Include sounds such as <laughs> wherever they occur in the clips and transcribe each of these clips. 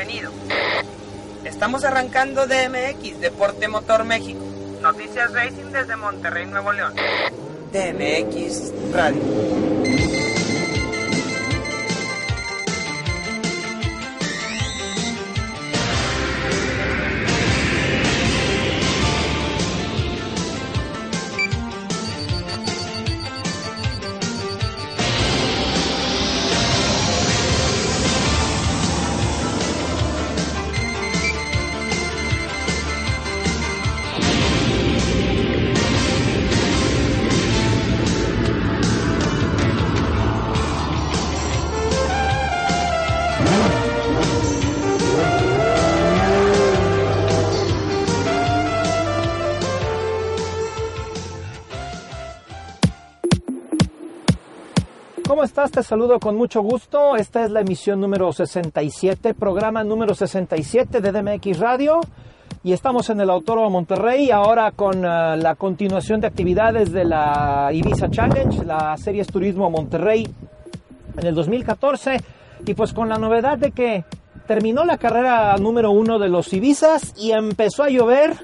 bienvenido. Estamos arrancando DMX, Deporte Motor México. Noticias Racing desde Monterrey, Nuevo León. DMX Radio. Saludo con mucho gusto. Esta es la emisión número 67, programa número 67 de DMX Radio. Y estamos en el Autódromo Monterrey, ahora con uh, la continuación de actividades de la Ibiza Challenge, la Series Turismo Monterrey en el 2014. Y pues con la novedad de que terminó la carrera número uno de los Ibizas y empezó a llover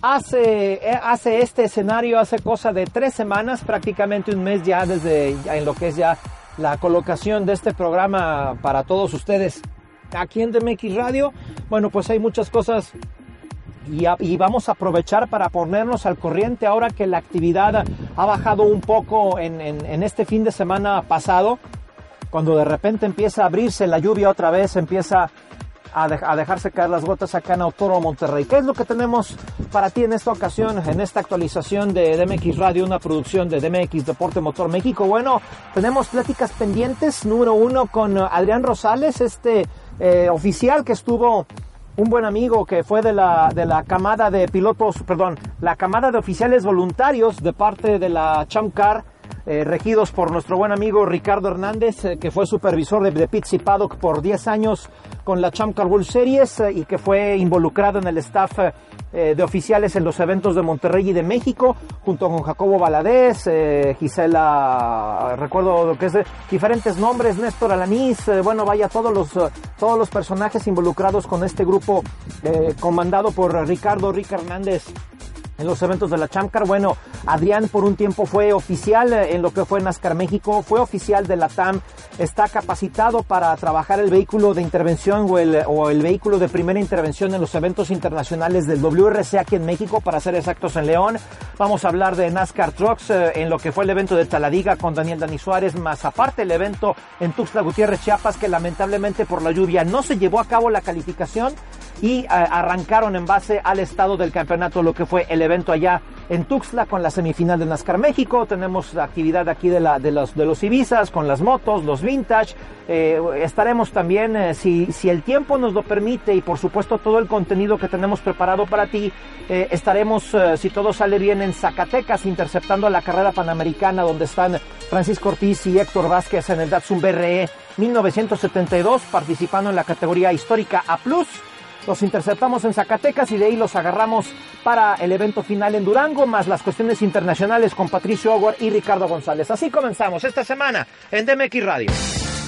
hace, hace este escenario hace cosa de tres semanas, prácticamente un mes ya desde en lo que es ya la colocación de este programa para todos ustedes aquí en DMX Radio. Bueno, pues hay muchas cosas y, vamos a aprovechar para ponernos al corriente ahora que la actividad ha bajado un poco en, en este fin de semana pasado. Cuando de repente empieza a abrirse la lluvia otra vez, empieza a, de, dejarse caer las gotas acá en Autoro Monterrey. ¿Qué es lo que tenemos para ti en esta ocasión, en esta actualización de DMX Radio, una producción de DMX Deporte Motor México? Bueno, tenemos pláticas pendientes. Número uno con Adrián Rosales, este eh, oficial que estuvo un buen amigo que fue de la, de la camada de pilotos, perdón, la camada de oficiales voluntarios de parte de la Chamcar eh, regidos por nuestro buen amigo Ricardo Hernández, eh, que fue supervisor de, de Pizzi Paddock por 10 años con la Champ Car World Series eh, y que fue involucrado en el staff de oficiales en los eventos de Monterrey y de México, junto con Jacobo Valadez, Gisela, recuerdo lo que es diferentes nombres, Néstor Alanís, bueno, vaya, todos los, todos los personajes involucrados con este grupo comandado por Ricardo Rica Hernández en los eventos de la Chamcar. Bueno, Adrián por un tiempo fue oficial en lo que fue NASCAR México, fue oficial de la TAM, está capacitado para trabajar el vehículo de intervención o el, vehículo de primera intervención en los eventos internacionales del WRC aquí en México, para ser exactos en León. Vamos a hablar de NASCAR Trucks eh, en lo que fue el evento de Taladiga con Daniel Dani Suárez, más aparte el evento en Tuxtla Gutiérrez, Chiapas, que lamentablemente por la lluvia no se llevó a cabo la calificación y uh, arrancaron en base al estado del campeonato, lo que fue el evento allá en Tuxtla con la semifinal de NASCAR México. Tenemos actividad aquí de, la, de, los, de los Ibizas con las motos, los vintage. Eh, estaremos también, eh, si, si, el tiempo nos lo permite y por supuesto todo el contenido que tenemos preparado para ti, eh, estaremos, si todo sale bien, en Zacatecas interceptando la carrera panamericana donde están Francisco Ortiz y Héctor Vázquez en el Datsun BRE 1972 participando en la categoría histórica A los interceptamos en Zacatecas y de ahí los agarramos para el evento final en Durango, más las cuestiones internacionales con Patricio Howard y Ricardo González. Así comenzamos esta semana en DMX Radio. Radio.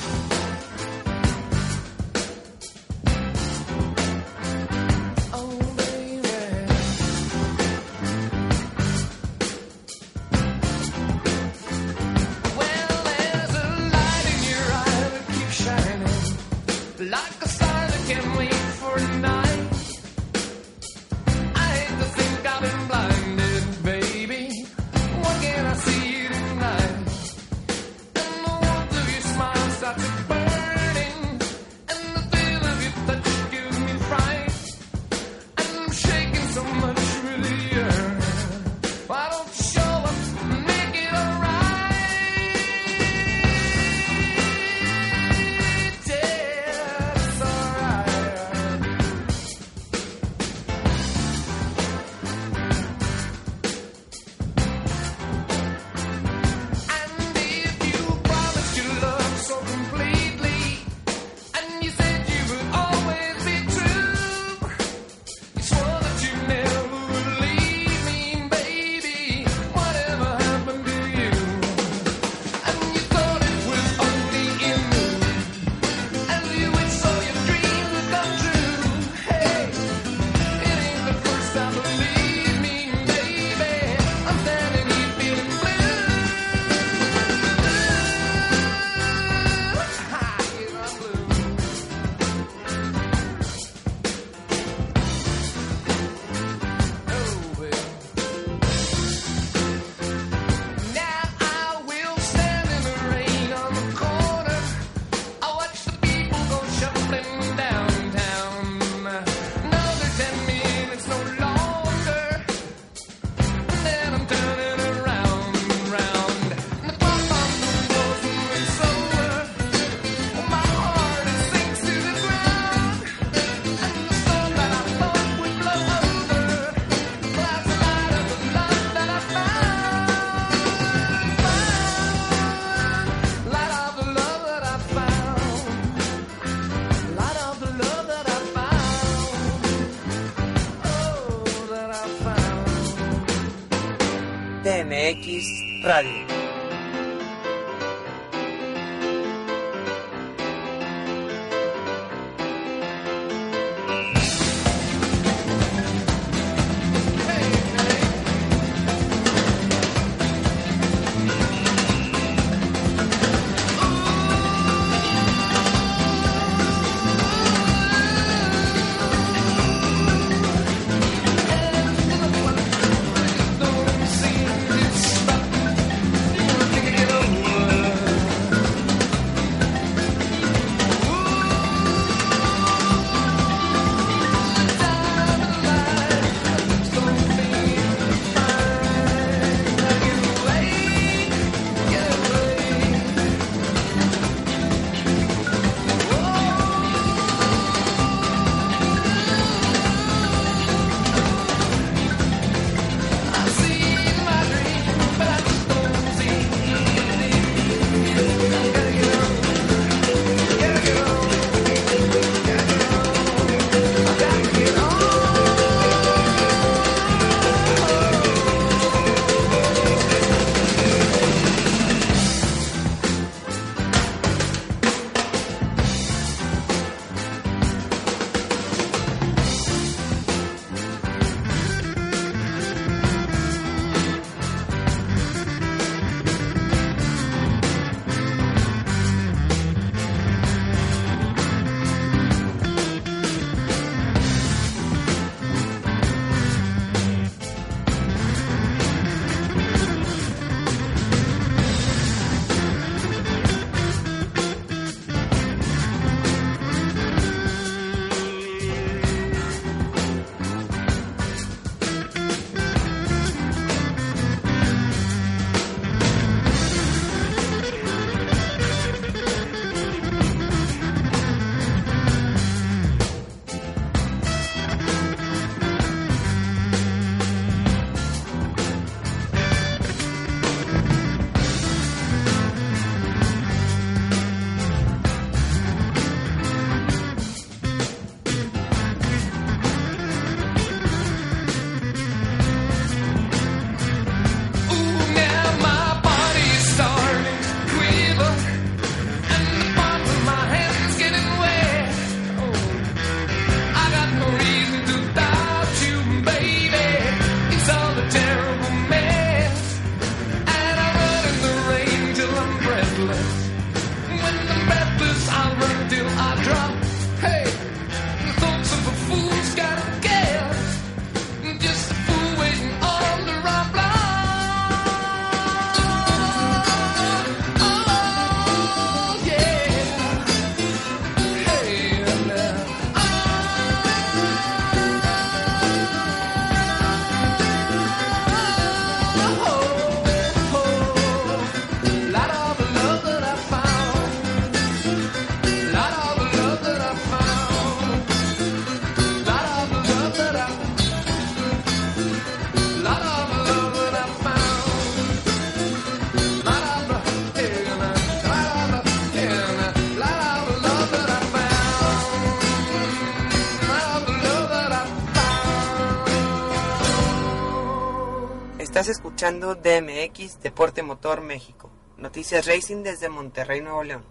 Escuchando DMX Deporte Motor México. Noticias Racing desde Monterrey, Nuevo León.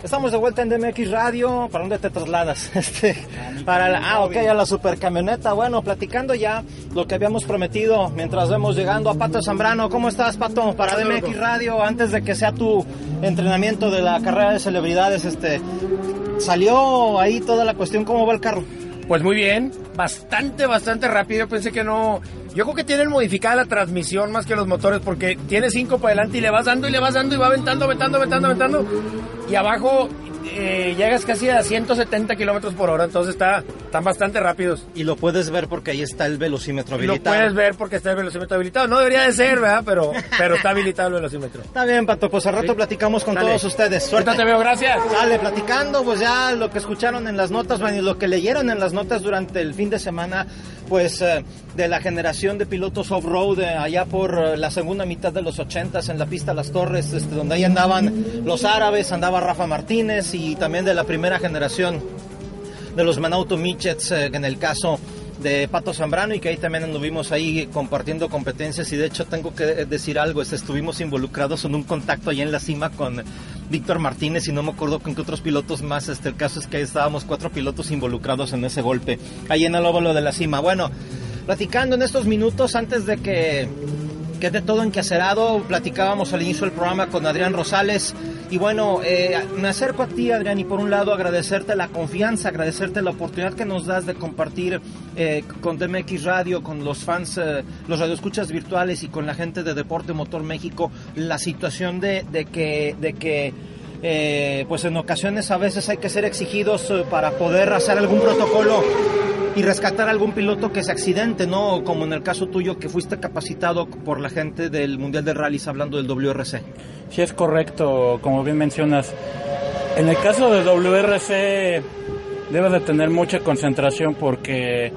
Estamos de vuelta en DMX Radio. ¿Para dónde te trasladas? <laughs> Este, para la, ah, ok, a la supercamioneta. Bueno, platicando ya lo que habíamos prometido mientras vemos llegando a Pato Zambrano. ¿Cómo estás, Pato? Para DMX Radio, antes de que sea tu entrenamiento de la carrera de celebridades, este, salió ahí toda la cuestión. ¿Cómo va el carro? Pues muy bien, bastante, bastante rápido. Yo pensé que no. Yo creo que tienen modificada la transmisión más que los motores porque tiene cinco para adelante y le vas dando y le vas dando y va aventando, aventando, aventando, aventando. Y abajo eh, llegas casi a 170 kilómetros por hora, entonces está, están bastante rápidos. Y lo puedes ver porque ahí está el velocímetro habilitado. Lo puedes ver porque está el velocímetro habilitado. No debería de ser, ¿verdad? Pero, pero está habilitado el velocímetro. Está bien, Pato, pues al rato platicamos con todos ustedes. Suerte te veo, gracias. Dale, platicando, pues ya lo que escucharon en las notas, bueno, y lo que leyeron en las notas durante el fin de semana, pues eh, de la generación de pilotos off-road eh, allá por eh, la segunda mitad de los 80 en la pista Las Torres, este, donde ahí andaban los árabes, andaba Rafa Martínez y también de la primera generación de los Manauto Michets, en el caso de Pato Zambrano y que ahí también anduvimos ahí compartiendo competencias y de hecho tengo que decir algo, estuvimos involucrados en un contacto allá en la cima con Víctor Martínez y no me acuerdo con qué otros pilotos más, este, el caso es que estábamos cuatro pilotos involucrados en ese golpe, ahí en el óvalo de la cima. Bueno, platicando en estos minutos antes de que quede todo encacerado, platicábamos al inicio del programa con Adrián Rosales. Y bueno, eh, me acerco a ti Adrián y por un lado agradecerte la confianza, agradecerte la oportunidad que nos das de compartir eh, con DMX Radio, con los fans, eh, los radioescuchas virtuales y con la gente de Deporte Motor México, la situación de, de que... De que eh, pues en ocasiones a veces hay que ser exigidos para poder hacer algún protocolo y rescatar algún piloto que se accidente, ¿no? Como en el caso tuyo que fuiste capacitado por la gente del Mundial de Rallys hablando del WRC. Sí, es correcto, como bien mencionas. En el caso del WRC debes de tener mucha concentración porque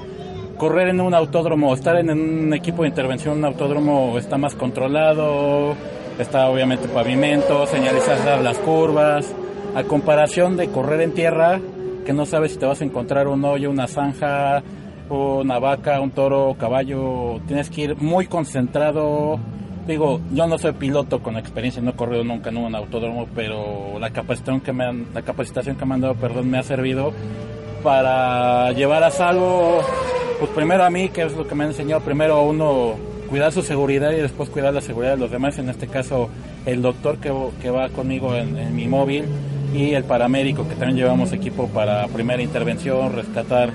correr en un autódromo, estar en un equipo de intervención en un autódromo está más controlado, está obviamente pavimento, señalizadas las curvas, a comparación de correr en tierra, que no sabes si te vas a encontrar un hoyo, una zanja, una vaca, un toro, caballo, tienes que ir muy concentrado. Digo, yo no soy piloto con experiencia, no he corrido nunca en un autódromo, pero la capacitación que me han, la capacitación que me han dado, perdón, me ha servido para llevar a salvo, pues primero a mí, que es lo que me han enseñado, primero a uno cuidar su seguridad y después cuidar la seguridad de los demás, en este caso el doctor que, va conmigo en, en mi móvil y el paramédico que también llevamos equipo para primera intervención, rescatar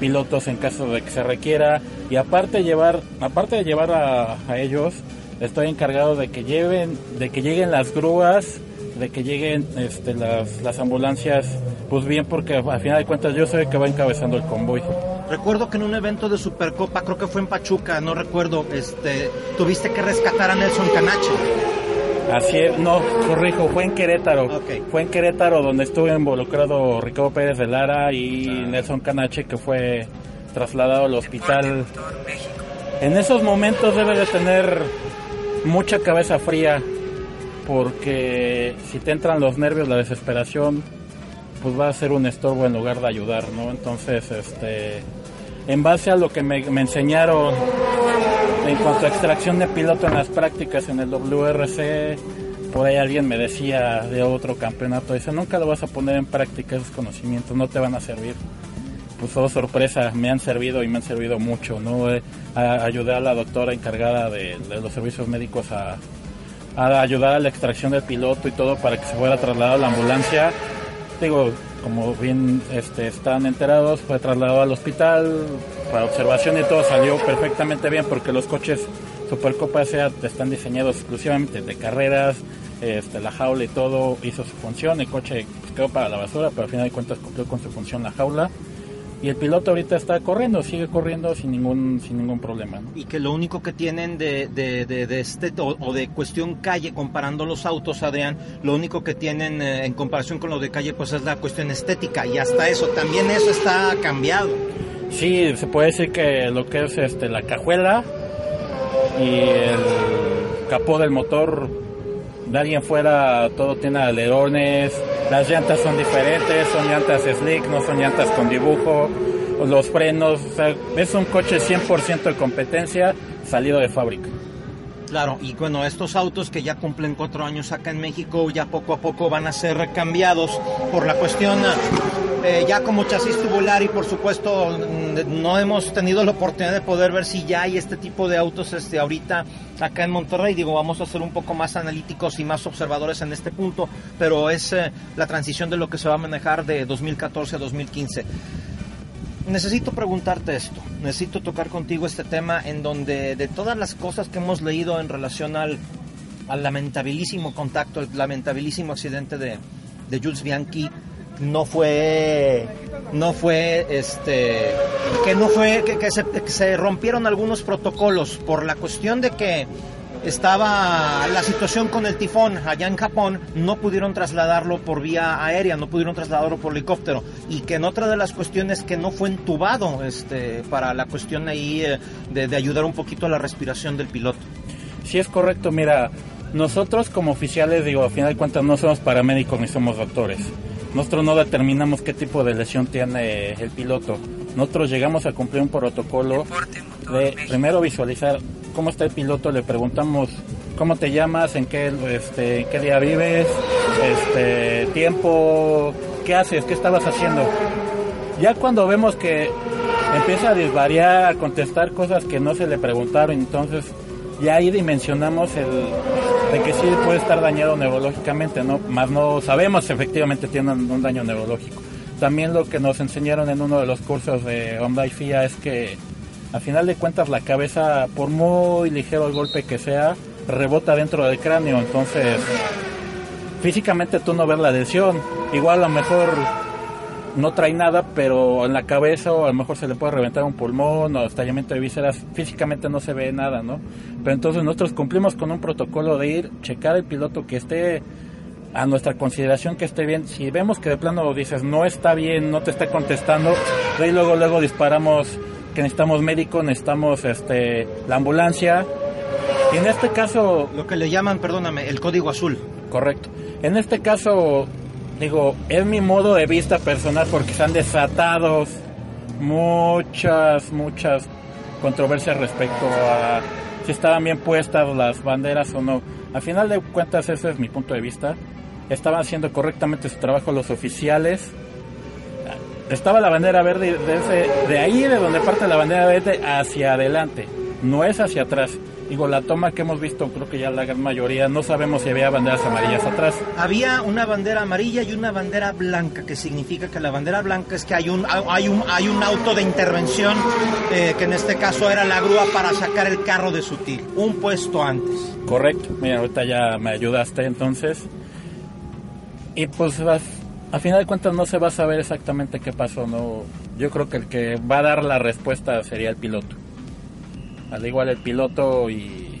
pilotos en caso de que se requiera. Y aparte llevar aparte de llevar a, a, ellos estoy encargado de que lleven de que lleguen las grúas de que lleguen este, las, las ambulancias pues bien porque al final de cuentas yo soy el que va encabezando el convoy. Recuerdo que en un evento de Supercopa creo que fue en Pachuca no recuerdo este tuviste que rescatar a Nelson Canache Así es, no, corrijo, fue en Querétaro. Okay. Fue en Querétaro donde estuvo involucrado Ricardo Pérez de Lara y Nelson Canache que fue trasladado al hospital. En esos momentos debe de tener mucha cabeza fría porque si te entran los nervios, la desesperación, pues va a ser un estorbo en lugar de ayudar, ¿no? Entonces, este, en base a lo que me, enseñaron en cuanto a extracción de piloto en las prácticas en el WRC, por ahí alguien me decía de otro campeonato, dice, nunca lo vas a poner en práctica esos conocimientos, no te van a servir. Pues oh, sorpresa, me han servido y me han servido mucho, ¿no? Eh, a, ayudé a la doctora encargada de, los servicios médicos a, a, ayudar a la extracción del piloto y todo para que se fuera trasladado a la ambulancia. Digo, como bien este, están enterados, fue trasladado al hospital para observación y todo salió perfectamente bien porque los coches Supercopa SEAT están diseñados exclusivamente de carreras, este, la jaula y todo hizo su función, el coche pues, quedó para la basura, pero al final de cuentas cumplió con su función la jaula y el piloto ahorita está corriendo, sigue corriendo sin ningún sin ningún problema. ¿no? Y que lo único que tienen de, de, de, de este o, o, de cuestión calle, comparando los autos, Adrián, lo único que tienen eh, en comparación con lo de calle, pues es la cuestión estética y hasta eso, también eso está cambiado. Sí, se puede decir que lo que es este la cajuela y el capó del motor de alguien fuera todo tiene alerones, las llantas son diferentes, son llantas slick, no son llantas con dibujo, los frenos, o sea, es un coche 100% de competencia salido de fábrica. Claro, y bueno, estos autos que ya cumplen cuatro años acá en México, ya poco a poco van a ser cambiados por la cuestión eh, ya como chasis tubular y por supuesto no hemos tenido la oportunidad de poder ver si ya hay este tipo de autos este, ahorita acá en Monterrey. Digo, vamos a ser un poco más analíticos y más observadores en este punto, pero es eh, la transición de lo que se va a manejar de 2014 a 2015 necesito preguntarte esto, necesito tocar contigo este tema en donde de todas las cosas que hemos leído en relación al, al lamentabilísimo contacto, el lamentabilísimo accidente de, de Jules Bianchi, no fue no fue este que no fue que, se, se rompieron algunos protocolos por la cuestión de que estaba la situación con el tifón allá en Japón, no pudieron trasladarlo por vía aérea, no pudieron trasladarlo por helicóptero. Y que en otra de las cuestiones que no fue entubado este, para la cuestión ahí eh, de, ayudar un poquito a la respiración del piloto. Sí, es correcto. Mira, nosotros como oficiales, digo, a final de cuentas no somos paramédicos ni somos doctores. Nosotros no determinamos qué tipo de lesión tiene el piloto. Nosotros llegamos a cumplir un protocolo de primero visualizar cómo está el piloto, le preguntamos cómo te llamas, en qué, este, qué día vives, este, tiempo, qué haces, qué estabas haciendo. Ya cuando vemos que empieza a desvariar, a contestar cosas que no se le preguntaron, entonces ya ahí dimensionamos el de que sí puede estar dañado neurológicamente, ¿no? Más no sabemos si efectivamente tiene un daño neurológico. También lo que nos enseñaron en uno de los cursos de Honda y FIA es que a final de cuentas la cabeza, por muy ligero el golpe que sea, rebota dentro del cráneo, entonces físicamente tú no ves la lesión. Igual a lo mejor no trae nada, pero en la cabeza o a lo mejor se le puede reventar un pulmón o estallamiento de vísceras, físicamente no se ve nada, ¿no? Pero entonces nosotros cumplimos con un protocolo de ir, checar el piloto que esté a nuestra consideración que esté bien. Si vemos que de plano dices no está bien, no te está contestando, ahí luego luego disparamos que necesitamos médico, necesitamos este la ambulancia. Y en este caso lo que le llaman, perdóname, el código azul. Correcto. En este caso digo, es mi modo de vista personal porque se han desatado muchas, muchas controversias respecto a si estaban bien puestas las banderas o no. Al final de cuentas, ese es mi punto de vista. Estaban haciendo correctamente su trabajo los oficiales. Estaba la bandera verde de, de ahí, de donde parte la bandera verde, hacia adelante. No es hacia atrás. Digo, la toma que hemos visto, creo que ya la gran mayoría, no sabemos si había banderas amarillas atrás. Había una bandera amarilla y una bandera blanca, que significa que la bandera blanca es que hay un, hay un, hay un auto de intervención, eh, que en este caso era la grúa para sacar el carro de sutil, un puesto antes. Correcto, mira, ahorita ya me ayudaste entonces. Y pues a final de cuentas no se va a saber exactamente qué pasó, no. Yo creo que el que va a dar la respuesta sería el piloto al igual el piloto y,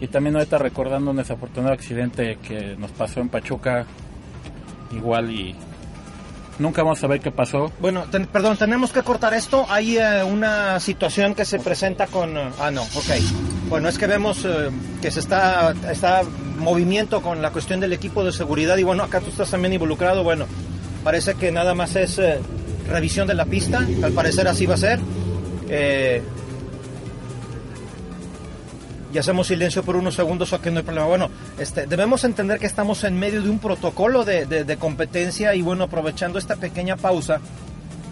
y también ahorita recordando un desafortunado accidente que nos pasó en Pachuca, igual y nunca vamos a saber qué pasó. Bueno, perdón, tenemos que cortar esto. Hay eh, una situación que se presenta con... Eh, ah, no, ok. Bueno, es que vemos eh, que se está, está movimiento con la cuestión del equipo de seguridad y bueno, acá tú estás también involucrado. Bueno, parece que nada más es revisión de la pista. Al parecer así va a ser. Y hacemos silencio por unos segundos, o que no hay problema. Bueno, este, debemos entender que estamos en medio de un protocolo de, competencia y bueno, aprovechando esta pequeña pausa,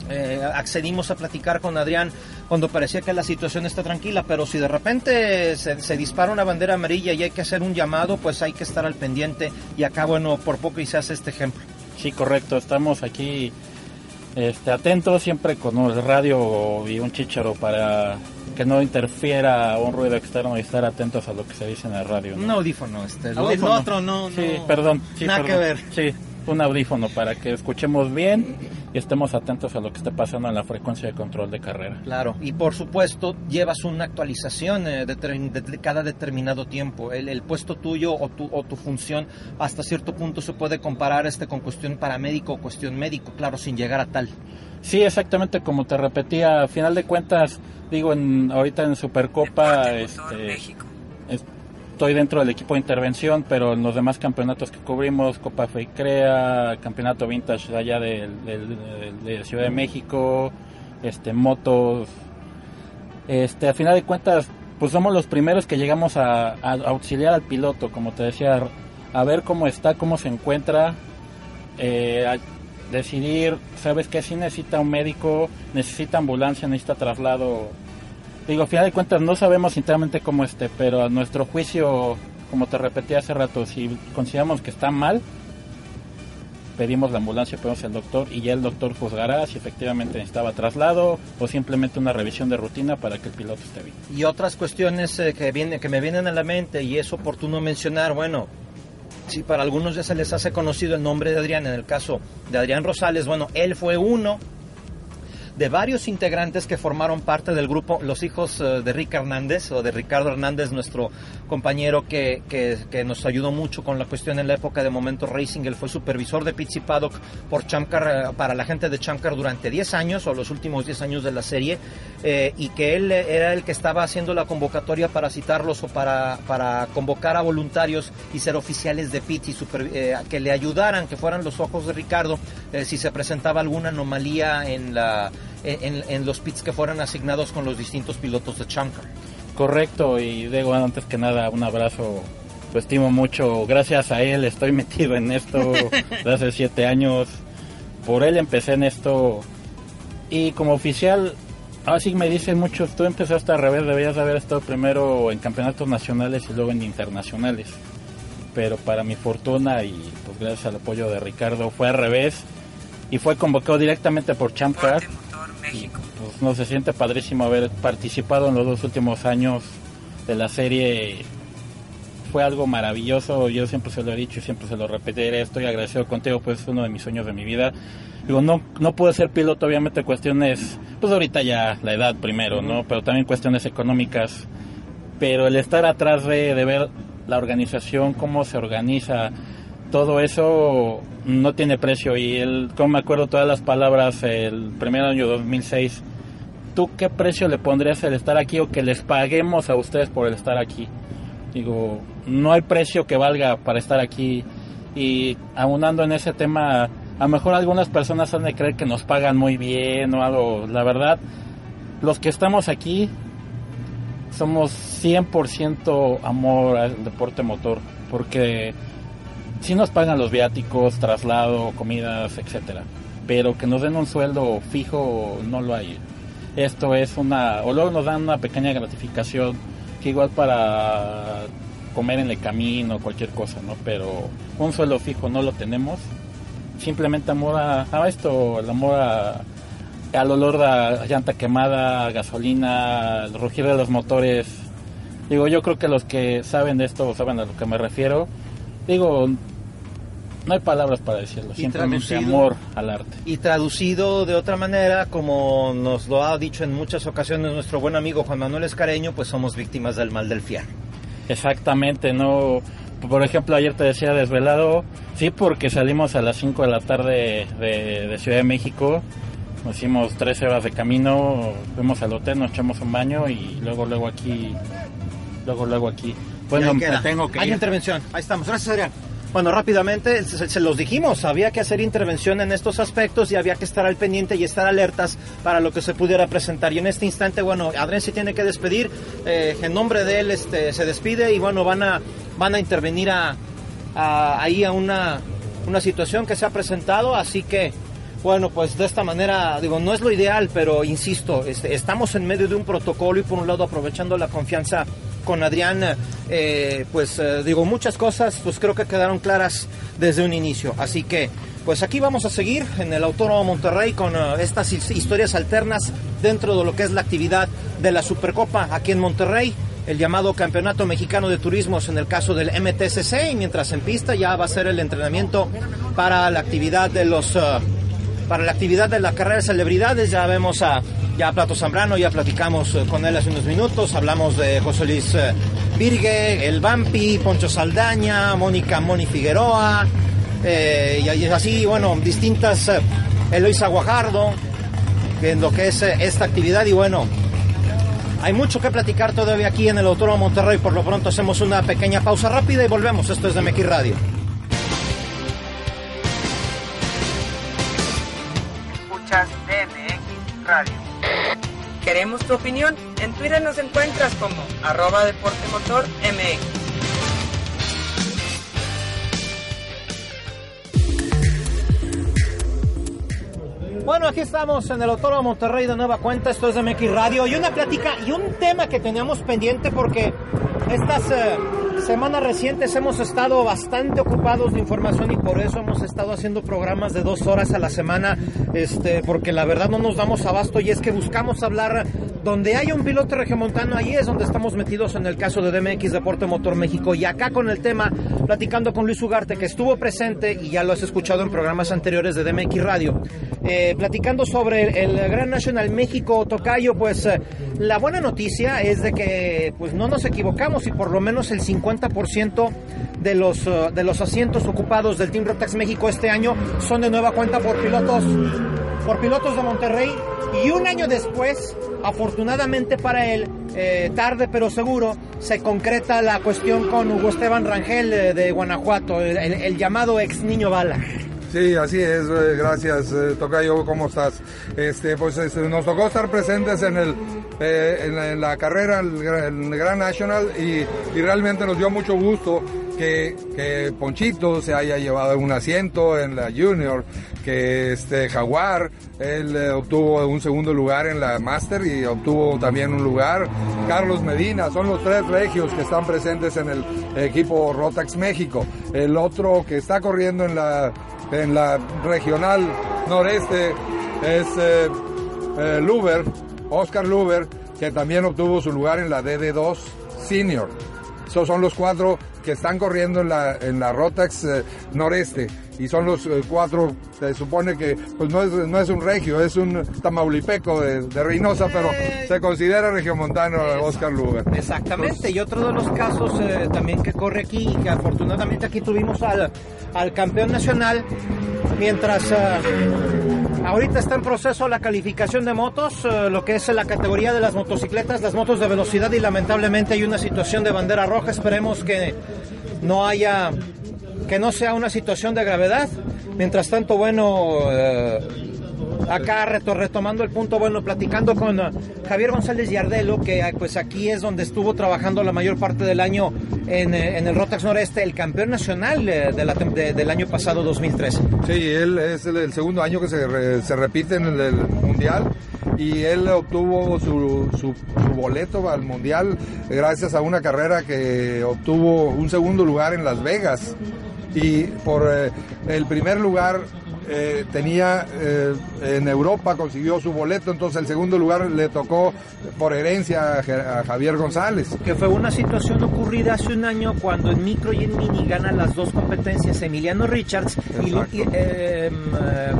eh, accedimos a platicar con Adrián cuando parecía que la situación está tranquila, pero si de repente se, dispara una bandera amarilla y hay que hacer un llamado, pues hay que estar al pendiente y acá, bueno, por poco y se hace este ejemplo. Sí, correcto, estamos aquí este, atentos siempre con el radio y un chicharo para que no interfiera un ruido externo y estar atentos a lo que se dice en el radio. Un audífono, este, el otro no, Sí, perdón. Nada que ver. Sí, un audífono para que escuchemos bien y estemos atentos a lo que esté pasando en la frecuencia de control de carrera. Claro, y por supuesto llevas una actualización eh, de, cada determinado tiempo. El, puesto tuyo o tu, o tu función hasta cierto punto se puede comparar este con cuestión paramédico o cuestión médico, claro, sin llegar a tal. Sí, exactamente como te repetía, a final de cuentas, digo, en, ahorita en Supercopa, este, estoy dentro del equipo de intervención, pero en los demás campeonatos que cubrimos, Copa Crea, Campeonato Vintage allá de, de, Ciudad de México, este, motos, este, a final de cuentas, pues somos los primeros que llegamos a, auxiliar al piloto, como te decía, a ver cómo está, cómo se encuentra, eh, decidir, sabes que si necesita un médico, necesita ambulancia, necesita traslado. Digo, a final de cuentas no sabemos sinceramente cómo esté, pero a nuestro juicio, como te repetí hace rato, si consideramos que está mal, pedimos la ambulancia, pedimos el doctor y ya el doctor juzgará si efectivamente necesitaba traslado o simplemente una revisión de rutina para que el piloto esté bien. Y otras cuestiones eh, que, viene, que me vienen a la mente y es oportuno mencionar, bueno, si para algunos ya se les hace conocido el nombre de Adrián, en el caso de Adrián Rosales, bueno, él fue uno de varios integrantes que formaron parte del grupo, los hijos eh, de Rick Hernández o de Ricardo Hernández, nuestro compañero que, que, que, nos ayudó mucho con la cuestión en la época de Momento Racing. Él fue supervisor de Pizzi Paddock por Chamcar, eh, para la gente de Chamcar durante 10 años o los últimos 10 años de la serie eh, y que él era el que estaba haciendo la convocatoria para citarlos o para, para convocar a voluntarios y ser oficiales de Pizzi, super, que le ayudaran, que fueran los ojos de Ricardo si se presentaba alguna anomalía en, la, en, en, los pits que fueran asignados con los distintos pilotos de Chamcar. Correcto, y digo antes que nada un abrazo, lo estimo mucho, gracias a él estoy <laughs> metido en esto desde hace siete años, por él empecé en esto y como oficial, así me dicen muchos, tú empezaste al revés, debías haber estado primero en campeonatos nacionales y luego en internacionales. Pero para mi fortuna y pues gracias al apoyo de Ricardo fue al revés y fue convocado directamente por Champ Car. Y pues no se siente padrísimo haber participado en los dos últimos años de la serie. Fue algo maravilloso, yo siempre se lo he dicho y siempre se lo repetiré, estoy agradecido contigo, pues es uno de mis sueños de mi vida. Digo, no, no pude ser piloto, obviamente cuestiones, pues ahorita ya la edad primero, ¿no? Pero también cuestiones económicas. Pero el estar atrás de, de ver la organización, cómo se organiza, todo eso no tiene precio. Y el, como me acuerdo todas las palabras, el primer año 2006, ¿tú qué precio le pondrías el estar aquí o que les paguemos a ustedes por el estar aquí? Digo, no hay precio que valga para estar aquí. Y aunando en ese tema, a lo mejor algunas personas han de creer que nos pagan muy bien o algo. La verdad, los que estamos aquí somos 100% amor al deporte motor, porque si nos pagan los viáticos, traslado, comidas, etcétera, pero que nos den un sueldo fijo no lo hay. Esto es una, o luego nos dan una pequeña gratificación que igual para comer en el camino, cualquier cosa, ¿no? Pero un sueldo fijo no lo tenemos. Simplemente amor a, a esto, el amor a, al olor de llanta quemada, gasolina, el rugir de los motores. Digo, yo creo que los que saben de esto saben a lo que me refiero. Digo, no hay palabras para decirlo, simplemente amor al arte. Y traducido de otra manera, como nos lo ha dicho en muchas ocasiones nuestro buen amigo Juan Manuel Escareño, pues somos víctimas del mal del fiar. Exactamente, no. Por ejemplo, ayer te decía desvelado, sí, porque salimos a las 5 de la tarde de, de Ciudad de México nos hicimos tres horas de camino, fuimos al hotel, nos echamos un baño y luego, luego aquí, luego, luego aquí. Bueno, me tengo que Hay ir. intervención, ahí estamos. Gracias, Adrián. Bueno, rápidamente, se, se, los dijimos, había que hacer intervención en estos aspectos y había que estar al pendiente y estar alertas para lo que se pudiera presentar. Y en este instante, bueno, Adrián se tiene que despedir, eh, en nombre de él este, se despide y bueno, van a, van a intervenir ahí a una, una situación que se ha presentado, así que bueno, pues de esta manera, digo, no es lo ideal, pero insisto, este, estamos en medio de un protocolo y por un lado aprovechando la confianza con Adrián, eh, pues eh, digo, muchas cosas pues creo que quedaron claras desde un inicio. Así que, pues aquí vamos a seguir en el Autónomo Monterrey con uh, estas historias alternas dentro de lo que es la actividad de la Supercopa aquí en Monterrey el llamado Campeonato Mexicano de Turismos en el caso del MTCC y mientras en pista ya va a ser el entrenamiento para la actividad de los para la actividad de la carrera de celebridades. Ya vemos a, ya Plato Zambrano, ya platicamos con él hace unos minutos. Hablamos de José Luis Virgue, El Vampi, Poncho Saldaña, Mónica Moni Figueroa, eh, y así, bueno, distintas, eh, Eloisa Guajardo, en lo que es eh, esta actividad. Y bueno, hay mucho que platicar todavía aquí en el Autónomo Monterrey. Por lo pronto hacemos una pequeña pausa rápida y volvemos. Esto es de MX Radio. DMX Radio. Queremos tu opinión. En Twitter nos encuentras como arroba deportemotor MX. Bueno, aquí estamos en el Autónomo Monterrey de Nueva Cuenta, esto es MX Radio y una plática y un tema que teníamos pendiente porque estas eh, semanas recientes hemos estado bastante ocupados de información y por eso hemos estado haciendo programas de dos horas a la semana, este, porque la verdad no nos damos abasto y es que buscamos hablar donde hay un piloto regiomontano, ahí es donde estamos metidos en el caso de DMX Deporte Motor México. Y acá con el tema, platicando con Luis Ugarte, que estuvo presente y ya lo has escuchado en programas anteriores de DMX Radio, eh, platicando sobre el, Gran Nacional México Tocayo, pues eh, la buena noticia es de que pues no nos equivocamos y por lo menos el 50% de los, eh, de los asientos ocupados del Team Rotax México este año son de nueva cuenta por pilotos, por pilotos de Monterrey y un año después, afortunadamente para él, eh, tarde pero seguro, se concreta la cuestión con Hugo Esteban Rangel de, de Guanajuato, el, el, llamado ex niño bala. Sí, así es, eh, gracias eh, Tocayo, ¿cómo estás? Este, pues este, nos tocó estar presentes en, el, en, la, carrera, el, Gran National, y, realmente nos dio mucho gusto que, Ponchito se haya llevado un asiento en la Junior, que este Jaguar, él eh, obtuvo un segundo lugar en la Master y obtuvo también un lugar. Carlos Medina, son los tres regios que están presentes en el equipo Rotax México. El otro que está corriendo en la, en la regional noreste es eh, eh, Luber, Oscar Luber, que también obtuvo su lugar en la DD2 Senior. Esos son los cuatro que están corriendo en la, en la Rotax noreste y son los eh, cuatro, se supone que pues no es, no es un regio, es un tamaulipeco de, Reynosa, pero eh. se considera regiomontano Oscar Lugar. Exactamente, y otro de los casos eh, también que corre aquí, que afortunadamente aquí tuvimos al, al campeón nacional, mientras ahorita está en proceso la calificación de motos, lo que es la categoría de las motocicletas, las motos de velocidad y lamentablemente hay una situación de bandera roja, esperemos que no haya que no sea una situación de gravedad. Mientras tanto, bueno, eh, acá retomando el punto, bueno, platicando con eh, Javier González Yardelo, que eh, pues aquí es donde estuvo trabajando la mayor parte del año en, el Rotax Noreste, el campeón nacional del año pasado, 2013. Sí, él es el, segundo año que se, repite en el, Mundial y él obtuvo su, su, boleto al Mundial gracias a una carrera que obtuvo un segundo lugar en Las Vegas y por eh, el primer lugar eh, tenía eh, en Europa, consiguió su boleto, entonces el segundo lugar le tocó por herencia a, Javier González. Que fue una situación ocurrida hace un año cuando en micro y en mini gana las dos competencias Emiliano Richards y, em,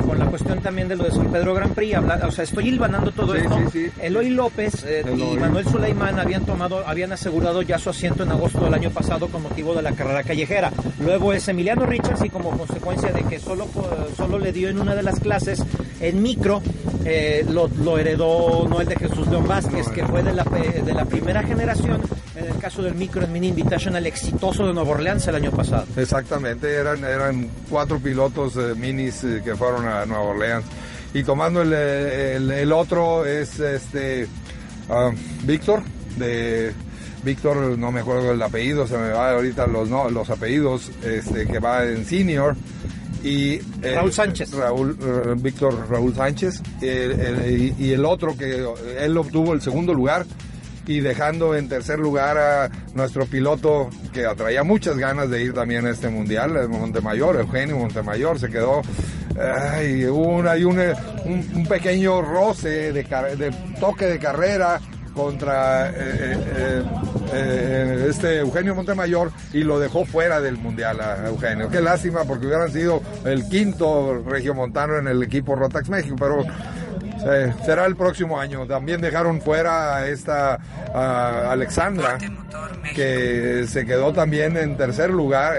con la cuestión también de lo de San Pedro Gran Prix, o sea, estoy hilvanando todo esto. Eloy López y Manuel Suleimán habían tomado, habían asegurado ya su asiento en agosto del año pasado con motivo de la carrera callejera. Luego es Emiliano Richards y como consecuencia de que solo, solo le dio en una de las clases en micro, eh, lo, heredó Noel de Jesús León Vázquez, que fue de la, de la primera generación, en el caso del micro en Mini Invitational exitoso de Nueva Orleans el año pasado. Exactamente, eran, eran cuatro pilotos minis eh, que fueron a Nueva Orleans. Y tomando el, el, otro es este ah, Víctor, de Víctor, no me acuerdo el apellido, se me va ahorita los, no, los apellidos, este, que va en senior y eh, Raúl Sánchez. Raúl, eh, Víctor Raúl Sánchez y el otro que él obtuvo el segundo lugar y dejando en tercer lugar a nuestro piloto que atraía muchas ganas de ir también a este mundial, Montemayor, Eugenio Montemayor, se quedó ay, un, hay un, un, pequeño roce de, de toque de carrera contra eh, eh, eh, este Eugenio Montemayor y lo dejó fuera del Mundial a Eugenio. Qué lástima porque hubieran sido el quinto regiomontano en el equipo Rotax México, pero será el próximo año. También dejaron fuera a esta Alexandra, que se quedó también en tercer lugar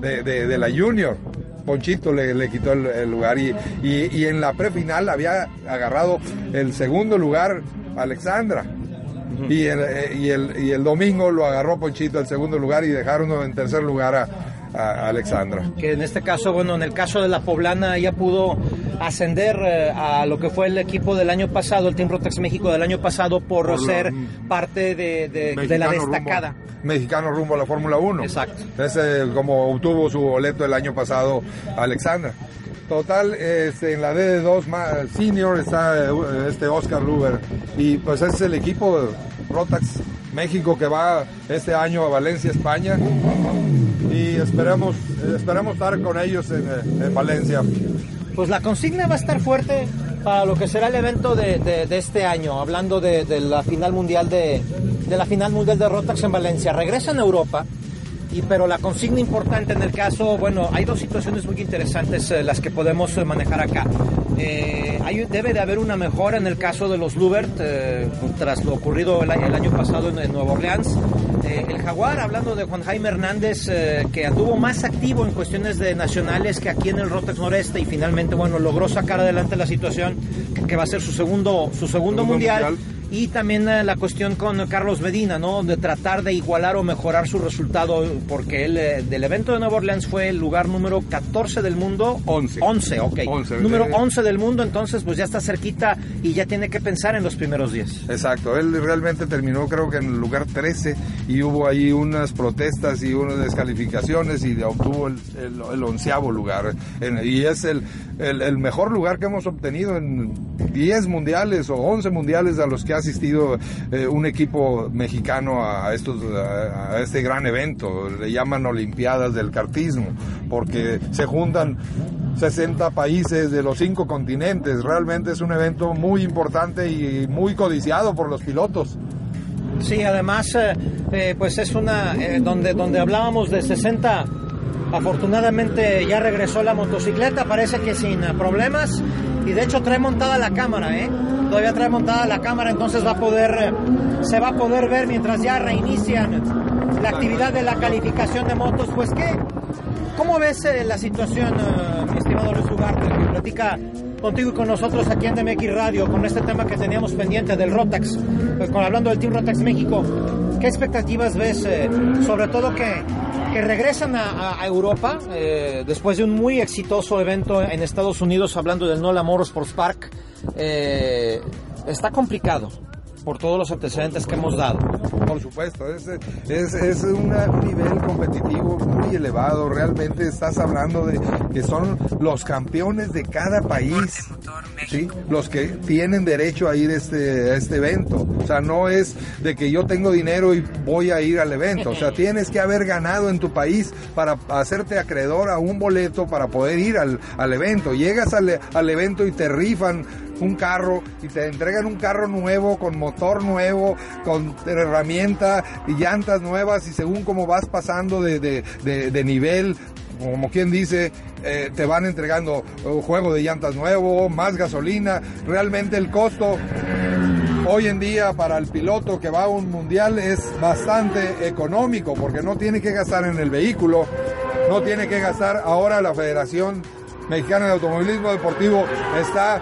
de, la Junior. Ponchito le, quitó el, lugar y, y, en la prefinal había agarrado el segundo lugar Alexandra. Y, el, eh, y, el, y el domingo lo agarró Ponchito el segundo lugar y dejaron en tercer lugar a, Alexandra. Que en este caso, bueno, en el caso de la poblana ella pudo ascender eh, a lo que fue el equipo del año pasado, el Team Rotex México del año pasado, por, ser parte de, la destacada. mexicano rumbo a la Fórmula 1. Exacto. Ese, como obtuvo su boleto el año pasado Alexandra. Total, este, en la DD2 senior está eh, este Oscar Luber y pues es el equipo Rotax México que va este año a Valencia, España y esperamos, esperamos estar con ellos en, Valencia. Pues la consigna va a estar fuerte para lo que será el evento de, de- este año, hablando de, la final mundial de, de la final mundial de Rotax en Valencia. Regresan a Europa. Y, pero la consigna importante en el caso, bueno, hay dos situaciones muy interesantes eh, las que podemos eh, manejar acá. Eh, hay, debe de haber una mejora en el caso de los Lubert eh, tras lo ocurrido el, año- el año pasado en, en Nueva Orleans. Eh, el Jaguar, hablando de Juan Jaime Hernández, eh, que anduvo más activo en cuestiones de nacionales que aquí en el Rotex Noreste y finalmente, bueno, logró sacar adelante la situación que, que va a ser su segundo, su segundo, Segundo mundial. mundial. Y también eh, la cuestión con Carlos Medina, ¿no? De tratar de igualar o mejorar su resultado, porque él eh, del evento de Nueva Orleans fue el lugar número 14 del mundo. 11. 11, ok. 11, número eh. 11 del mundo, entonces pues ya está cerquita y ya tiene que pensar en los primeros 10. Exacto, él realmente terminó creo que en el lugar 13 y hubo ahí unas protestas y unas descalificaciones y obtuvo el, el- el onceavo lugar. En- y es el, el- el mejor lugar que hemos obtenido en 10 mundiales o 11 mundiales a los que ha asistido eh, un equipo mexicano a, estos, a, a este gran evento. Le llaman Olimpiadas del Cartismo porque se juntan 60 países de los cinco continentes. Realmente es un evento muy importante y muy codiciado por los pilotos. Sí, además, eh, eh, pues es una eh, donde donde hablábamos de 60. Afortunadamente ya regresó la motocicleta, parece que sin problemas y de hecho trae montada la cámara, ¿eh? Todavía trae montada la cámara, entonces va a poder eh, se va a poder ver mientras ya reinician la actividad de la calificación de motos. Pues qué, ¿cómo ves eh, la situación, eh, mi estimado Luis Ugarte, que platica contigo y con nosotros aquí en DMX Radio con este tema que teníamos pendiente del Rotax, eh, con, hablando del Team Rotax México. ¿Qué expectativas ves, eh, sobre todo que, que regresan a, Europa eh, después de un muy exitoso evento en Estados Unidos, hablando del NOLA Motorsports Park? Eh, está complicado por todos los antecedentes que hemos dado. Por supuesto, es, es, es una- un nivel competitivo muy elevado. Realmente estás hablando de que son los campeones de cada país, ¿sí? los que tienen derecho a ir a este, a este evento. O sea, no es de que yo tengo dinero y voy a ir al evento. O sea, <laughs> tienes que haber ganado en tu país para hacerte acreedor a un boleto para poder ir al, al evento. Llegas al, al evento y te rifan un carro y te entregan un carro nuevo con motor nuevo, con herramienta y llantas nuevas y según como vas pasando de, de- de- de nivel, como quien dice, eh, te van entregando un juego de llantas nuevo, más gasolina. Realmente el costo hoy en día para el piloto que va a un mundial es bastante económico porque no tiene que gastar en el vehículo, no tiene que gastar ahora la Federación Mexicana de Automovilismo Deportivo está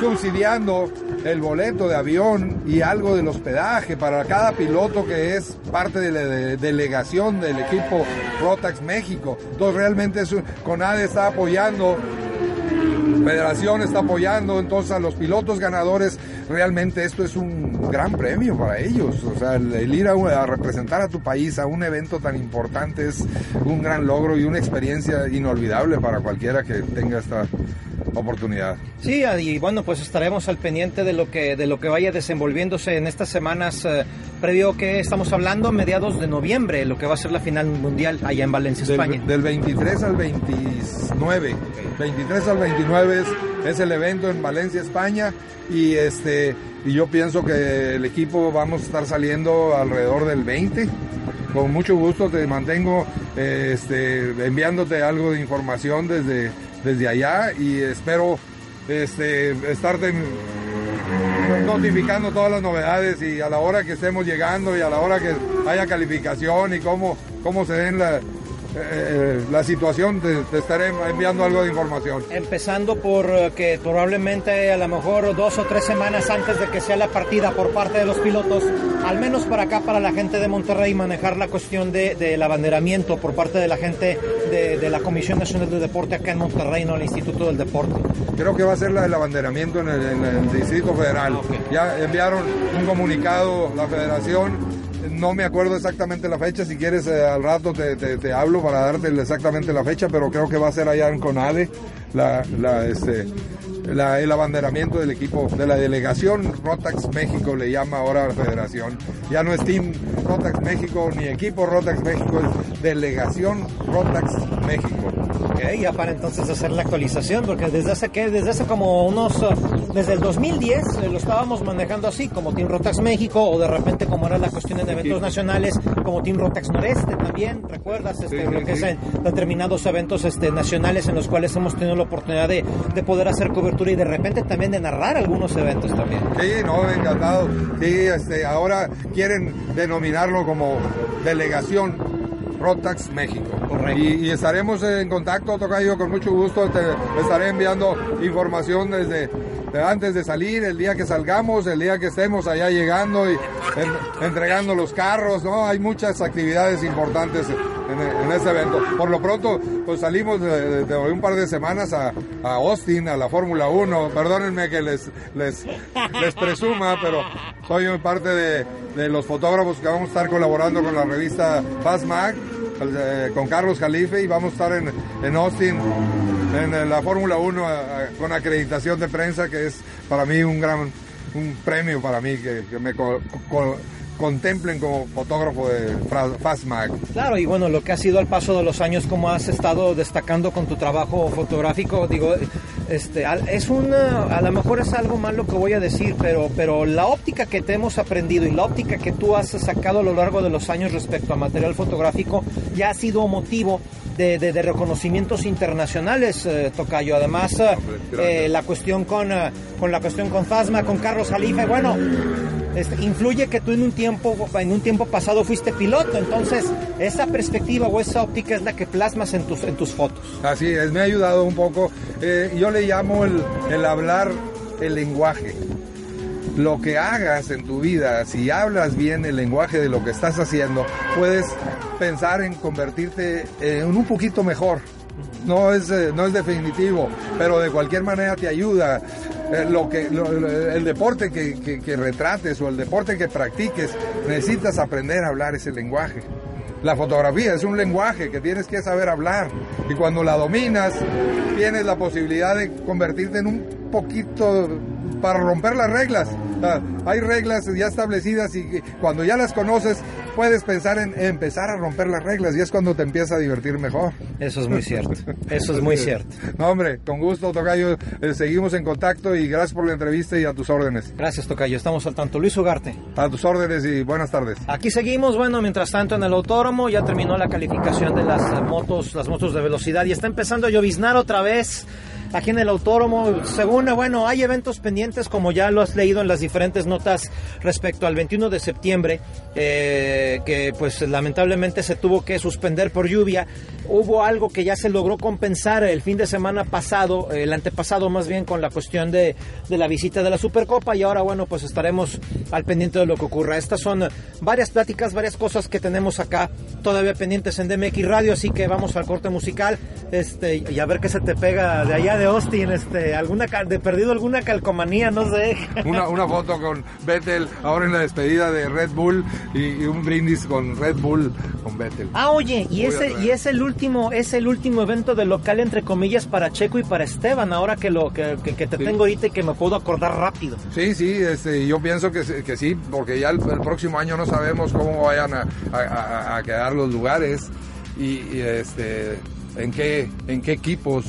subsidiando el boleto de avión y algo del hospedaje para cada piloto que es parte de la de- delegación del equipo Rotax México. Entonces realmente CONADE está apoyando Federación está apoyando entonces a los pilotos ganadores. Realmente esto es un gran premio para ellos. O sea, el, el ir a, a representar a tu país a un evento tan importante es un gran logro y una experiencia inolvidable para cualquiera que tenga esta oportunidad. Sí, y bueno, pues estaremos al pendiente de lo que de lo que vaya desenvolviéndose en estas semanas eh, previo que estamos hablando mediados de noviembre, lo que va a ser la final mundial allá en Valencia, España. Del, del 23 al 29. 23 al 29 es, es el evento en Valencia, España. Y este y yo pienso que el equipo vamos a estar saliendo alrededor del 20. Con mucho gusto te mantengo este, enviándote algo de información desde, desde allá y espero este, estarte notificando todas las novedades y a la hora que estemos llegando y a la hora que haya calificación y cómo, cómo se den la, eh, la situación, te, te estaré enviando algo de información. Empezando por eh, que probablemente a lo mejor dos o tres semanas antes de que sea la partida por parte de los pilotos, al menos para acá, para la gente de Monterrey, manejar la cuestión de, del abanderamiento por parte de la gente de, de la Comisión Nacional de Deporte acá en Monterrey, no el Instituto del Deporte. Creo que va a ser la del abanderamiento en el, en el Distrito Federal. Ya enviaron un comunicado la federación. No me acuerdo exactamente la fecha, si quieres eh, al rato te, te- hablo para darte exactamente la fecha, pero creo que va a ser allá en CONADE la, este, la- el abanderamiento del equipo, de la delegación Rotax México, le llama ahora a la federación. Ya no es Team Rotax México ni equipo Rotax México, es delegación Rotax México. Ok, ya para entonces hacer la actualización, porque desde hace, ¿qué? Desde hace como unos, desde el 2010 eh, lo estábamos manejando así, como Team Rotax México, o de repente como era la cuestión en eventos nacionales, como Team Rotax Noreste también, ¿recuerdas? Este, Sí, lo que sí. es en determinados eventos este, nacionales en los cuales hemos tenido la oportunidad de, de poder hacer cobertura y de repente también de narrar algunos eventos también. Sí, no, encantado. Sí, este, ahora quieren denominarlo como delegación Rotax México. Correcto. Y, y estaremos en contacto, Tocayo, con mucho gusto. Te estaré enviando información desde de antes de salir, el día que salgamos, el día que estemos allá llegando y en- entregando los carros, ¿no? Hay muchas actividades importantes en, en este evento. Por lo pronto, pues salimos de, de- un par de semanas a, a Austin, a la Fórmula 1. Perdónenme que les, les, les presuma, pero soy parte de, de los fotógrafos que vamos a estar colaborando con la revista Fast Mag, con Carlos Jalife, y vamos a estar en, en Austin en eh, la Fórmula 1 a- a- con acreditación de prensa, que es para mí un gran un premio para mí que, que me contemplen como fotógrafo de Fra- Fast Mag. Claro, y bueno, lo que ha sido al paso de los años, como has estado destacando con tu trabajo fotográfico, digo, este, es una, a lo mejor es algo malo que voy a decir, pero, pero la óptica que te hemos aprendido y la óptica que tú has sacado a lo largo de los años respecto a material fotográfico ya ha sido motivo de, de- de reconocimientos internacionales, eh, Tocayo. Además, eh, la cuestión con, eh, con la cuestión con Fasma, con Carlos Jalife, bueno, este, influye que tú en un tiempo en un tiempo pasado fuiste piloto, entonces esa perspectiva o esa óptica es la que plasmas en tus en tus fotos. Así es, me ha ayudado un poco. Eh, yo le llamo el, el hablar el lenguaje. Lo que hagas en tu vida, si hablas bien el lenguaje de lo que estás haciendo, puedes pensar en convertirte en un poquito mejor. No es, eh, no es definitivo, pero de cualquier manera te ayuda. Eh, lo que, lo- el deporte que retrates o el deporte que practiques, necesitas aprender a hablar ese lenguaje. La fotografía es un lenguaje que tienes que saber hablar y cuando la dominas tienes la posibilidad de convertirte en un poquito para romper las reglas. O sea, hay reglas ya establecidas y cuando ya las conoces puedes pensar en empezar a romper las reglas y es cuando te empieza a divertir mejor. Eso es muy cierto. Eso es muy cierto. <laughs> No, hombre, con gusto, Tocayo. Eh, seguimos en contacto y gracias por la entrevista y a tus órdenes. Gracias, Tocayo. Estamos al tanto. Luis Ugarte. A tus órdenes y buenas tardes. Aquí seguimos, bueno, mientras tanto en el autódromo ya terminó la calificación de las eh, motos, las motos de velocidad y está empezando a lloviznar otra vez aquí en el autódromo. Según, bueno, hay eventos pendientes como ya lo has leído en las diferentes notas respecto al 21 de septiembre, eh, que pues lamentablemente se tuvo que suspender por lluvia. Hubo algo que ya se logró compensar el fin de semana pasado, el antepasado más bien con la cuestión de, de la visita de la Supercopa y ahora bueno pues estaremos al pendiente de lo que ocurra. Estas son varias pláticas, varias cosas que tenemos acá todavía pendientes en DMX Radio, así que vamos al corte musical este y a ver qué se te pega de allá Austin, este alguna de perdido alguna calcomanía, no sé. <laughs> Una, una foto con Vettel ahora en la despedida de Red Bull y, y un brindis con Red Bull con Vettel. Ah, oye, y ese y es el último es el último evento de local entre comillas para Checo y para Esteban, ahora que lo que, que- que te Sí. tengo ahorita y que me puedo acordar rápido. Sí, sí, este, yo pienso que, sí- que sí, porque ya el, el próximo año no sabemos cómo vayan a, a- a- a quedar los lugares y, y, este, en qué, en qué equipos.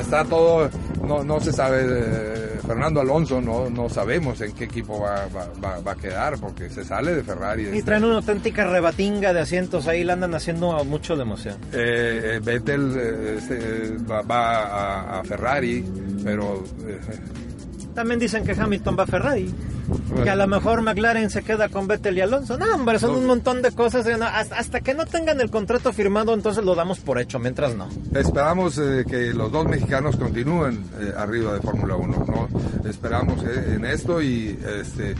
Está todo, no, no se sabe, eh, Fernando Alonso, no, no sabemos en qué equipo va, va- va- va a quedar, porque se sale de Ferrari. Y este. traen una auténtica rebatinga de asientos, ahí la andan haciendo mucho de emoción. Eh, eh, Vettel eh, este, va, va a, a Ferrari, pero eh, También dicen que Hamilton va a Ferrari. Que a lo mejor McLaren se queda con Vettel y Alonso. No, hombre, son No. un montón de cosas. eh, hasta que no tengan el contrato firmado, entonces lo damos por hecho, mientras no. Esperamos eh, que los dos mexicanos continúen eh, arriba de Fórmula 1, ¿no? Esperamos eh, en esto y este, eh,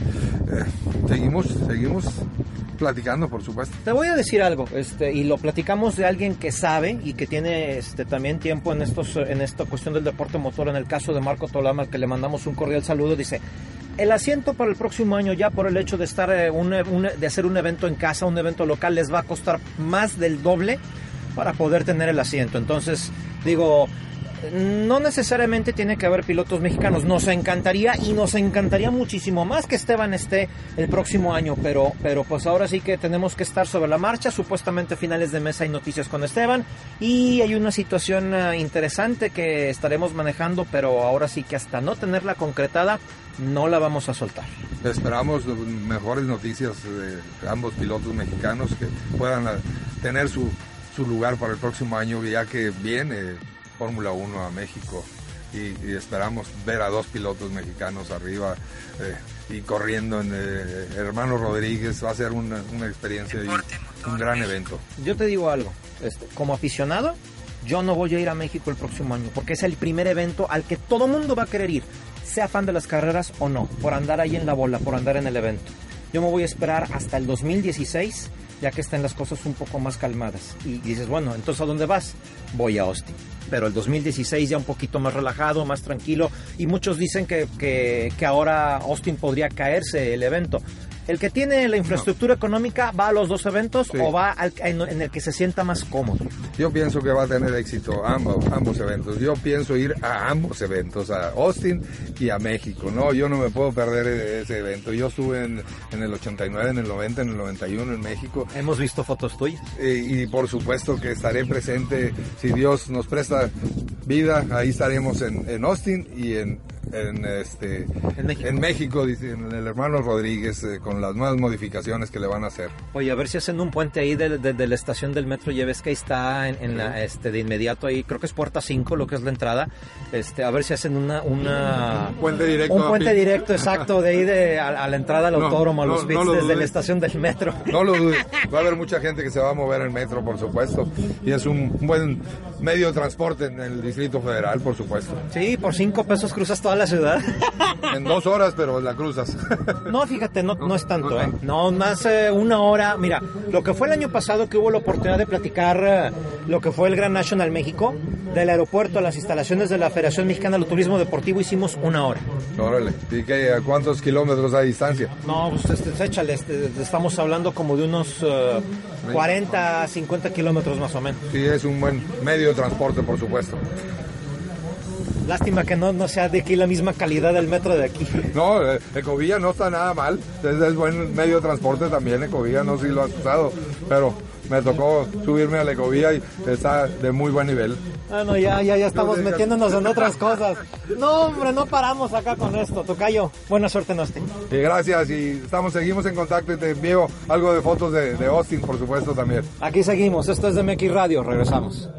seguimos, seguimos platicando, por supuesto. Te voy a decir algo, este, y lo platicamos de alguien que sabe y que tiene este, también tiempo en, estos, en esta cuestión del deporte motor. En el caso de Marco Tolama, al que le mandamos un cordial saludo, dice: el asiento para el próximo año, ya por el hecho de estar eh, un- de hacer un evento en casa, un evento local, les va a costar más del doble para poder tener el asiento. Entonces, digo, no necesariamente tiene que haber pilotos mexicanos. Nos encantaría y nos encantaría muchísimo más que Esteban esté el próximo año, pero, pero pues ahora sí que tenemos que estar sobre la marcha. Supuestamente finales de mes hay noticias con Esteban y hay una situación eh, interesante que estaremos manejando, pero ahora sí que hasta no tenerla concretada no la vamos a soltar. Esperamos mejores noticias de ambos pilotos mexicanos que puedan eh, tener su, su lugar para el próximo año, ya que viene Fórmula 1 a México y, esperamos ver a dos pilotos mexicanos arriba eh, y corriendo en eh, Hermano Rodríguez. Va a ser una, experiencia y un gran evento. Yo te digo algo, este, como aficionado, yo no voy a ir a México el próximo año porque es el primer evento al que todo mundo va a querer ir, sea fan de las carreras o no, por andar ahí en la bola, por andar en el evento. Yo me voy a esperar hasta el 2016 ya que están las cosas un poco más calmadas. Y dices, bueno, entonces ¿a dónde vas? Voy a Austin. Pero el 2016 ya un poquito más relajado, más tranquilo. Y muchos dicen que, que, que ahora Austin podría caerse el evento. El que tiene la infraestructura económica va a los dos eventos o va en, el que se sienta más cómodo. Yo pienso que va a tener éxito ambos, ambos eventos. Yo pienso ir a ambos eventos, a Austin y a México. No, yo no me puedo perder e-, ese evento. Yo estuve en, el 89, en el 90, en el 91 en México. Hemos visto fotos tuyas. Eh, y por supuesto que estaré presente si Dios nos presta vida. Ahí estaremos en, en Austin y en en este en México, dice el hermano Rodríguez eh, con las nuevas modificaciones que le van a hacer. Oye, a ver si hacen un puente ahí de, la estación del metro, ya ves que ahí está en, la, este de inmediato ahí, creo que es puerta 5 lo que es la entrada. Este, a ver si hacen una una un puente directo. Un puente directo exacto de ahí de a, la entrada al autódromo, a los bits desde la estación del metro. No lo dudes. <laughs> Va a haber mucha gente que se va a mover en metro, por supuesto, y es un buen medio de transporte en el Distrito Federal, por supuesto. Sí, por 5 pesos cruzas toda la ciudad. <laughs> En dos horas, pero la cruzas. <laughs> No, fíjate, no, no es tanto, ¿eh? No, más eh, una hora. Mira, lo que fue el año pasado que hubo la oportunidad de platicar eh, lo que fue el Gran National México, del aeropuerto a las instalaciones de la Federación Mexicana de Turismo Deportivo, hicimos una hora. Órale, ¿y qué, a cuántos kilómetros hay distancia? No, pues este, échale, este, estamos hablando como de unos 40, eh, 50 kilómetros más o menos. Sí, es un buen medio de transporte, por supuesto. Lástima que no, no sea de aquí la misma calidad del metro de aquí. <laughs> No, eh, Ecovilla no está nada mal. Es, buen medio de transporte también. Ecovilla no sí lo ha usado. Pero me tocó subirme a la Ecovilla y está de muy buen nivel. Bueno, ya, ya, ya estamos metiéndonos en otras cosas. No, hombre, no paramos acá con esto. Tocayo, buena suerte en Austin. Y gracias, y estamos, seguimos en contacto y te envío algo de fotos de, de Austin, por supuesto, también. Aquí seguimos, esto es de MX Radio, regresamos.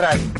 DMX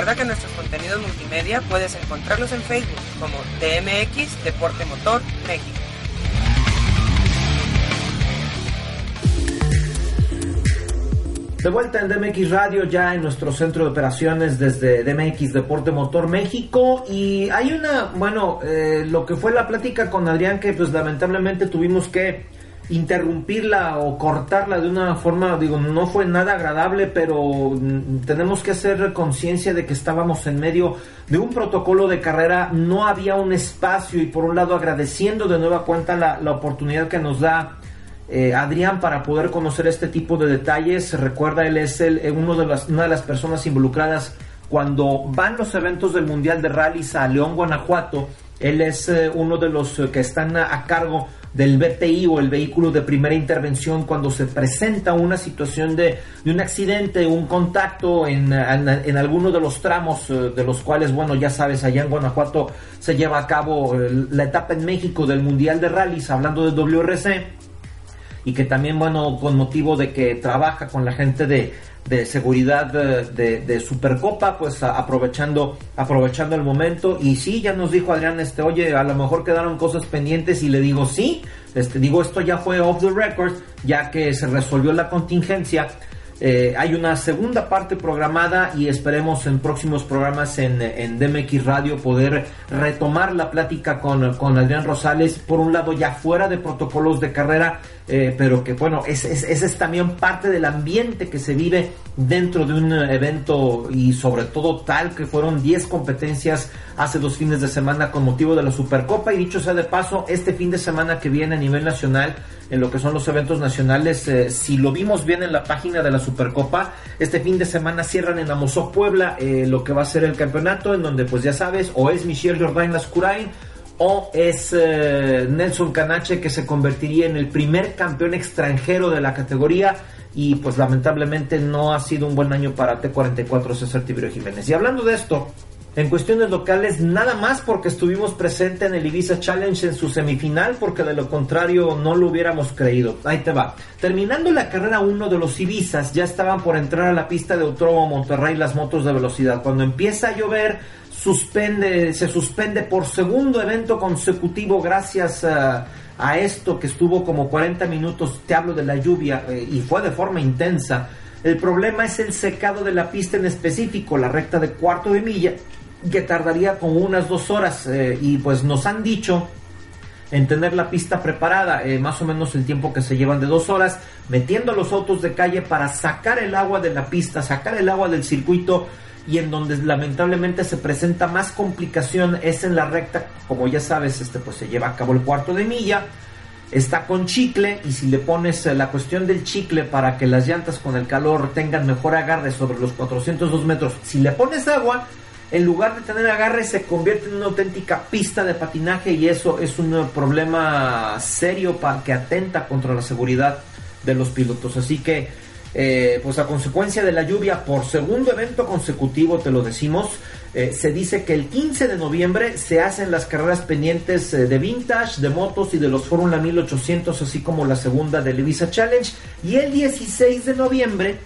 Recuerda que nuestros contenidos multimedia puedes encontrarlos en Facebook como DMX Deporte Motor México. De vuelta en DMX Radio, ya en nuestro centro de operaciones desde DMX Deporte Motor México. Y hay una, bueno, eh, lo que fue la plática con Adrián, que pues lamentablemente tuvimos que interrumpirla o cortarla de una forma, digo, no fue nada agradable, pero mm, tenemos que hacer conciencia de que estábamos en medio de un protocolo de carrera, no había un espacio y por un lado agradeciendo de nueva cuenta la, la oportunidad que nos da eh, Adrián para poder conocer este tipo de detalles. Recuerda, él es el, eh, uno de las, una de las personas involucradas cuando van los eventos del Mundial de Rallys a León, Guanajuato. Él es eh, uno de los que están a, cargo del BPI o el vehículo de primera intervención cuando se presenta una situación de, de un accidente, un contacto en, en, en alguno de los tramos de los cuales, bueno, ya sabes, allá en Guanajuato se lleva a cabo la etapa en México del Mundial de Rallys, hablando de WRC y que también, bueno, con motivo de que trabaja con la gente de, de seguridad de, de, Supercopa, pues aprovechando, aprovechando el momento. Y sí, ya nos dijo Adrián, este, oye, a lo mejor quedaron cosas pendientes y le digo sí, este, digo, esto ya fue off the record, ya que se resolvió la contingencia. Eh, hay una segunda parte programada y esperemos en próximos programas en, en DMX Radio poder retomar la plática con, con Adrián Rosales, por un lado ya fuera de protocolos de carrera, eh, pero que bueno, ese es, es, también parte del ambiente que se vive dentro de un evento y sobre todo tal que fueron 10 competencias hace dos fines de semana con motivo de la Supercopa. Y dicho sea de paso, este fin de semana que viene a nivel nacional, en lo que son los eventos nacionales, eh, si lo vimos bien en la página de la Supercopa, este fin de semana cierran en Amozoc Puebla eh, lo que va a ser el campeonato, en donde pues ya sabes, o es Michelle Jordain Lascurain, o es eh, Nelson Canache que se convertiría en el primer campeón extranjero de la categoría y pues lamentablemente no ha sido un buen año para T44 César Tiberio Jiménez. Y hablando de esto, en cuestiones locales, nada más porque estuvimos presentes en el Ibiza Challenge en su semifinal, porque de lo contrario no lo hubiéramos creído. Ahí te va. Terminando la carrera 1 de los Ibizas, ya estaban por entrar a la pista de Autódromo Monterrey las motos de velocidad. Cuando empieza a llover, suspende, se suspende por segundo evento consecutivo gracias a, a esto que estuvo como 40 minutos, te hablo de la lluvia eh, y fue de forma intensa. El problema es el secado de la pista en específico, la recta de cuarto de milla, que tardaría como unas dos horas eh, y pues nos han dicho en tener la pista preparada, eh, más o menos el tiempo que se llevan de dos horas, metiendo los autos de calle para sacar el agua de la pista, sacar el agua del circuito y en donde lamentablemente se presenta más complicación es en la recta, como ya sabes, este pues se lleva a cabo el cuarto de milla, está con chicle y si le pones eh, la cuestión del chicle para que las llantas con el calor tengan mejor agarre sobre los 402 metros, si le pones agua, en lugar de tener agarre se convierte en una auténtica pista de patinaje y eso es un problema serio para que atenta contra la seguridad de los pilotos. Así que, eh, pues a consecuencia de la lluvia, por segundo evento consecutivo, te lo decimos, eh, se dice que el 15 de noviembre se hacen las carreras pendientes eh, de Vintage, de motos y de los Fórmula 1800, así como la segunda del Ibiza Challenge. Y el 16 de noviembre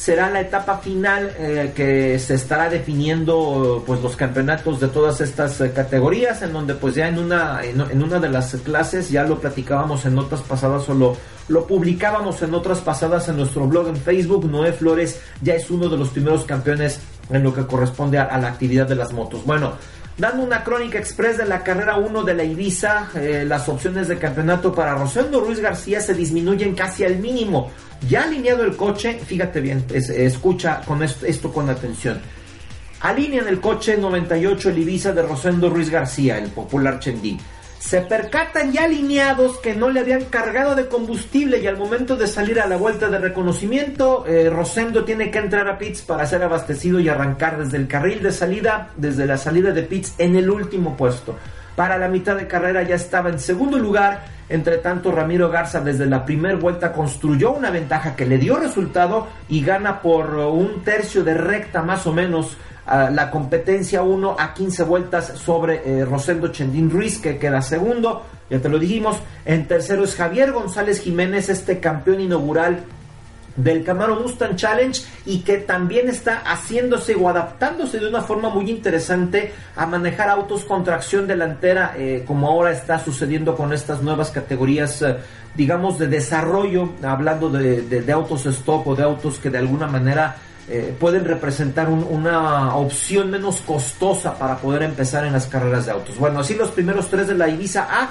será la etapa final eh, que se estará definiendo pues los campeonatos de todas estas eh, categorías en donde pues ya en una en, una de las clases ya lo platicábamos en notas pasadas o lo, publicábamos en otras pasadas en nuestro blog en Facebook Noé Flores ya es uno de los primeros campeones en lo que corresponde a, a la actividad de las motos bueno Dando una crónica express de la carrera 1 de la Ibiza, eh, las opciones de campeonato para Rosendo Ruiz García se disminuyen casi al mínimo. Ya alineado el coche, fíjate bien, es- escucha con esto, esto con atención. Alinean el coche 98 el Ibiza de Rosendo Ruiz García, el popular Chendí. Se percatan ya alineados que no le habían cargado de combustible y al momento de salir a la vuelta de reconocimiento, eh, Rosendo tiene que entrar a pits para ser abastecido y arrancar desde el carril de salida, desde la salida de pits en el último puesto. Para la mitad de carrera ya estaba en segundo lugar. Entre tanto, Ramiro Garza desde la primera vuelta construyó una ventaja que le dio resultado y gana por uh, un tercio de recta más o menos a la competencia 1 a 15 vueltas sobre eh, Rosendo Chendín Ruiz que queda segundo, ya te lo dijimos. En tercero es Javier González Jiménez, este campeón inaugural del Camaro Mustang Challenge y que también está haciéndose o adaptándose de una forma muy interesante a manejar autos con tracción delantera eh, como ahora está sucediendo con estas nuevas categorías eh, digamos de desarrollo hablando de, autos stock o de autos que de alguna manera eh, pueden representar un- una opción menos costosa para poder empezar en las carreras de autos. Bueno así los primeros tres de la Ibiza A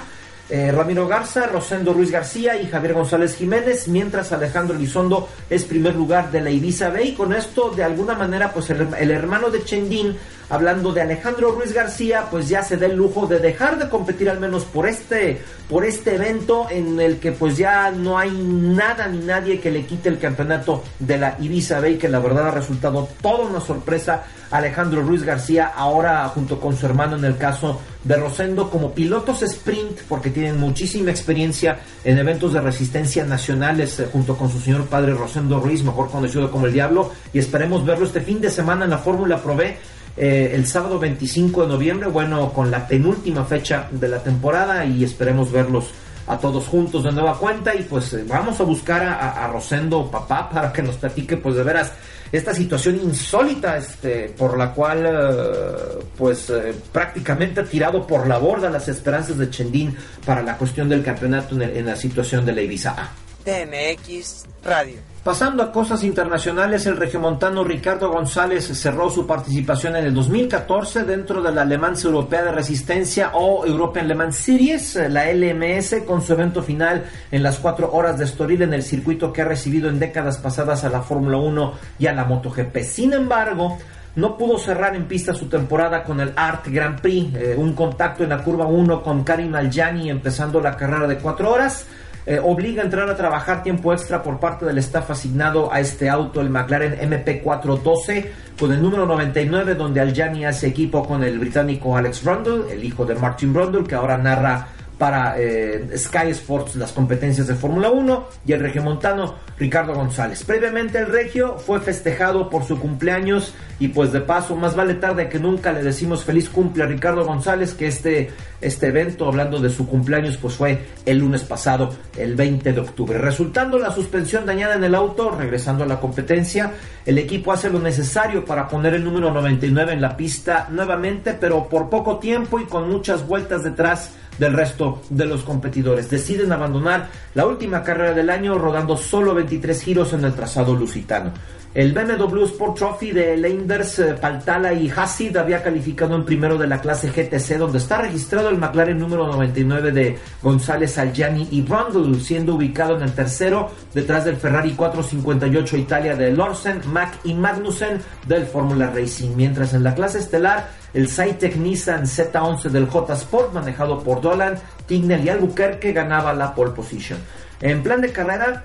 eh, Ramiro Garza, Rosendo Ruiz García y Javier González Jiménez, mientras Alejandro Elizondo es primer lugar de la Ibiza B. Y con esto de alguna manera pues el, el hermano de Chendín, hablando de Alejandro Ruiz García, pues ya se da el lujo de dejar de competir al menos por este por este evento en el que pues ya no hay nada ni nadie que le quite el campeonato de la Ibiza B y que la verdad ha resultado toda una sorpresa Alejandro Ruiz García ahora junto con su hermano en el caso de Rosendo como pilotos sprint porque tienen muchísima experiencia en eventos de resistencia nacionales eh, junto con su señor padre Rosendo Ruiz, mejor conocido como el Diablo, y esperemos verlo este fin de semana en la Fórmula Pro B. eh, el sábado 25 de noviembre, bueno, con la penúltima fecha de la temporada y esperemos verlos a todos juntos de nueva cuenta y pues eh, vamos a buscar a, Rosendo papá <laughs> para que nos platique pues de veras esta situación insólita este por la cual eh, pues prácticamente ha tirado por la borda las esperanzas de Chendín para la cuestión del campeonato en, en la situación de la Ibiza A. TMX Radio. Pasando a cosas internacionales, el regiomontano Ricardo González cerró su participación en el 2014 dentro de la Le Mans Europea de Resistencia o European Le Mans Series, la LMS, con su evento final en las cuatro horas de Estoril en el circuito que ha recibido en décadas pasadas a la Fórmula 1 y a la MotoGP. Sin embargo, no pudo cerrar en pista su temporada con el Art Grand Prix, eh, un contacto en la curva 1 con Karim Aljani empezando la carrera de cuatro horas eh, obliga a entrar a trabajar tiempo extra por parte del staff asignado a este auto, el McLaren MP412, con el número 99, donde Aljani hace equipo con el británico Alex Rundle, el hijo de Martin Rundle, que ahora narra para eh, Sky Sports las competencias de Fórmula 1 y el regiomontano Ricardo González. Previamente el regio fue festejado por su cumpleaños y pues de paso más vale tarde que nunca le decimos feliz cumple a Ricardo González que este, este evento hablando de su cumpleaños pues fue el lunes pasado el 20 de octubre. Resultando la suspensión dañada en el auto, regresando a la competencia, el equipo hace lo necesario para poner el número 99 en la pista nuevamente pero por poco tiempo y con muchas vueltas detrás del resto de los competidores deciden abandonar la última carrera del año rodando solo 23 giros en el trazado lusitano. El BMW Sport Trophy de Leinders, eh, Paltala y Hassid había calificado en primero de la clase GTC, donde está registrado el McLaren número 99 de González Algiani y Brundle, siendo ubicado en el tercero detrás del Ferrari 458 Italia de Lorsen, Mack y Magnussen del Fórmula Racing. Mientras en la clase estelar, el Cytec Nissan Z11 del J Sport, manejado por Dolan, Tignell y Albuquerque, ganaba la pole position. En plan de carrera,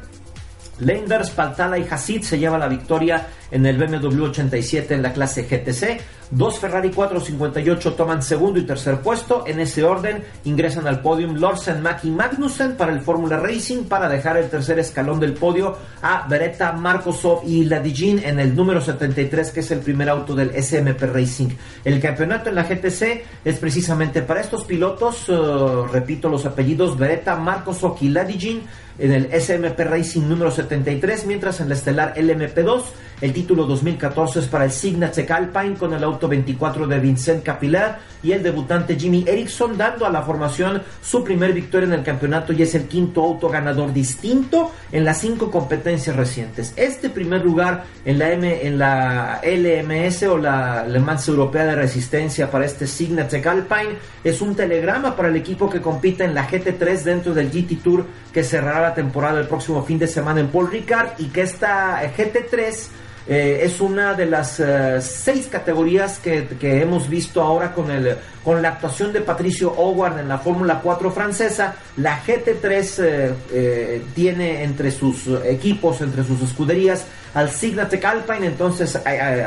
Leinders, Paltala y Hasid se lleva la victoria en el BMW 87 en la clase GTC. Dos Ferrari 458 toman segundo y tercer puesto. En ese orden ingresan al podium Lorsen, Mack y Magnussen para el Fórmula Racing para dejar el tercer escalón del podio a Beretta, Markosov y Ladigin en el número 73 que es el primer auto del SMP Racing. El campeonato en la GTC es precisamente para estos pilotos, eh, repito los apellidos Beretta, Markosov y Ladigin en el SMP Racing número 73, mientras en la estelar LMP2 el título 2014 es para el Signatec Alpine con el auto 24 de Vincent Capilar y el debutante Jimmy Erickson dando a la formación su primer victoria en el campeonato y es el quinto auto ganador distinto en las cinco competencias recientes. Este primer lugar en la, M, en la LMS o la Le Mans Europea de Resistencia para este Signatec Alpine es un telegrama para el equipo que compita en la GT3 dentro del GT Tour que cerrará la temporada el próximo fin de semana en Paul Ricard y que esta GT3 eh, es una de las eh, seis categorías que, que hemos visto ahora con, el, con la actuación de Patricio Howard en la Fórmula 4 francesa. La GT3 eh, tiene entre sus equipos, entre sus escuderías, al Signatec Alpine, entonces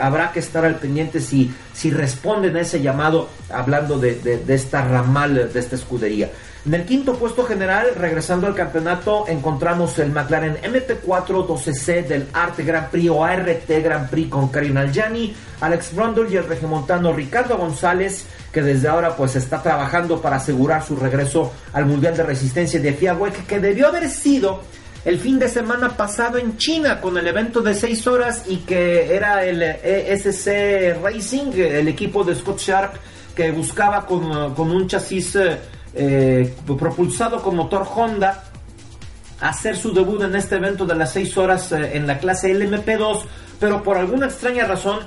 habrá que estar al pendiente si, si responden a ese llamado hablando de- de esta ramal, de esta escudería. En el quinto puesto general, regresando al campeonato, encontramos el McLaren MP4 12C del Arte Grand Prix o ART Grand Prix con Karim Aljani, Alex Brundle y el regimontano Ricardo González, que desde ahora pues está trabajando para asegurar su regreso al Mundial de Resistencia de FIA WEC, que debió haber sido el fin de semana pasado en China con el evento de 6 horas y que era el ESC Racing, el equipo de Scott Sharp que buscaba con, con un chasis eh, propulsado con motor Honda hacer su debut en este evento de las 6 horas eh, en la clase LMP2, pero por alguna extraña razón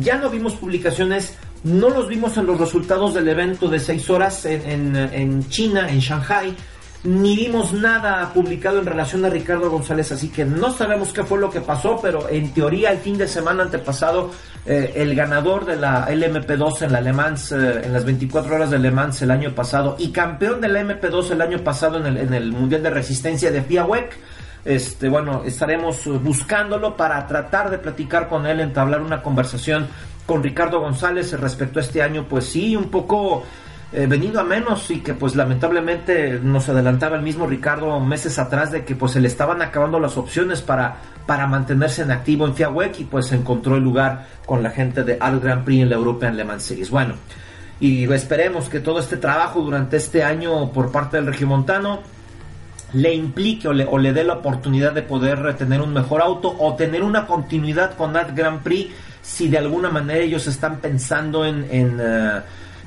ya no vimos publicaciones, no los vimos en los resultados del evento de 6 horas en, en China, en Shanghai, ni vimos nada publicado en relación a Ricardo González, así que no sabemos qué fue lo que pasó, pero en teoría el fin de semana antepasado eh, el ganador de la LMP2 en la Le Mans, eh, en las 24 horas de Le Mans el año pasado y campeón de la MP2 el año pasado en el, en el Mundial de Resistencia de FIA WEC, este, bueno, estaremos eh, buscándolo para tratar de platicar con él, entablar una conversación con Ricardo González respecto a este año, pues sí, un poco eh, venido a menos y que pues lamentablemente nos adelantaba el mismo Ricardo meses atrás de que pues se le estaban acabando las opciones para, para mantenerse en activo en FIA WEC y pues encontró el lugar con la gente de Al Grand Prix en la European Le Mans. Bueno, y esperemos que todo este trabajo durante este año por parte del regimontano le implique o le, o le dé la oportunidad de poder tener un mejor auto o tener una continuidad con Ad Grand Prix si de alguna manera ellos están pensando en, en, eh,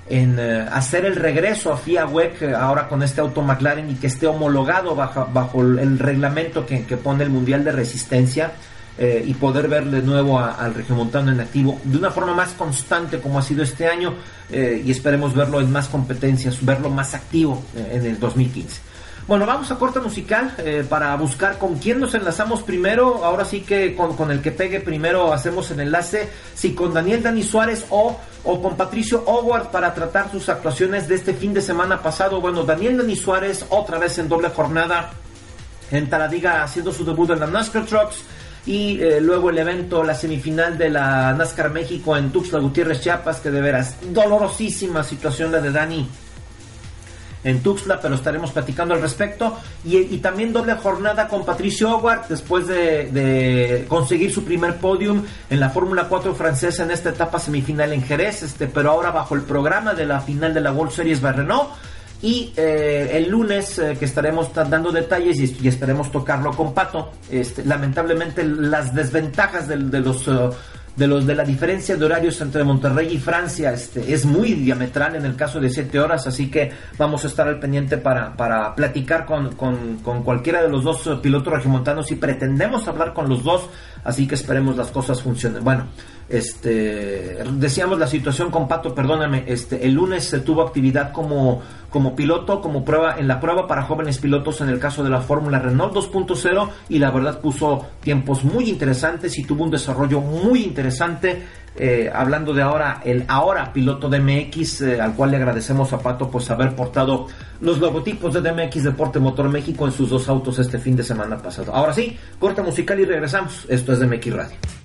en, eh, hacer el regreso a FIA WEC eh, ahora con este auto McLaren y que esté homologado bajo, bajo el reglamento que, que pone el Mundial de Resistencia eh, y poder ver de nuevo al regiomontano en activo de una forma más constante como ha sido este año y esperemos verlo en más competencias, verlo más activo en el 2015. Bueno, vamos a corte musical eh, para buscar con quién nos enlazamos primero. Ahora sí que con, con el que pegue primero hacemos el enlace, si con Daniel Dani Suárez o, o con Patricio Howard para tratar sus actuaciones de este fin de semana pasado. Bueno, Daniel Dani Suárez otra vez en doble jornada en Taladiga haciendo su debut en la NASCAR Trucks y eh, luego el evento, la semifinal de la NASCAR México en Tuxtla Gutiérrez, Chiapas, que de veras dolorosísima situación la de Dani en Tuxtla, pero estaremos platicando al respecto. Y, también doble jornada con Patricio Howard, después de, conseguir su primer podium en la Fórmula 4 francesa en esta etapa semifinal en Jerez, este, pero ahora bajo el programa de la final de la World Series Renault. Y eh, el lunes eh, que estaremos ta- dando detalles y, esperemos tocarlo con Pato. Este, lamentablemente las desventajas de, los eh, de los de la diferencia de horarios entre Monterrey y Francia este, es muy diametral en el caso de 7 horas, así que vamos a estar al pendiente para, para platicar con, con, con cualquiera de los dos pilotos regimontanos y pretendemos hablar con los dos, así que esperemos las cosas funcionen. Bueno, este decíamos la situación con Pato, perdóname, este el lunes se tuvo actividad como como piloto, como prueba en la prueba para jóvenes pilotos en el caso de la Fórmula Renault 2.0 y la verdad puso tiempos muy interesantes y tuvo un desarrollo muy interesante. eh, hablando de ahora, el ahora piloto de MX, eh, al cual le agradecemos a Pato pues haber portado los logotipos de DMX Deporte Motor México en sus dos autos este fin de semana pasado. Ahora sí, corta musical y regresamos. Esto es DMX Radio.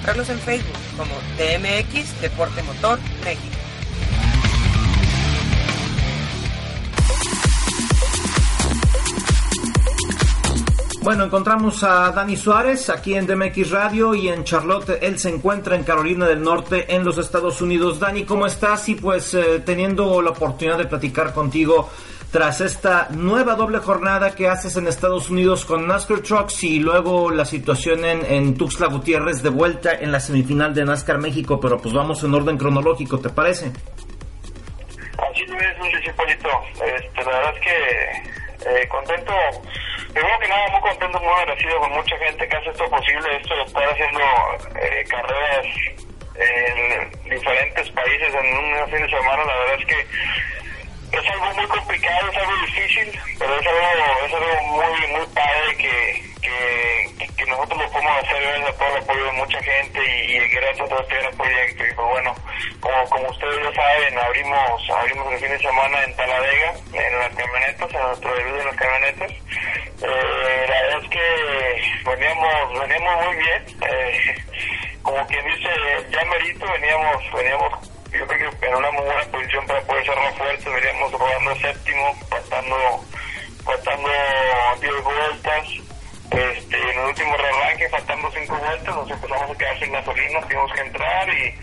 puedes encontrarlos en Facebook como DMX Deporte Motor México. Bueno, encontramos a Dani Suárez aquí en DMX Radio y en Charlotte. Él se encuentra en Carolina del Norte, en los Estados Unidos. Dani, ¿cómo estás? Y pues eh, teniendo la oportunidad de platicar contigo tras esta nueva doble jornada que haces en Estados Unidos con NASCAR Trucks y luego la situación en, en Tuxtla Gutiérrez de vuelta en la semifinal de NASCAR México. Pero pues vamos en orden cronológico, ¿te parece? Así es, sí, Polito. Este, la verdad es que eh, contento, primero que nada muy contento, muy agradecido con mucha gente que hace esto posible, esto de estar haciendo eh, carreras en diferentes países en un fin de semana, la verdad es que es algo muy complicado, es algo difícil, pero es algo, es algo muy, muy padre que, que, que nosotros lo podemos hacer gracias a todo el apoyo de mucha gente y, gracias a todo este proyecto. Y pues bueno, como, como ustedes ya saben, abrimos, abrimos el fin de semana en Taladega, en las camionetas, en nuestro debut de las camionetas. Eh, la verdad es que veníamos, veníamos muy bien. Eh, como quien dice, ya merito, veníamos, veníamos yo creo que en una muy buena posición para poder cerrar fuerte, veníamos rodando séptimo, faltando, faltando 10 vueltas, este, en el último arranque, faltando 5 vueltas, nos empezamos a quedar sin gasolina, tuvimos que entrar y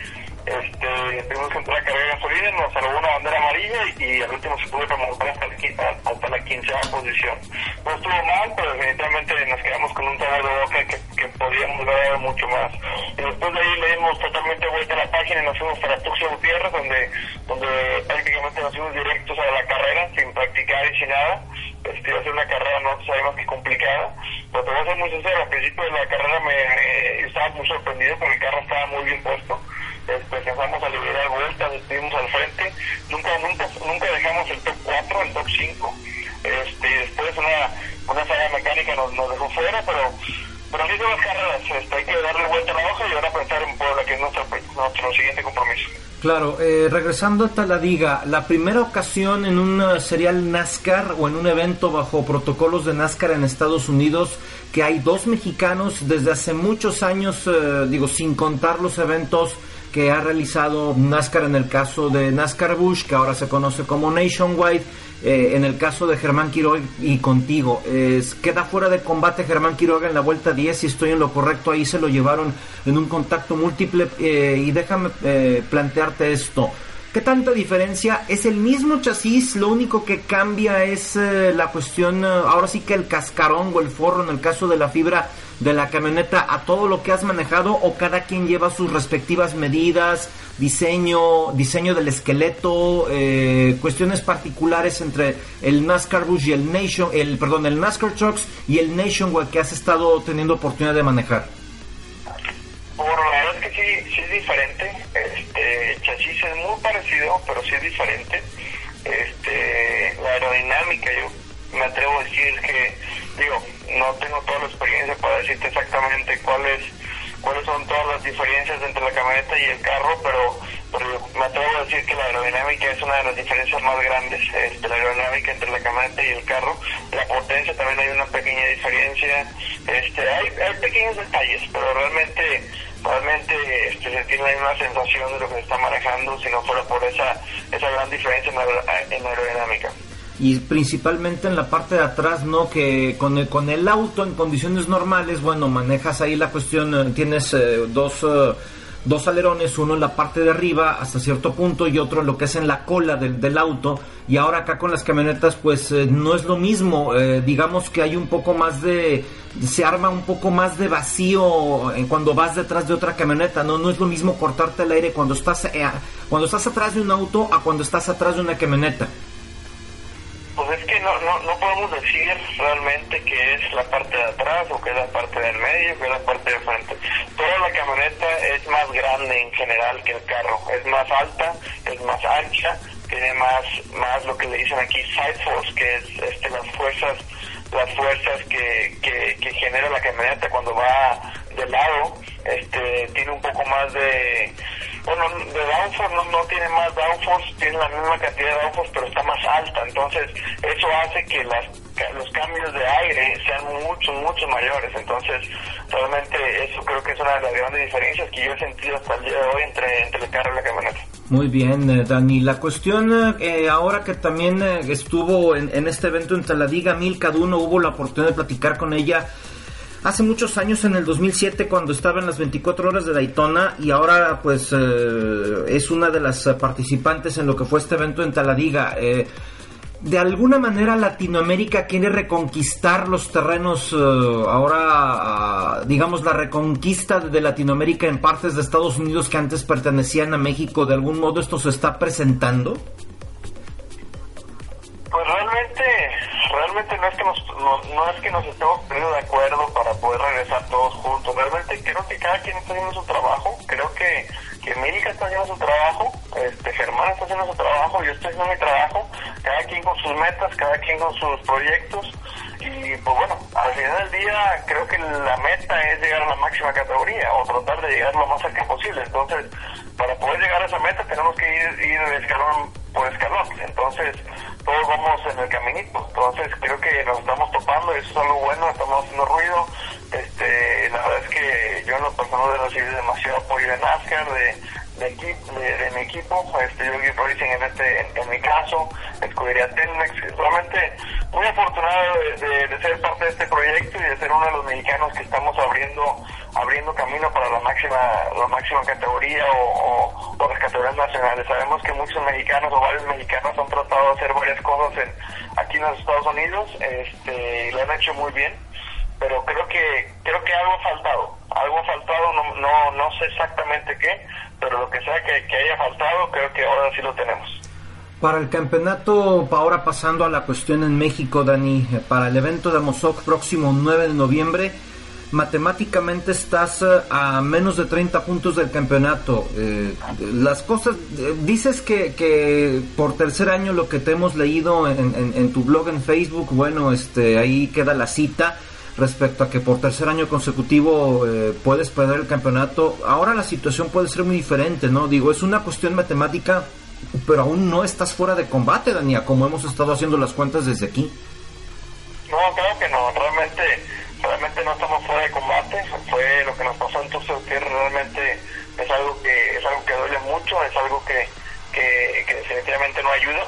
este, tuvimos que entrar a cargar gasolina, nos salvó una bandera amarilla y, al último se pudo remontar hasta, la hasta posición. No estuvo mal, pero definitivamente nos quedamos con un sabor de boca que, podíamos haber mucho más. Y después de ahí le dimos totalmente vuelta a la página y nos fuimos para Tuxtla Gutiérrez, donde, donde prácticamente nos fuimos directos a la carrera, sin practicar y sin nada. Este, iba a ser una carrera, no sabemos que complicada. Pero te voy a ser muy sincero, al principio de la carrera me, eh, estaba muy sorprendido porque el carro estaba muy bien puesto. Este, empezamos a liberar vueltas, estuvimos al frente. Nunca, nunca, nunca dejamos el top 4, el top 5. Este, después una, una falla mecánica nos, nos dejó fuera, pero, pero así son las carreras. Este, hay que darle vuelta a la hoja y ahora pensar en Puebla, que es nuestro, nuestro siguiente compromiso. Claro, eh, regresando a Taladiga, la primera ocasión en un eh, serial NASCAR o en un evento bajo protocolos de NASCAR en Estados Unidos, que hay dos mexicanos desde hace muchos años, eh, digo, sin contar los eventos que ha realizado NASCAR en el caso de NASCAR Bush, que ahora se conoce como Nationwide, eh, en el caso de Germán Quiroga y contigo. Es- queda fuera de combate Germán Quiroga en la vuelta 10, si estoy en lo correcto, ahí se lo llevaron en un contacto múltiple. eh, y déjame eh, plantearte esto. ¿Qué tanta diferencia? ¿Es el mismo chasis? Lo único que cambia es eh, la cuestión, eh, ahora sí que el cascarón o el forro en el caso de la fibra de la camioneta a todo lo que has manejado o cada quien lleva sus respectivas medidas, diseño, diseño del esqueleto, eh, cuestiones particulares entre el NASCAR Bush y el Nation, el perdón, el NASCAR Trucks y el Nationwide que has estado teniendo oportunidad de manejar. Bueno, la verdad es que sí, sí es diferente. Este, el chasis es muy parecido, pero sí es diferente. Este, la aerodinámica, yo me atrevo a decir que, digo, no tengo toda la experiencia para decirte exactamente cuáles cuáles son todas las diferencias entre la camioneta y el carro, pero, pero me atrevo a decir que la aerodinámica es una de las diferencias más grandes, este, la aerodinámica entre la camioneta y el carro. La potencia también hay una pequeña diferencia, este, hay, hay pequeños detalles, pero realmente realmente este, se tiene una sensación de lo que se está manejando si no fuera por esa, esa gran diferencia en, aer- en aerodinámica. Y principalmente en la parte de atrás, ¿no? Que con el, con el auto en condiciones normales, bueno, manejas ahí la cuestión, eh, tienes eh, dos, eh, dos alerones, uno en la parte de arriba hasta cierto punto y otro en lo que es en la cola del, del auto. Y ahora acá con las camionetas, pues eh, no es lo mismo, eh, digamos que hay un poco más de, se arma un poco más de vacío cuando vas detrás de otra camioneta, ¿no? No es lo mismo cortarte el aire cuando estás, cuando estás atrás de un auto a cuando estás atrás de una camioneta. No, podemos decir realmente que es la parte de atrás o que es la parte del medio, que es la parte de frente. Toda la camioneta es más grande en general que el carro, es más alta, es más ancha, tiene más, más lo que le dicen aquí side force, que es este, las fuerzas, las fuerzas que, que, que genera la camioneta cuando va de lado, este, tiene un poco más de, bueno, de downforce no, tiene más downforce, tiene la misma cantidad de downforce, pero está más alta. Entonces, eso hace que las, los cambios de aire sean mucho, mucho mayores. Entonces, realmente eso creo que es una de las grandes diferencias que yo he sentido hasta el día de hoy entre, entre el carro y la camioneta. Muy bien, eh, Dani. La cuestión, eh, ahora que también eh, estuvo en, en este evento en Taladiga, Mil Caduno, hubo la oportunidad de platicar con ella hace muchos años, en el 2007, cuando estaba en las 24 horas de Daytona, y ahora, pues, eh, es una de las participantes en lo que fue este evento en Taladiga. Eh, de alguna manera Latinoamérica quiere reconquistar los terrenos, eh, ahora ah, digamos la reconquista de Latinoamérica en partes de Estados Unidos que antes pertenecían a México, de algún modo esto se está presentando. realmente no es que nos, no, no es que nos estemos poniendo de acuerdo para poder regresar todos juntos. Realmente creo que cada quien está haciendo su trabajo. Creo que, que América está haciendo su trabajo, este, Germán está haciendo su trabajo, yo estoy haciendo mi trabajo. Cada quien con sus metas, cada quien con sus proyectos. Y pues bueno, al final del día creo que la meta es llegar a la máxima categoría o tratar de llegar lo más cerca posible. Entonces, para poder llegar a esa meta tenemos que ir, ir escalón por escalón. Entonces, todos vamos en el caminito. Entonces, creo que nos estamos topando eso es algo bueno, estamos haciendo ruido. Este, la verdad es que yo en lo personal he recibido demasiado apoyo de NASCAR, de, de, de, de mi equipo, este, Yogi Racing en, este, en, en mi caso, Escudería Telmex, realmente muy afortunado de ser parte de este proyecto y de ser uno de los mexicanos que estamos abriendo abriendo camino para la máxima la máxima categoría o, o, o las categorías nacionales. Sabemos que muchos mexicanos o varios mexicanos han tratado de hacer varias cosas en, aquí en los Estados Unidos este, y lo han hecho muy bien, pero creo que creo que algo faltado, algo faltado, no, no, no sé exactamente qué, pero lo que sea que, haya faltado, creo que ahora sí lo tenemos. Para el campeonato, ahora pasando a la cuestión en México, Dani, eh, para el evento de Amozoc próximo 9 de noviembre, matemáticamente estás eh, a menos de 30 puntos del campeonato. Eh, las cosas, dices que, que por tercer año lo que te hemos leído en, en- en tu blog en Facebook, bueno, este, ahí queda la cita respecto a que por tercer año consecutivo eh, puedes perder el campeonato. Ahora la situación puede ser muy diferente, ¿no? Digo, es una cuestión matemática, pero aún no estás fuera de combate, Dania, como hemos estado haciendo las cuentas desde aquí. No, claro que no, realmente, realmente no estamos fuera de combate, fue lo que nos pasó en Tuxtla Gutiérrez, realmente es algo que, es algo que duele mucho, es algo que, que, que definitivamente no ayuda,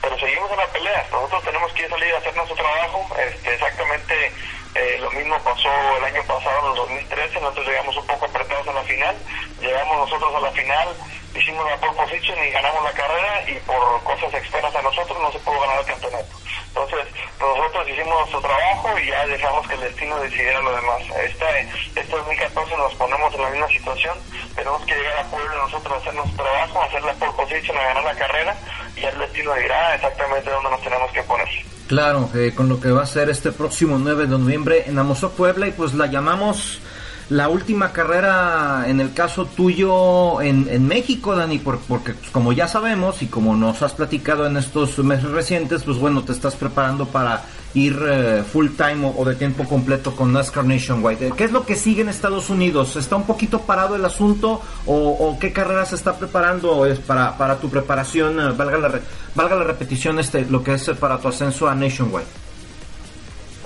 pero seguimos en la pelea, nosotros tenemos que salir a hacer nuestro trabajo, este, exactamente eh, lo mismo pasó el año pasado, en el 2013, nosotros llegamos un poco apretados a la final, llegamos nosotros a la final, hicimos la pole position y ganamos la carrera y por cosas externas a nosotros no se pudo ganar el campeonato. Entonces, nosotros hicimos nuestro trabajo y ya dejamos que el destino decidiera lo demás. Esta, este 2014 nos ponemos en la misma situación, tenemos que llegar a Puebla nosotros a hacer nuestro trabajo, a hacer la pole position, a ganar la carrera y el destino dirá exactamente dónde nos tenemos que poner. Claro, eh, con lo que va a ser este próximo 9 de noviembre en Amozoc, Puebla, y pues la llamamos la última carrera en el caso tuyo en, en México, Dani, por- porque pues, como ya sabemos y como nos has platicado en estos meses recientes, pues bueno, te estás preparando para ir eh, full time o, de tiempo completo con NASCAR Nationwide. ¿Qué es lo que sigue en Estados Unidos? ¿Está un poquito parado el asunto o, qué carrera se está preparando es para, para tu preparación, eh, valga, la valga la repetición, este, lo que es eh, para tu ascenso a Nationwide?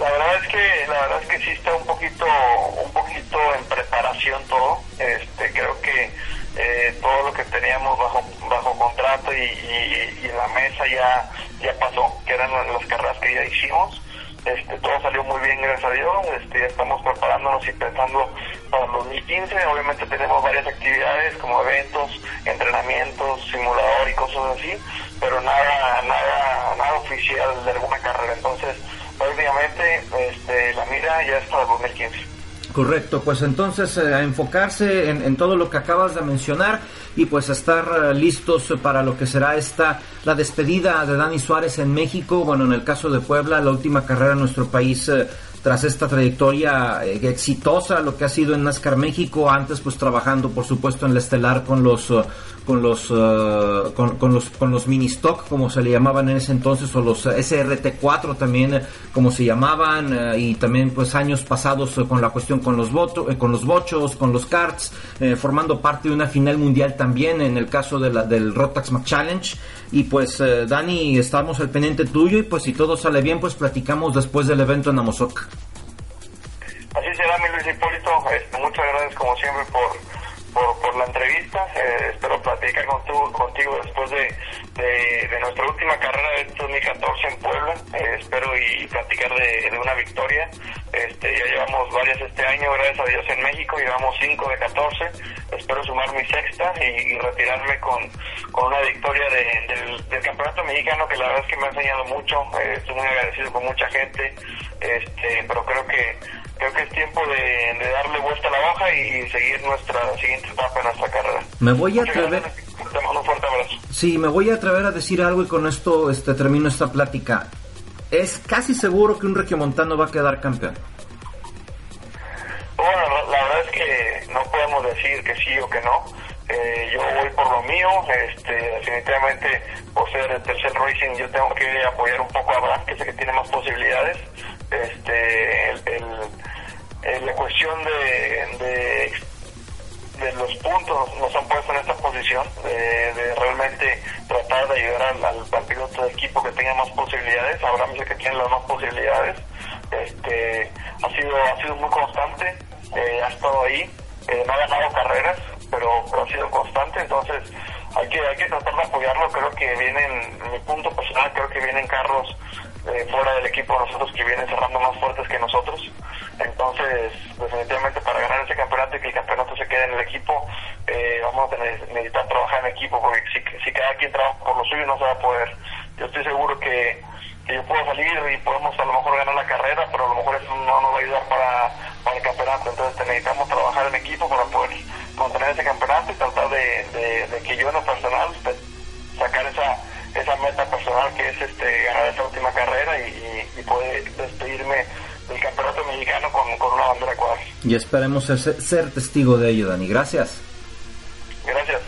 La verdad es que la verdad es que sí está un poquito un poquito en preparación todo. Este creo que eh, todo lo que teníamos bajo bajo contrato y, y- la mesa ya ya pasó, que eran las carreras que ya hicimos. Este, todo salió muy bien, gracias a Dios. Este, ya estamos preparándonos y pensando para el 2015. Obviamente tenemos varias actividades como eventos, entrenamientos, simulador y cosas así, pero nada, nada, nada oficial de alguna carrera. Entonces, prácticamente este, la mira ya es para el 2015. Correcto, pues entonces eh, a enfocarse en, en todo lo que acabas de mencionar y pues estar eh, listos para lo que será esta la despedida de Dani Suárez en México, bueno en el caso de Puebla la última carrera en nuestro país eh, tras esta trayectoria exitosa lo que ha sido en NASCAR México antes pues trabajando por supuesto en la estelar con los con los eh, con, con los con los mini stock como se le llamaban en ese entonces o los eh, SRT4 también eh, como se llamaban eh, y también pues años pasados con la cuestión con los votos con los bochos con los karts eh, formando parte de una final mundial también en el caso de la, del Rotax Mac Challenge y pues Dani estamos al pendiente tuyo y pues si todo sale bien pues platicamos después del evento en Amozoc Así será, mi Luis Hipólito. Muchas gracias, como siempre, por, por, por la entrevista. Eh, espero platicar con tu- contigo después de, de, nuestra última carrera de 2014 en Puebla. Eh, espero y platicar de, de una victoria. Este, ya llevamos varias este año, gracias a Dios, en México. Llevamos 5 de 14. Espero sumar mi sexta y, retirarme con, con una victoria de- del, del Campeonato Mexicano, que la verdad es que me ha enseñado mucho. Eh, estoy muy agradecido con mucha gente. Este, pero creo que creo que es tiempo de, de darle vuelta a la hoja y, y seguir nuestra siguiente etapa en nuestra carrera. me voy a atrever gracias. Te mando un fuerte abrazo. Sí, me voy a atrever a decir algo y con esto este, termino esta plática. es casi seguro que un regiomontano va a quedar campeón. Bueno, la, la verdad es que no podemos decir que sí o que no. Eh, yo voy por lo mío, este, definitivamente por ser el tercer Racing yo tengo que apoyar un poco a Abraham, que sé que tiene más posibilidades. Este, el, la cuestión de, de, los puntos nos han puesto en esta posición, de, de realmente tratar de ayudar al, al- piloto de equipo que tenga más posibilidades. Es el que tiene las más posibilidades. Este, ha sido, ha sido muy constante, eh, ha estado ahí, eh, no ha ganado carreras, pero, ha sido constante, entonces hay que, hay que tratar de apoyarlo, creo que vienen, en mi punto personal, creo que vienen carros eh, fuera del equipo nosotros que vienen cerrando más fuertes que nosotros, entonces definitivamente para ganar ese campeonato y que el campeonato se quede en el equipo, eh, vamos a necesitar trabajar en equipo, porque si, si cada quien trabaja por lo suyo no se va a poder. Yo estoy seguro que, que yo puedo salir y podemos a lo mejor ganar la carrera, pero a lo mejor eso no nos va a ayudar para, para el campeonato. Entonces necesitamos trabajar en equipo para poder contener ese campeonato y tratar de, de- de que yo en lo personal pues, que es este ganar esta última carrera y, y- y poder despedirme del campeonato mexicano con, con una bandera cuadra. Y esperemos ser, ser testigo de ello, Dani. Gracias. Gracias.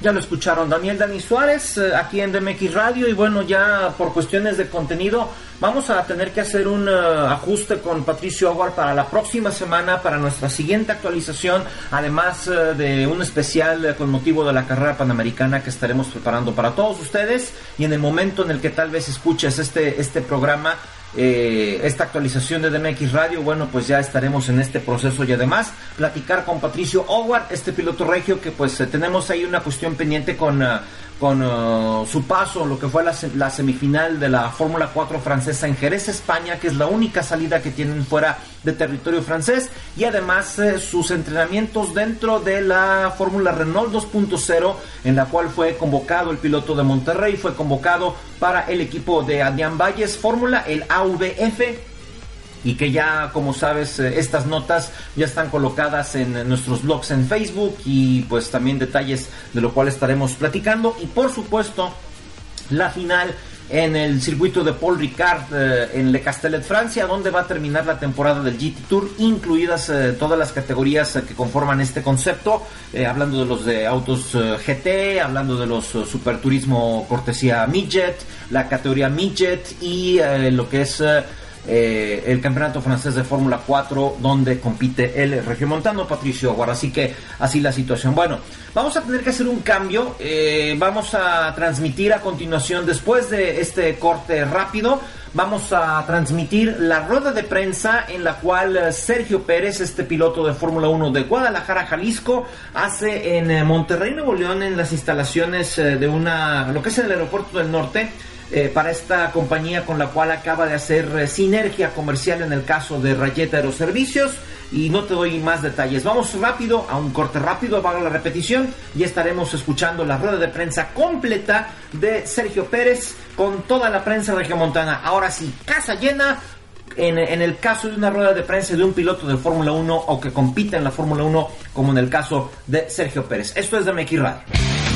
Ya lo escucharon, Daniel Dani Suárez, eh, aquí en DMX Radio. Y bueno, ya por cuestiones de contenido, vamos a tener que hacer un eh, ajuste con Patricio Aguar para la próxima semana, para nuestra siguiente actualización. Además eh, de un especial eh, con motivo de la carrera panamericana que estaremos preparando para todos ustedes. Y en el momento en el que tal vez escuches este, este programa, esta actualización de DMX Radio, bueno, pues ya estaremos en este proceso y además platicar con Patricio Howard, este piloto regio que pues tenemos ahí una cuestión pendiente con, con ah, su paso, lo que fue la semifinal de la Fórmula 4 francesa en Jerez, España, que es la única salida que tienen fuera de territorio francés. Y además eh, sus entrenamientos dentro de la Fórmula Renault 2.0 en la cual fue convocado el piloto de Monterrey, fue convocado para el equipo de Adrián Valles Fórmula, el AVF y que ya, como sabes, eh, estas notas ya están colocadas en nuestros blogs en Facebook y pues también detalles de lo cual estaremos platicando. Y por supuesto la final en el circuito de Paul Ricard eh, en Le Castellet, Francia, donde va a terminar la temporada del GT Tour, incluidas eh, todas las categorías que conforman este concepto, hablando de los de autos GT, hablando de los superturismo cortesía Midget, la categoría Midget y lo que es eh, el campeonato francés de Fórmula 4 donde compite el regiomontano Patricio Aguar. Así que así la situación. Bueno, vamos a tener que hacer un cambio. Eh, vamos a transmitir a continuación, después de este corte rápido, vamos a transmitir la rueda de prensa en la cual Sergio Pérez, este piloto de Fórmula 1 de Guadalajara, Jalisco, hace en Monterrey, Nuevo León, en las instalaciones eh, de una, lo que es el aeropuerto del norte eh, para esta compañía con la cual acaba de hacer eh, sinergia comercial en el caso de Rayeta Aeroservicios y no te doy más detalles. Vamos rápido a un corte rápido, haga la repetición y estaremos escuchando la rueda de prensa completa de Sergio Pérez con toda la prensa regiomontana. Ahora sí, casa llena. En, en el caso de una rueda de prensa de un piloto de Fórmula 1 o que compite en la Fórmula 1, como en el caso de Sergio Pérez. Esto es de MX Radio.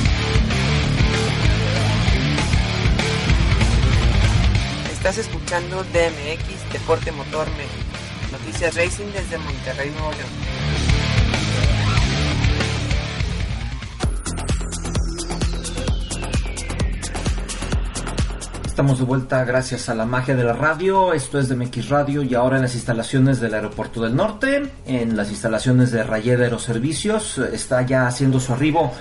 Estás escuchando DMX Deporte Motor México. Noticias Racing desde Monterrey, Nuevo León. Estamos de vuelta gracias a la magia de la radio. Esto es de MX Radio y ahora en las instalaciones del Aeropuerto del Norte, en las instalaciones de Rayeda Aeroservicios, está ya haciendo su arribo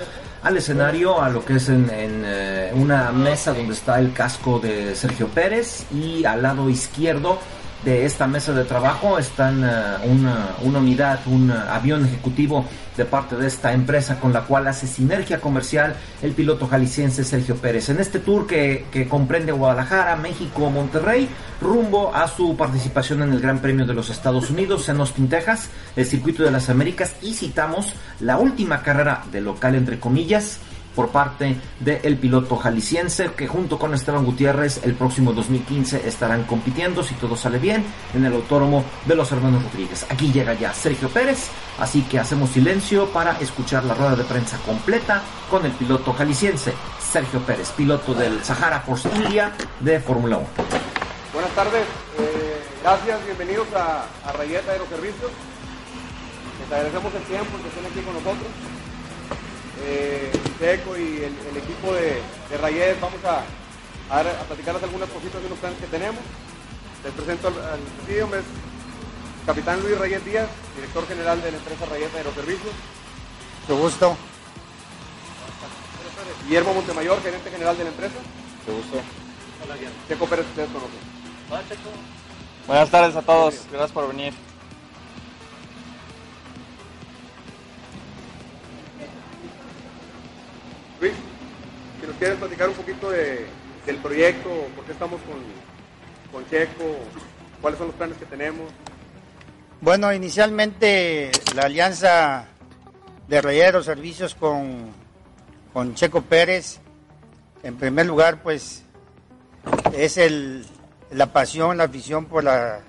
al escenario, a lo que es en, en, eh, una mesa donde está el casco de Sergio Pérez y al lado izquierdo de esta mesa de trabajo están eh, una, una unidad, un eh, avión ejecutivo de parte de esta empresa con la cual hace sinergia comercial el piloto jalisciense Sergio Pérez. En este tour que, que comprende Guadalajara, México, Monterrey, rumbo a su participación en el Gran Premio de los Estados Unidos en Austin, Texas, el circuito de las Américas y citamos la última carrera de local entre comillas por parte del piloto jalisciense que junto con Esteban Gutiérrez el próximo 2015 estarán compitiendo si todo sale bien en el autódromo de los hermanos Rodríguez. Aquí llega ya Sergio Pérez, así que hacemos silencio para escuchar la rueda de prensa completa con el piloto jalisciense Sergio Pérez, piloto del Sahara Force India de Fórmula 1. Buenas tardes, eh, gracias, bienvenidos a, a Rayeta Aeroservicios. Les agradecemos el tiempo que estén aquí con nosotros. Eh, Checo y el, el equipo de, de Rayet vamos a, a, a platicarles algunas cositas de unos planes que tenemos. Les presento al, al Capitán Luis Rayet Díaz, director general de la empresa Rayet Aeroservicios. Mucho gusto. Guillermo Montemayor, gerente general de la empresa. Mucho gusto. Checo Pérez, ustedes conocen. Buenas tardes a todos, gracias por venir. Quieres platicar un poquito de- del proyecto, por qué estamos con, con Checo, cuáles son los planes que tenemos. Bueno, inicialmente la alianza de Rayeros Servicios con, con Checo Pérez, en primer lugar, pues es el, la pasión, la afición por la,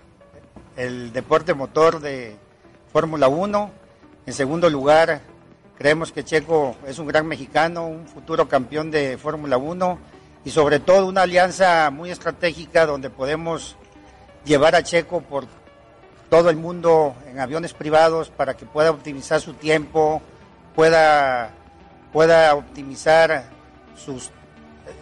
el deporte motor de Fórmula 1. En segundo lugar, creemos que Checo es un gran mexicano, un futuro campeón de Fórmula 1 y sobre todo una alianza muy estratégica donde podemos llevar a Checo por todo el mundo en aviones privados para que pueda optimizar su tiempo, pueda, pueda optimizar sus,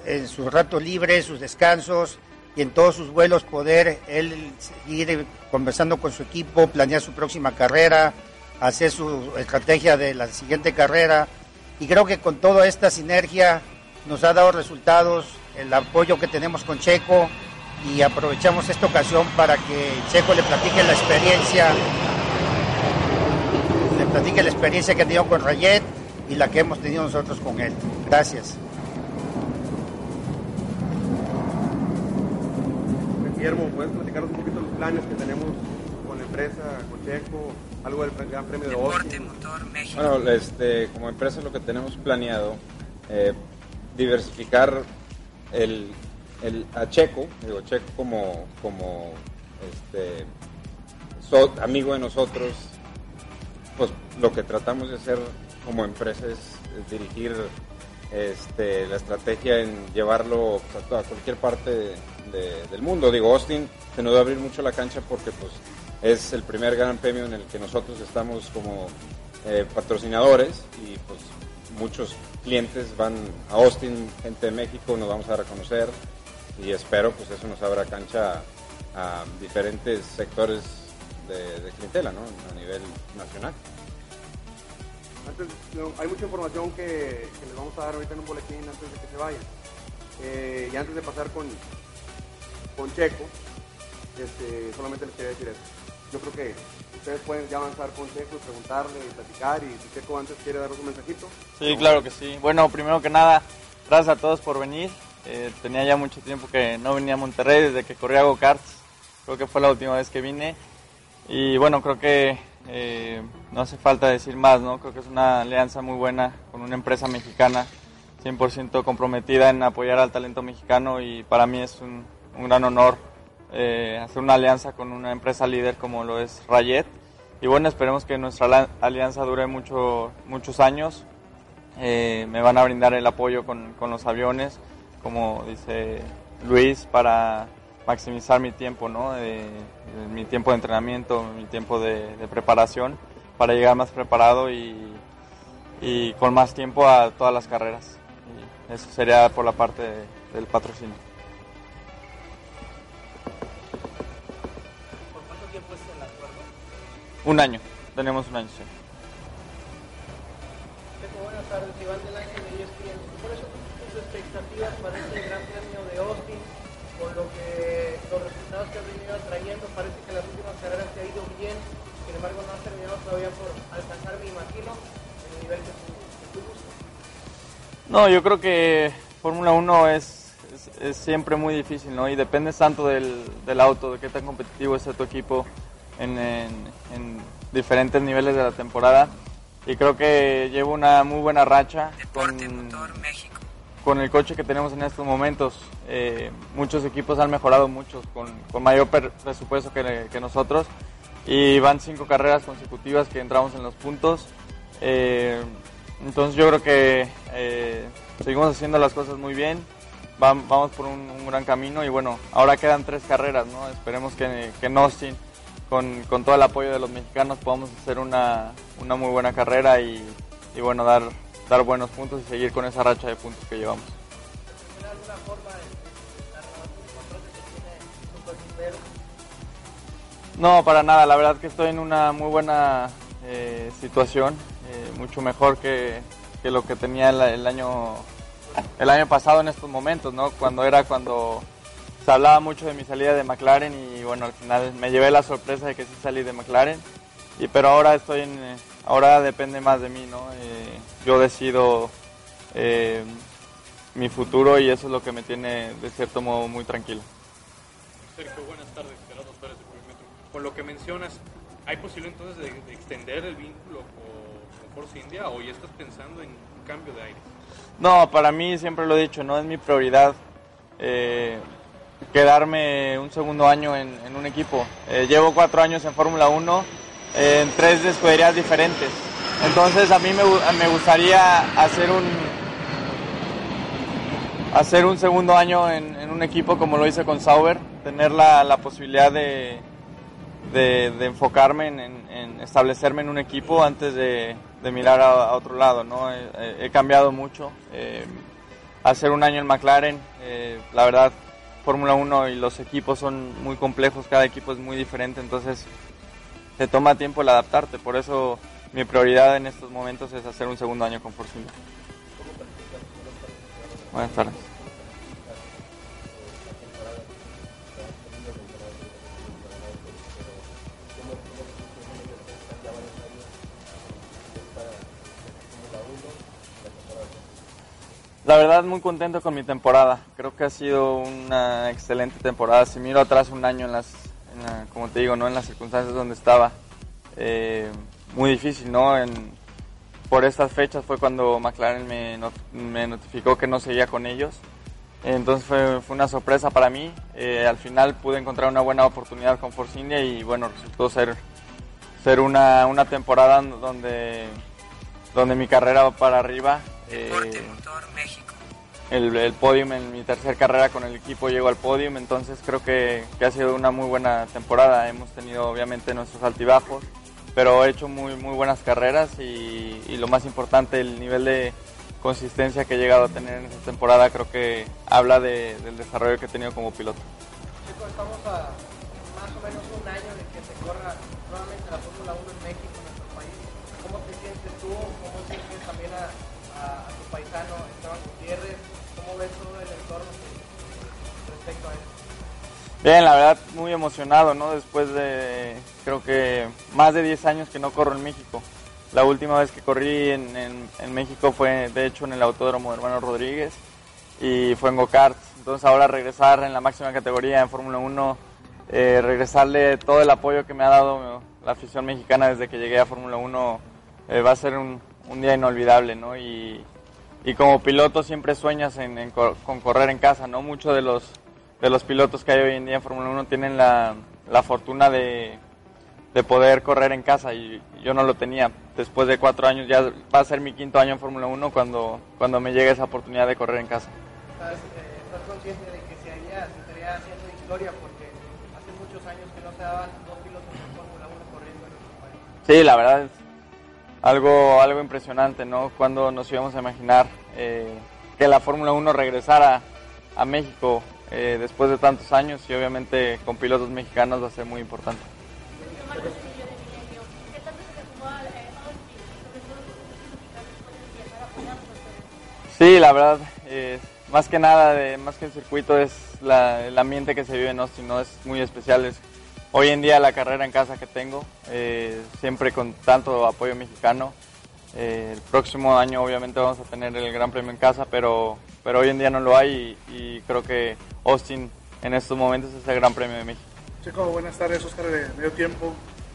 en sus ratos libres, sus descansos y en todos sus vuelos poder él seguir conversando con su equipo, planear su próxima carrera, hacer su estrategia de la siguiente carrera. Y creo que con toda esta sinergia nos ha dado resultados, el apoyo que tenemos con Checo, y aprovechamos esta ocasión para que Checo le platique la experiencia, le platique la experiencia que ha tenido con Rayet y la que hemos tenido nosotros con él. Gracias. Guillermo, ¿puedes platicarnos un poquito los planes que tenemos con la empresa, con Checo, algo del Gran Premio de Deporte Austin? Motor México. Bueno, este, como empresa lo que tenemos planeado, eh, diversificar el, el, a Checo, digo, Checo como, como este, so- amigo de nosotros, pues lo que tratamos de hacer como empresa es, es dirigir este, la estrategia en llevarlo pues, a, cualquier parte de- de- del mundo. Digo, Austin se nos va a abrir mucho la cancha porque pues es el primer gran premio en el que nosotros estamos como eh, patrocinadores y pues muchos clientes van a Austin, gente de México, nos vamos a reconocer y espero pues eso nos abra cancha a, diferentes sectores de, de clientela. A nivel nacional. Hay mucha información que, que les vamos a dar ahorita en un boletín antes de que se vayan. Eh, y antes de pasar con, con Checo, este, solamente les quería decir esto. Yo creo que ustedes pueden ya avanzar con Checo y preguntarle platicar. Y si Checo antes quiere daros un mensajito. Sí, claro que sí. Bueno, primero que nada, gracias a todos por venir. Eh, tenía ya mucho tiempo que no venía a Monterrey desde que corría go-karts. Creo que fue la última vez que vine. Y bueno, creo que eh, no hace falta decir más, ¿no? Creo que es una alianza muy buena con una empresa mexicana, 100% comprometida en apoyar al talento mexicano y para mí es un, un gran honor eh, hacer una alianza con una empresa líder como lo es Rayet. Y bueno, esperemos que nuestra alianza dure mucho, muchos años. Eh, me van a brindar el apoyo con, con los aviones, como dice Luis, para maximizar mi tiempo, ¿no? Mi tiempo de entrenamiento, mi tiempo de, preparación, para llegar más preparado y, y con más tiempo a todas las carreras. Y eso sería por la parte de- del patrocinio. Un año, tenemos un año, sí. Checo, buenas tardes. Iván del Ángel de ESPN. ¿Cuáles son tus expectativas para este Gran Premio de Austin? Con lo que los resultados que has venido trayendo, parece que las últimas carreras te ha ido bien. Sin embargo, no has terminado todavía por alcanzar, me imagino, el nivel que tú, que tú buscas. No, yo creo que Fórmula 1 es, es, es siempre muy difícil, ¿no? Y depende tanto del, del auto, de qué tan competitivo está tu equipo en, en, en diferentes niveles de la temporada. Y creo que llevo una muy buena racha con, con el coche que tenemos en estos momentos. Eh, muchos equipos han mejorado mucho con, con mayor per- presupuesto que, que nosotros. Y van cinco carreras consecutivas que entramos en los puntos. Eh, entonces yo creo que eh, seguimos haciendo las cosas muy bien vam- vamos por un, un gran camino y bueno, ahora quedan tres carreras, ¿no? Esperemos que, que en Austin, con, con todo el apoyo de los mexicanos, podamos hacer una, una muy buena carrera y, y bueno, dar, dar buenos puntos y seguir con esa racha de puntos que llevamos. No, para nada. La verdad que estoy en una muy buena eh, situación, eh, mucho mejor que, que lo que tenía el, el año el año pasado en estos momentos, ¿no? Cuando era cuando se hablaba mucho de mi salida de McLaren y bueno, al final me llevé la sorpresa de que sí salí de McLaren. Y pero ahora estoy en, eh, ahora depende más de mí, ¿no? Eh, yo decido eh, mi futuro y eso es lo que me tiene de cierto modo muy tranquilo. Sergio, buenas tardes, Gerardo Pérez de Perimetro. Con lo que mencionas, ¿hay posibilidad entonces de, de extender el vínculo con, con Force India o ya estás pensando en un cambio de aire? No, para mí siempre lo he dicho, no es mi prioridad eh, quedarme un segundo año en, un equipo. Eh, llevo cuatro años en Fórmula 1 eh, en tres escuderías diferentes. Entonces a mí me, me gustaría hacer un hacer un segundo año en, un equipo como lo hice con Sauber, tener la, la posibilidad de, de, enfocarme en, establecerme en un equipo antes de, mirar a, otro lado. ¿no? He, he- cambiado mucho. eh, hacer un año en McLaren, eh, la verdad, Fórmula 1 y los equipos son muy complejos, cada equipo es muy diferente, entonces te toma tiempo el adaptarte. Por eso mi prioridad en estos momentos es hacer un segundo año con Force. Buenas tardes. La verdad muy contento con mi temporada. Creo que ha sido una excelente temporada. Si miro atrás un año en las, en la- como te digo, no en las circunstancias donde estaba, eh, muy difícil, ¿no? En- por estas fechas fue cuando McLaren me, not- me notificó que no seguía con ellos. Entonces fue, fue una sorpresa para mí. Eh, al final pude encontrar una buena oportunidad con Force India y bueno, resultó ser, ser una, una temporada donde, donde mi carrera va para arriba. Eh, el, el podium en mi tercera carrera con el equipo llegó al podium, entonces creo que, que ha sido una muy buena temporada. Hemos tenido obviamente nuestros altibajos, pero he hecho muy, muy buenas carreras y, y lo más importante, el nivel de consistencia que he llegado a tener en esta temporada creo que habla de- del desarrollo que he tenido como piloto. Chicos, estamos a más o menos un año de que se corra nuevamente la Fórmula 1 en México, en nuestro país. ¿Cómo te sientes tú? ¿Cómo sientes también a, a- a tu paisano Esteban Gutiérrez? ¿Cómo ves todo el entorno respecto a eso? Bien, la verdad muy emocionado, ¿no? Después de creo que más de 10 años que no corro en México. La última vez que corrí en, en- en México fue de hecho en el Autódromo de Hermano Rodríguez y fue en go-karts. Entonces ahora regresar en la máxima categoría en Fórmula 1, eh, regresarle todo el apoyo que me ha dado la afición mexicana desde que llegué a Fórmula 1 eh, va a ser un, un día inolvidable, ¿no? Y, y como piloto siempre sueñas en, en con correr en casa, ¿no? Muchos de los, de los pilotos que hay hoy en día en Fórmula 1 tienen la, la fortuna de, de poder correr en casa y yo no lo tenía. Después de cuatro años ya va a ser mi quinto año en Fórmula 1 cuando, cuando me llegue esa oportunidad de correr en casa. ¿Estás, eh, estás consciente de que se, haría, se estaría haciendo historia porque hace muchos años que no se daban dos pilotos en Fórmula 1 corriendo en nuestro país? Sí, la verdad es algo, algo impresionante, ¿no? Cuando nos íbamos a imaginar eh, que la Fórmula 1 regresara a México eh, después de tantos años y obviamente con pilotos mexicanos va a ser muy importante. Sí, la verdad, eh, más que nada, de, más que el circuito, es la- el ambiente que se vive en Austin, ¿no? Es muy especial. Es, hoy en día la carrera en casa que tengo, eh, siempre con tanto apoyo mexicano. Eh, el próximo año obviamente vamos a tener el Gran Premio en casa, pero, pero hoy en día no lo hay y, y creo que Austin en estos momentos es el Gran Premio de México. Chico, buenas tardes, Oscar de Medio Tiempo.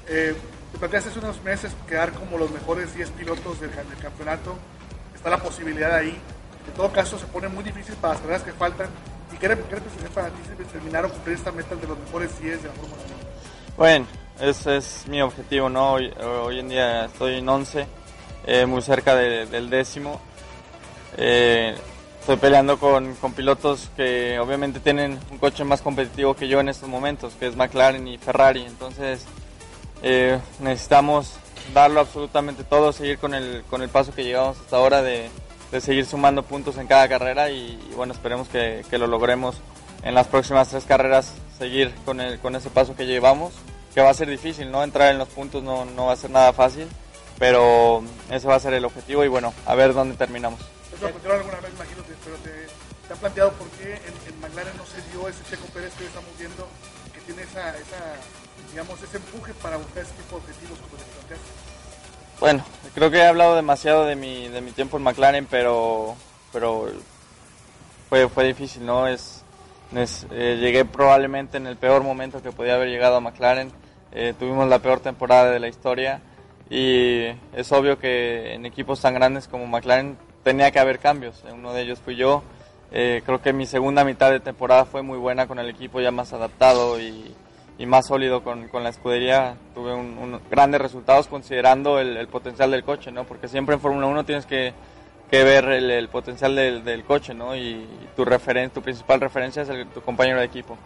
Eh, te planteaste hace unos meses quedar como los mejores 10 pilotos del, del campeonato. Está la posibilidad ahí. En todo caso, se pone muy difícil para las carreras que faltan. ¿Y qué, rep- qué representaría para ti si terminar o cumplir esta meta de los mejores 10 de la Fórmula 1? Bueno, ese es mi objetivo, ¿no? Hoy, en día estoy en 11, eh, muy cerca de- del décimo. Eh, estoy peleando con, pilotos que obviamente tienen un coche más competitivo que yo en estos momentos, que es McLaren y Ferrari. Entonces eh, necesitamos darlo absolutamente todo, seguir con el, con el paso que llevamos hasta ahora de, de seguir sumando puntos en cada carrera y, y bueno, esperemos que, que, lo logremos en las próximas tres carreras, seguir con, el, con ese paso que llevamos, que va a ser difícil, ¿no? Entrar en los puntos no, no va a ser nada fácil, pero ese va a ser el objetivo y bueno, a ver dónde terminamos. Eso lo alguna vez, imagino, pero te, te han planteado por qué en, en, McLaren no se dio ese Checo Pérez que estamos viendo, que tiene esa, esa, digamos, ese empuje para buscar ese tipo de objetivos como te planteaste. Bueno, creo que he hablado demasiado de mi, de mi tiempo en McLaren, pero, pero fue, fue difícil, ¿no? Es, es eh, llegué probablemente en el peor momento que podía haber llegado a McLaren. Eh, tuvimos la peor temporada de la historia y es obvio que en equipos tan grandes como McLaren tenía que haber cambios. Uno de ellos fui yo. Eh, creo que mi segunda mitad de temporada fue muy buena con el equipo ya más adaptado y, y más sólido con, con, la escudería. Tuve un, un grandes resultados considerando el, el, potencial del coche, ¿no? Porque siempre en Fórmula 1 tienes que, que ver el, el, potencial del, del coche, ¿no? Y, tu, referen tu principal referencia es el, tu compañero de equipo.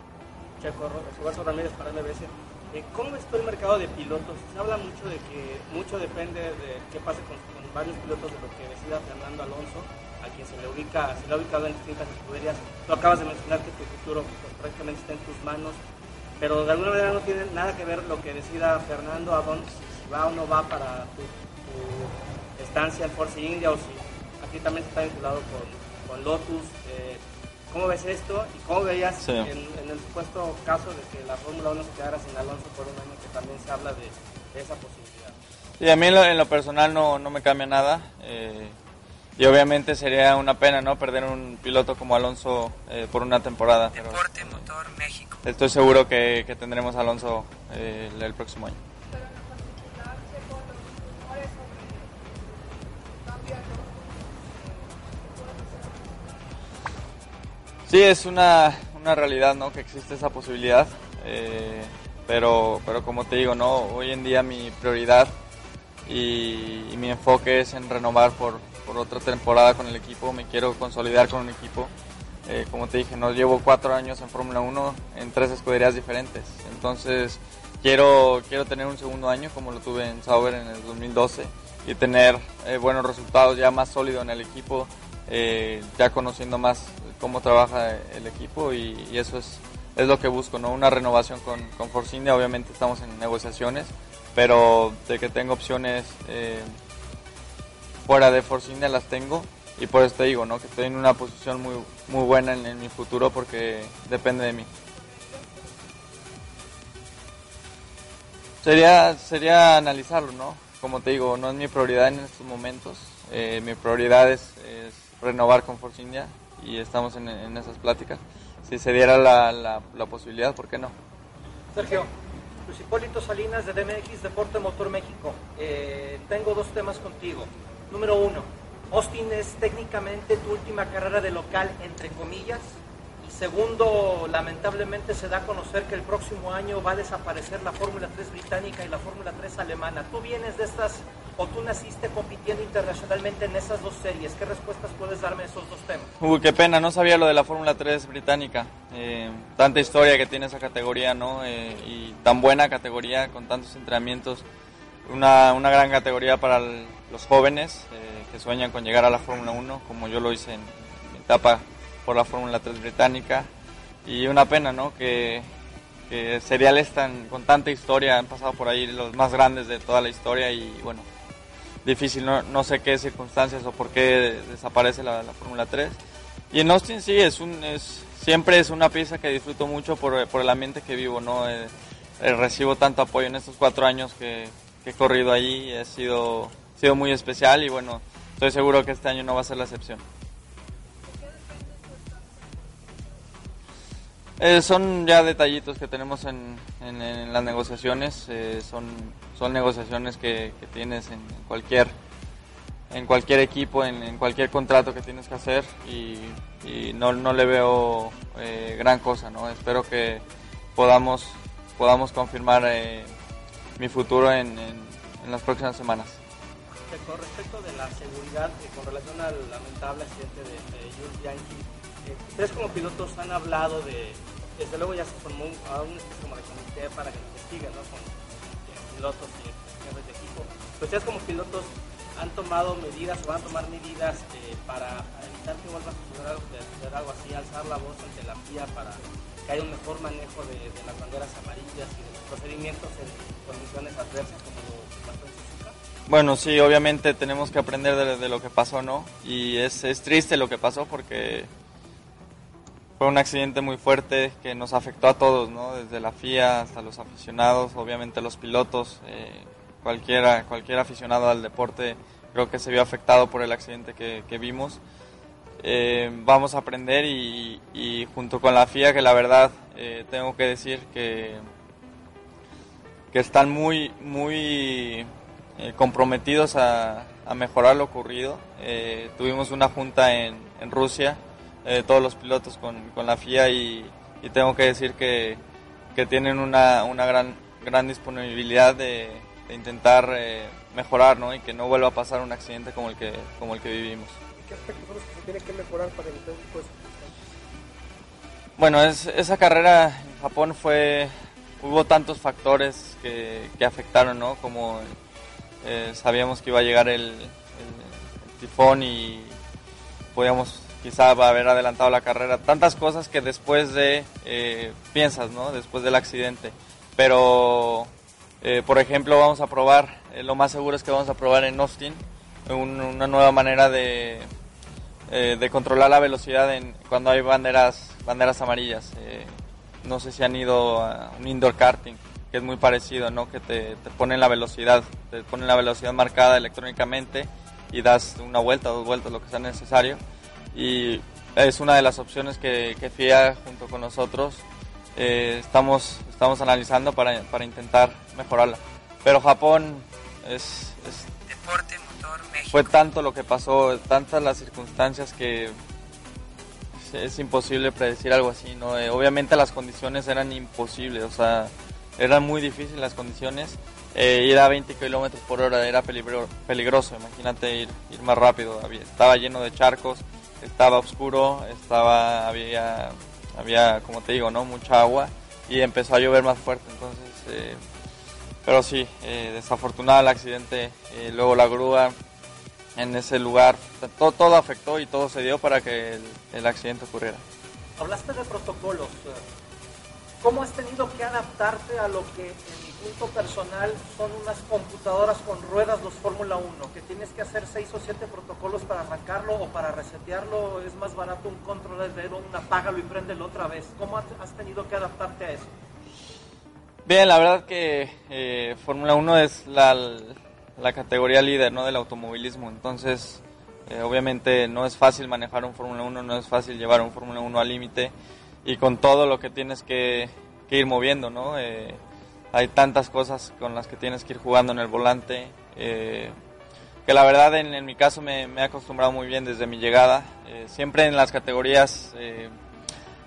Checo, Roberto Ramírez para MBS. ¿Cómo está el mercado de pilotos? Se habla mucho de que mucho depende de qué pase con, varios pilotos de lo que decida Fernando Alonso, a quien se le ubica, se le ha ubicado en distintas escuderías. Tú acabas de mencionar que tu futuro pues, prácticamente está en tus manos pero de alguna manera no tiene nada que ver lo que decida Fernando a dónde, si va o no va para tu, estancia en Force India o si aquí también está vinculado con, con Lotus. Eh, ¿Cómo ves esto y cómo veías sí. en, en, el supuesto caso de que la Fórmula 1 se quedara sin Alonso por un año que también se habla de, de esa posibilidad? Sí, a mí en lo, en lo personal no, no, me cambia nada. Eh, y obviamente sería una pena no perder un piloto como Alonso eh, por una temporada. Deporte Motor México. Estoy seguro que, que tendremos a Alonso eh, el, el, próximo año. Sí, es una, una realidad ¿no? que existe esa posibilidad, eh, pero, pero como te digo, no hoy en día mi prioridad y, mi enfoque es en renovar por, por otra temporada con el equipo, me quiero consolidar con un equipo. Eh, como te dije, no llevo cuatro años en Fórmula 1 en tres escuderías diferentes. Entonces quiero, quiero tener un segundo año como lo tuve en Sauber en el 2012 y tener eh, buenos resultados ya más sólido en el equipo, eh, ya conociendo más cómo trabaja el equipo y, eso es, es lo que busco, ¿no? una renovación con, con Force India. Obviamente estamos en negociaciones, pero de que tengo opciones eh, fuera de Force India las tengo y por eso te digo, ¿no? Que estoy en una posición muy, muy buena en, en mi futuro porque depende de mí. Sería, sería analizarlo, ¿no? Como te digo, no es mi prioridad en estos momentos. Eh, mi prioridad es, renovar con Force India y estamos en, en esas pláticas. Si se diera la, posibilidad, ¿por qué no? Sergio, Luis Hipólito Salinas de DMX Deporte Motor México. Eh, tengo dos temas contigo. Número uno, Austin es técnicamente tu última carrera de local, entre comillas. Y segundo, lamentablemente se da a conocer que el próximo año va a desaparecer la Fórmula 3 británica y la Fórmula 3 alemana. Tú vienes de estas, o tú naciste compitiendo internacionalmente en esas dos series. ¿Qué respuestas puedes darme a esos dos temas? Uy, qué pena, no sabía lo de la Fórmula 3 británica. Eh, tanta historia que tiene esa categoría, ¿no? Eh, y tan buena categoría, con tantos entrenamientos. Una, una gran categoría para el, los jóvenes eh, que sueñan con llegar a la Fórmula 1, como yo lo hice en, mi etapa por la Fórmula 3 británica. Y una pena, ¿no? Que, que seriales tan, con tanta historia han pasado por ahí los más grandes de toda la historia y bueno, difícil, no, no sé qué circunstancias o por qué desaparece la, la Fórmula 3. Y en Austin sí, es un, es, siempre es una pieza que disfruto mucho por, por el ambiente que vivo, ¿no? Eh, eh, recibo tanto apoyo en estos cuatro años que, he corrido allí, he sido ha sido muy especial y bueno, estoy seguro que este año no va a ser la excepción. Eh, son ya detallitos que tenemos en, en, en las negociaciones, eh, son, son negociaciones que, que tienes en cualquier, en cualquier equipo, en, cualquier contrato que tienes que hacer y, y no, no, le veo eh, gran cosa, ¿no? Espero que podamos, podamos confirmar eh, mi futuro en, las próximas semanas. Checo, respecto de la seguridad eh, con relación al lamentable accidente de, de Jules eh, ustedes como pilotos han hablado de, desde luego ya se formó un, un como de comité para que investiguen, ¿no? Con eh, pilotos y jefes de equipo. Pero ustedes como pilotos han tomado medidas o van a tomar medidas eh, para, para evitar que vuelva a suceder algo, algo así, alzar la voz ante la FIA para que haya un mejor manejo de, de las banderas amarillas y de los procedimientos en condiciones adversas como lo pasó en. Bueno, sí, obviamente tenemos que aprender de, de lo que pasó, ¿no? Y es, es triste lo que pasó porque un accidente muy fuerte que nos afectó a todos, ¿no? Desde la FIA hasta los aficionados, obviamente los pilotos, eh, cualquiera, cualquier aficionado al deporte creo que se vio afectado por el accidente que, vimos. Eh, vamos a aprender y, junto con la FIA, que la verdad eh, tengo que decir que que están muy, muy comprometidos a, mejorar lo ocurrido. Tuvimos una junta en, en Rusia, eh, todos los pilotos con, con la FIA y, y tengo que decir que, que tienen una, una gran, gran disponibilidad de, de intentar eh, mejorar ¿no? y que no vuelva a pasar un accidente como el que, como el que vivimos. ¿Qué aspectos son los que se tienen que mejorar para evitar circunstancias? Bueno, es- esa carrera en Japón fue, hubo tantos factores que, que afectaron, ¿no? Como eh, sabíamos que iba a llegar el, el- el tifón y podíamos quizá haber adelantado la carrera, tantas cosas que después de eh, piensas, ¿no? Después del accidente. Pero, eh, por ejemplo, vamos a probar, eh, lo más seguro es que vamos a probar en Austin un- una nueva manera de, de controlar la velocidad en, cuando hay banderas, banderas amarillas. No sé si han ido a un indoor karting, que es muy parecido, ¿no? Que te, te ponen la velocidad, te ponen la velocidad marcada electrónicamente y das una vuelta, dos vueltas, lo que sea necesario. Y es una de las opciones que, que FIA junto con nosotros eh, estamos, estamos analizando para, para intentar mejorarla. Pero Japón es, es Deporte Motor México. fue tanto lo que pasó, tantas las circunstancias que es, es imposible predecir algo así, ¿no? Eh, obviamente las condiciones eran imposibles, o sea, eran muy difíciles las condiciones. Eh, ir a 20 kilómetros por hora era peligro- peligroso, imagínate ir, ir más rápido. Estaba lleno de charcos, estaba oscuro, estaba, había, había, como te digo, ¿no? Mucha agua y empezó a llover más fuerte, entonces... eh, pero sí, eh, desafortunado el accidente, eh, luego la grúa en ese lugar, todo, todo afectó y todo se dio para que el, accidente ocurriera. Hablaste de protocolos. ¿Cómo has tenido que adaptarte a lo que en punto personal son unas computadoras con ruedas los Fórmula 1? Que tienes que hacer seis o siete protocolos para arrancarlo o para resetearlo. Es más barato un control de un apágalo y préndelo otra vez. ¿Cómo has tenido que adaptarte a eso? Bien, la verdad que eh, Fórmula 1 es la, la categoría líder ¿no? del automovilismo, entonces eh, obviamente no es fácil manejar un Fórmula 1, no es fácil llevar un Fórmula 1 al límite y con todo lo que tienes que, que ir moviendo, ¿no? Eh, hay tantas cosas con las que tienes que ir jugando en el volante, eh, que la verdad en, en mi caso me, me he acostumbrado muy bien desde mi llegada, eh, siempre en las categorías eh,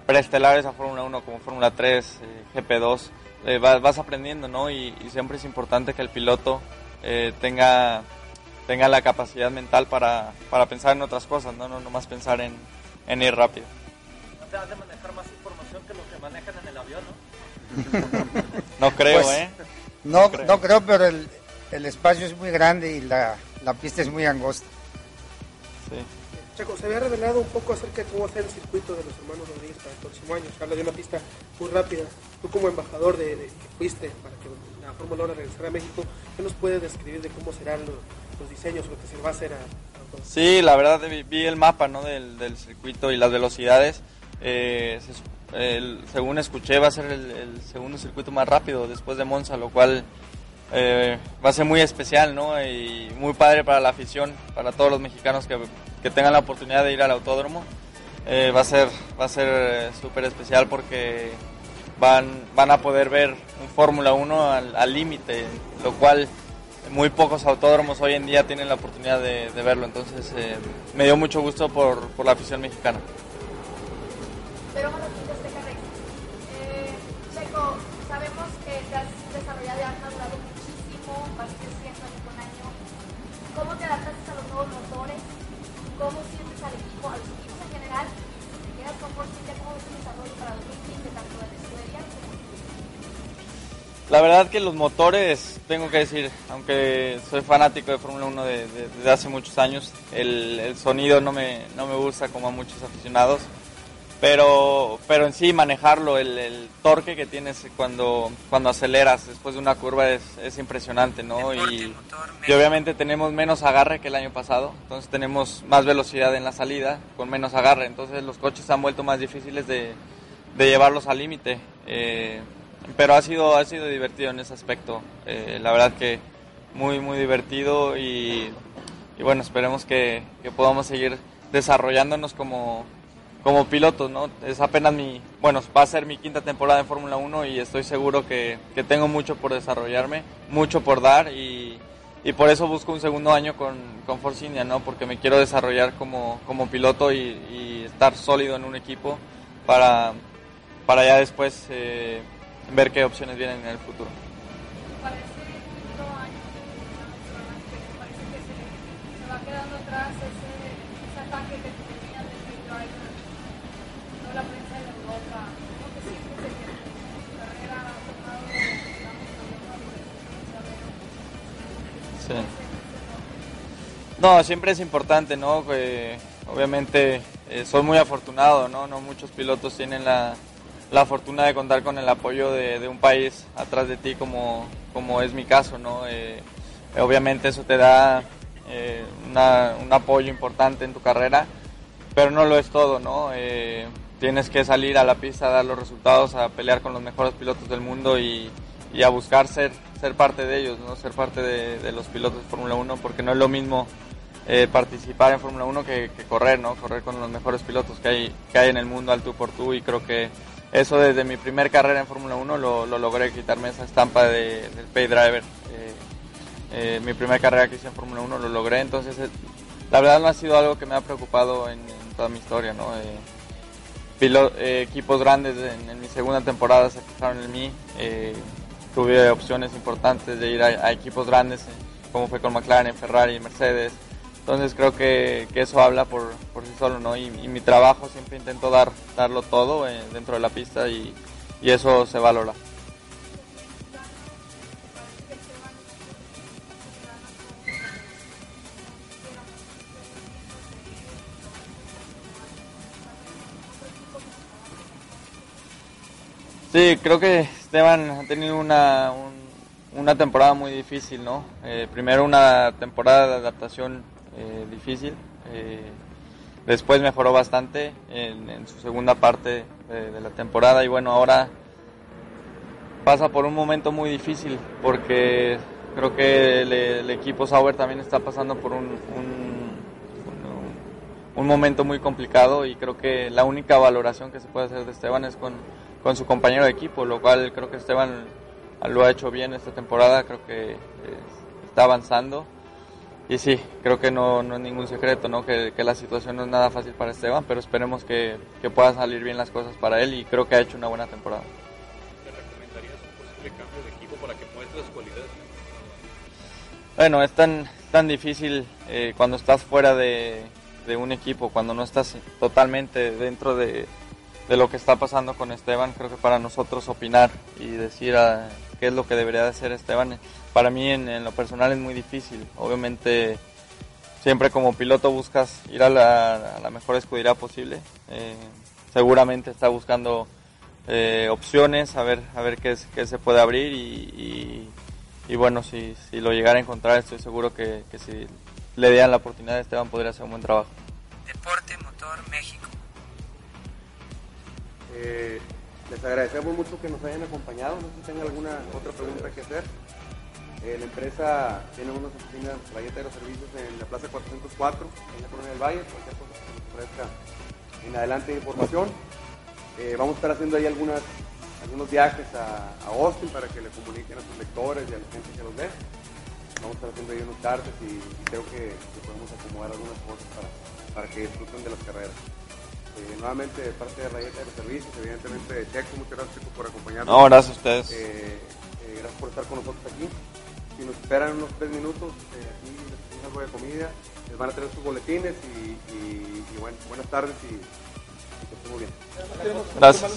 preestelares a Fórmula 1 como Fórmula 3, eh, GP2, eh, vas, vas aprendiendo, ¿no? Y, y siempre es importante que el piloto eh, tenga, tenga la capacidad mental para, para pensar en otras cosas, ¿no? No nomás pensar en, en ir rápido. Te has de manejar más información que lo que manejan en <laughs> ¿no? Creo, Pues, ¿eh? No, No creo. no creo, pero el, el espacio es muy grande y la, la pista es muy angosta. Chaco, se había revelado un poco acerca de cómo va a ser el circuito de los hermanos Rodríguez para el próximo año. Se habla de una pista muy rápida. Tú como embajador de, de- que fuiste para que la Fórmula 1 regresara a México, ¿qué nos puedes describir de cómo serán los, los diseños, lo que se va a hacer a, a- Sí, la verdad vi, vi el mapa ¿no? del, del circuito y las velocidades. Eh, se según escuché va a ser el, segundo circuito más rápido después de Monza, lo cual eh, va a ser muy especial ¿no? y muy padre para la afición, para todos los mexicanos que, que tengan la oportunidad de ir al autódromo. Eh, va a ser va a ser eh, súper especial porque van, van a poder ver un Fórmula 1 al límite, lo cual muy pocos autódromos hoy en día tienen la oportunidad de, verlo, entonces me dio mucho gusto por, por la afición mexicana. La verdad que los motores, tengo que decir, aunque soy fanático de Fórmula 1 de- de- desde hace muchos años, el, el sonido no me, no me gusta como a muchos aficionados, pero, pero en sí manejarlo, el, el torque que tienes cuando, cuando aceleras después de una curva es, es impresionante, ¿no? Y, y obviamente tenemos menos agarre que el año pasado, entonces tenemos más velocidad en la salida con menos agarre, entonces los coches se han vuelto más difíciles de, de llevarlos al límite. eh, pero ha sido, ha sido divertido en ese aspecto. Eh, la verdad que muy, muy divertido y, bueno, esperemos que, que podamos seguir desarrollándonos como, como pilotos, ¿no? Es apenas mi, bueno, va a ser mi quinta temporada en Fórmula 1 y estoy seguro que, que tengo mucho por desarrollarme, mucho por dar y, y por eso busco un segundo año con, con Force India, ¿no? Porque me quiero desarrollar como, como piloto y, y estar sólido en un equipo para, para ya después eh, ver qué opciones vienen en el futuro. No la prensa de Europa, ¿no te sientes de que tu carrera ha tomado, digamos, Sí. No, siempre es importante, ¿no? Que, obviamente eh, soy muy afortunado, ¿no? No muchos pilotos tienen la, la fortuna de contar con el apoyo de, un país atrás de ti como, como es mi caso, ¿no? Eh, obviamente eso te da eh, una- un apoyo importante en tu carrera, pero no lo es todo, ¿no? Eh, tienes que salir a la pista dar los resultados, a pelear con los mejores pilotos del mundo y, y a buscar ser, ser parte de ellos, ¿no? Ser parte de, de los pilotos de Fórmula 1, porque no es lo mismo eh, participar en Fórmula 1 que, que correr, ¿no? Correr con los mejores pilotos que hay, que hay en el mundo al tú por tú y creo que eso desde mi primer carrera en Fórmula 1 lo, lo logré quitarme esa estampa de- del pay driver. Eh, eh, mi primera carrera que hice en Fórmula 1 lo logré, entonces eh, la verdad no ha sido algo que me ha preocupado en, en toda mi historia, ¿no? Equipos grandes en, mi segunda temporada se fijaron en mí, tuve opciones importantes de ir a, a equipos grandes, como fue con McLaren, Ferrari, Mercedes, entonces creo que, que eso habla por, por sí solo, ¿no? Y, mi trabajo siempre intento dar, darlo todo eh, dentro de la pista y, y eso se valora. Sí, creo que Esteban ha tenido una, un- una temporada muy difícil, ¿no? Eh, primero una temporada de adaptación eh, difícil, eh, después mejoró bastante en, en su segunda parte de, de la temporada y bueno, ahora pasa por un momento muy difícil porque creo que el, equipo Sauber también está pasando por un, un, un momento muy complicado y creo que la única valoración que se puede hacer de Esteban es con, con su compañero de equipo, lo cual creo que Esteban lo ha hecho bien esta temporada, creo que eh, está avanzando y sí, creo que no, no es ningún secreto, ¿no? Que, que la situación no es nada fácil para Esteban, pero esperemos que, que puedan salir bien las cosas para él y creo que ha hecho una buena temporada. ¿Te recomendarías un posible cambio de equipo para que muestres las cualidades? Bueno, es tan, tan difícil eh, cuando estás fuera de, de un equipo, cuando no estás totalmente dentro de, de lo que está pasando con Esteban. Creo que para nosotros opinar y decir ah, qué es lo que debería de hacer Esteban, para mí en, en lo personal es muy difícil. Obviamente siempre como piloto buscas ir a la, a la mejor escudería posible. Eh, seguramente está buscando eh, opciones, a ver, a ver qué, es- qué se puede abrir y, y- y bueno, si, si lo llegara a encontrar estoy seguro que, que si le dieran la oportunidad Esteban podría hacer un buen trabajo. Deporte Motor México. Eh, les agradecemos mucho que nos hayan acompañado. No sé si tengan alguna otra pregunta que hacer. Eh, la empresa tiene unas oficinas, Rayeta Servicios en la Plaza 404, en la Colonia del Valle. Cualquier cosa que nos ofrezca en adelante de información. Eh, vamos a estar haciendo ahí algunas, algunos viajes a, a Austin para que le comuniquen a sus lectores y a la gente que los ve. Vamos a estar haciendo ahí unos cartes y, y creo que, que podemos acomodar algunas cosas para, para que disfruten de las carreras. Eh, nuevamente, de parte de Rayeta de los Servicios, evidentemente de Checo, muchas gracias Checo por acompañarnos. No, gracias a ustedes. Eh, gracias por estar con nosotros aquí. Si nos esperan unos tres minutos, eh, aquí les tenemos algo de comida, les van a tener sus boletines y, y- y bueno, buenas tardes y, y que estén muy bien. Gracias.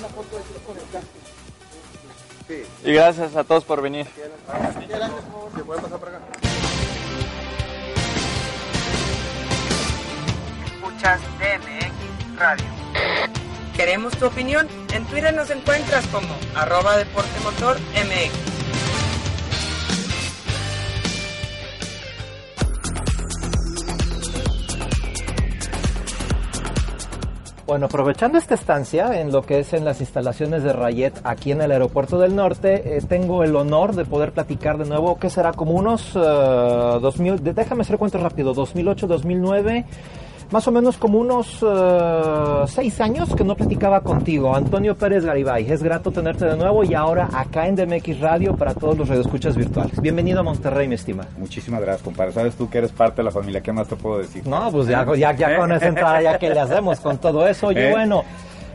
Sí, Y gracias a todos por venir. ¿Se pueden pasar para acá? Escuchas DMX Radio. Queremos tu opinión. En Twitter nos encuentras como arroba deportemotor Bueno, aprovechando esta estancia en lo que es en las instalaciones de Rayet aquí en el aeropuerto del norte, eh, tengo el honor de poder platicar de nuevo, que será como unos eh, 2000, de- déjame hacer cuentas rápido, 2008, 2009, más o menos como unos eh, seis años que no platicaba contigo. Antonio Pérez Garibay, es grato tenerte de nuevo y ahora acá en DMX Radio para todos los radioescuchas virtuales. Bienvenido a Monterrey, mi estima. Muchísimas gracias, compadre. Sabes tú que eres parte de la familia. ¿Qué más te puedo decir? No, pues ya, ya, ya con esa entrada, ya que le hacemos con todo eso. Oye, ¿Eh? bueno,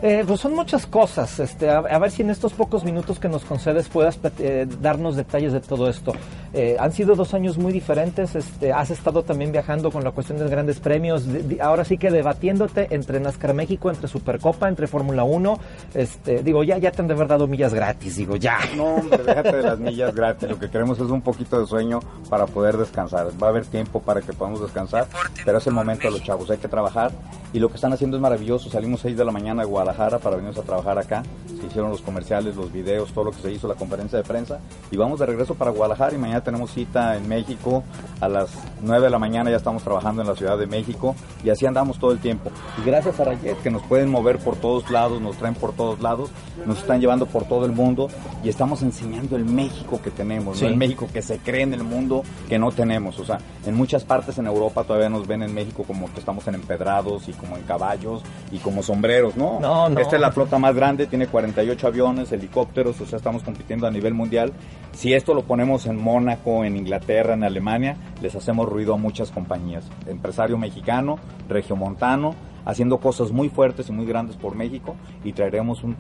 eh, pues son muchas cosas. Este, a, a ver si en estos pocos minutos que nos concedes puedas eh, darnos detalles de todo esto. Eh, han sido dos años muy diferentes. Este, has estado también viajando con la cuestión de los grandes premios. de- de- ahora sí que debatiéndote entre NASCAR México, entre Supercopa, entre Fórmula 1. Este, digo, ya, ya te han de haber dado millas gratis. Digo, ya. No, hombre, déjate de las millas gratis. Lo que queremos es un poquito de sueño para poder descansar. Va a haber tiempo para que podamos descansar, pero es el momento de los chavos. Hay que trabajar y lo que están haciendo es maravilloso. Salimos 6 de la mañana a Guadalajara para venirnos a trabajar acá. Se hicieron los comerciales, los videos, todo lo que se hizo, la conferencia de prensa. Y vamos de regreso para Guadalajara y mañana tenemos cita en México. A las 9 de la mañana ya estamos trabajando en la Ciudad de México y así andamos todo el tiempo. Y gracias a Rayet que nos pueden mover por todos lados, nos traen por todos lados, nos están llevando por todo el mundo y estamos enseñando el México que tenemos, Sí. ¿no? el México que se cree en el mundo que no tenemos. O sea, en muchas partes en Europa todavía nos ven en México como que estamos en empedrados y como en caballos y como sombreros, ¿no? No, Esta es la flota más grande, tiene 48 aviones, helicópteros, o sea, estamos compitiendo a nivel mundial. Si esto lo ponemos en Mónaco, en Inglaterra, en Alemania, les hacemos ruido a muchas compañías. Empresario mexicano, regiomontano, haciendo cosas muy fuertes y muy grandes por México y traeremos un,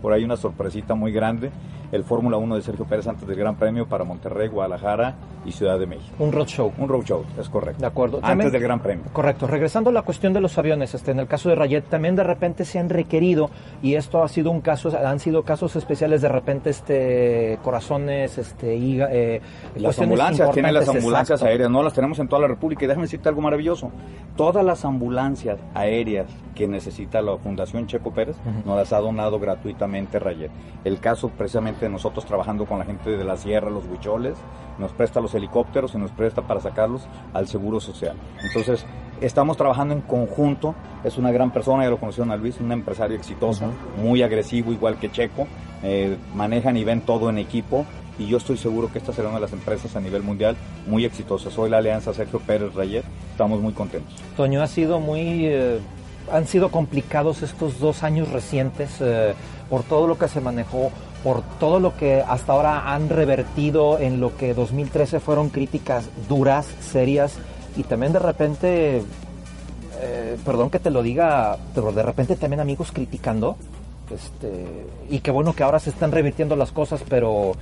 por ahí una sorpresita muy grande, el Fórmula 1 de Sergio Pérez antes del Gran Premio para Monterrey, Guadalajara y Ciudad de México. Un roadshow. Un roadshow, es correcto. De acuerdo. Antes También- del Gran Premio. Correcto. Regresando a la cuestión de los aviones, este, en el caso de Rayet también de repente se han requerido y esto ha sido un caso, han sido casos especiales de repente, este, corazones, este, higa- eh, Las ambulancias, tienen las ambulancias exacto. aéreas, no las tenemos en toda la República. Y déjame decirte algo maravilloso. Todas las ambulancias aéreas que necesita la Fundación Checo Pérez nos las ha donado gratuitamente Rayet. El caso precisamente de nosotros trabajando con la gente de la sierra, los huicholes, nos presta los helicópteros y nos presta para sacarlos al Seguro Social. Entonces, estamos trabajando en conjunto. Es una gran persona, ya lo conocieron a Luis, un empresario exitoso, muy agresivo, igual que Checo. Eh, manejan y ven todo en equipo y yo estoy seguro que esta será una de las empresas a nivel mundial muy exitosas. Hoy la alianza Sergio Pérez Rayet, estamos muy contentos. Toño, ha sido muy... eh, han sido complicados estos dos años recientes eh, por todo lo que se manejó, por todo lo que hasta ahora han revertido en lo que 2013 fueron críticas duras, serias y también de repente, eh, perdón que te lo diga, pero de repente también amigos criticando. Este, y qué bueno que ahora se están revirtiendo las cosas, pero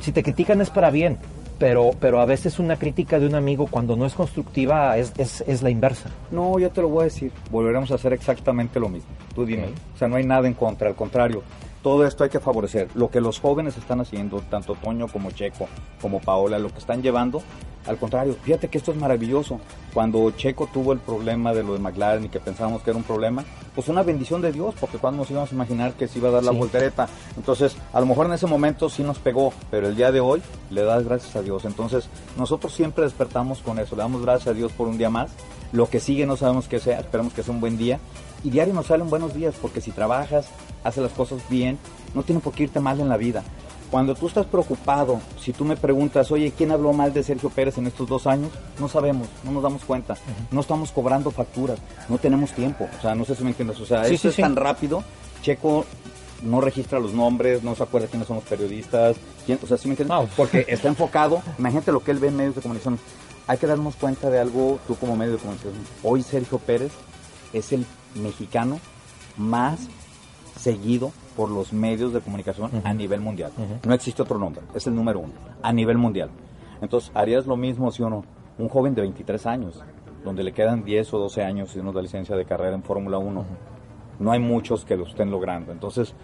si te critican es para bien, pero, pero a veces una crítica de un amigo cuando no es constructiva es, es, es la inversa. No, yo te lo voy a decir, volveremos a hacer exactamente lo mismo. Tú dime, o sea, no hay nada en contra, al contrario, todo esto hay que favorecer. Lo que los jóvenes están haciendo, tanto Toño como Checo, como Paola, lo que están llevando, al contrario, fíjate que esto es maravilloso. Cuando Checo tuvo el problema de lo de McLaren y que pensábamos que era un problema, pues una bendición de Dios, porque cuando nos íbamos a imaginar que se iba a dar la Sí. voltereta. Entonces, a lo mejor en ese momento sí nos pegó, pero el día de hoy le das gracias a Dios. Entonces, nosotros siempre despertamos con eso, le damos gracias a Dios por un día más. Lo que sigue no sabemos qué sea, esperamos que sea un buen día. Y diario nos salen buenos días, porque si trabajas, haces las cosas bien, no tiene por qué irte mal en la vida. Cuando tú estás preocupado, si tú me preguntas, oye, ¿quién habló mal de Sergio Pérez en estos dos años? No sabemos, no nos damos cuenta. No estamos cobrando facturas, no tenemos tiempo. O sea, no sé si me entiendes. O sea, Sí, esto sí, es sí. tan rápido. Checo no registra los nombres, no se acuerda quiénes son los periodistas. quién- o sea, ¿sí me entiendes? Porque está enfocado. Imagínate lo que él ve en medios de comunicación. Hay que darnos cuenta de algo, tú como medio de comunicación. Hoy Sergio Pérez es el mexicano más seguido por los medios de comunicación a nivel mundial. No existe otro nombre, es el número uno, a nivel mundial. Entonces, harías lo mismo si uno, un joven de 23 años, donde le quedan 10 o 12 años y uno da licencia de carrera en Fórmula 1. No hay muchos que lo estén logrando. Entonces,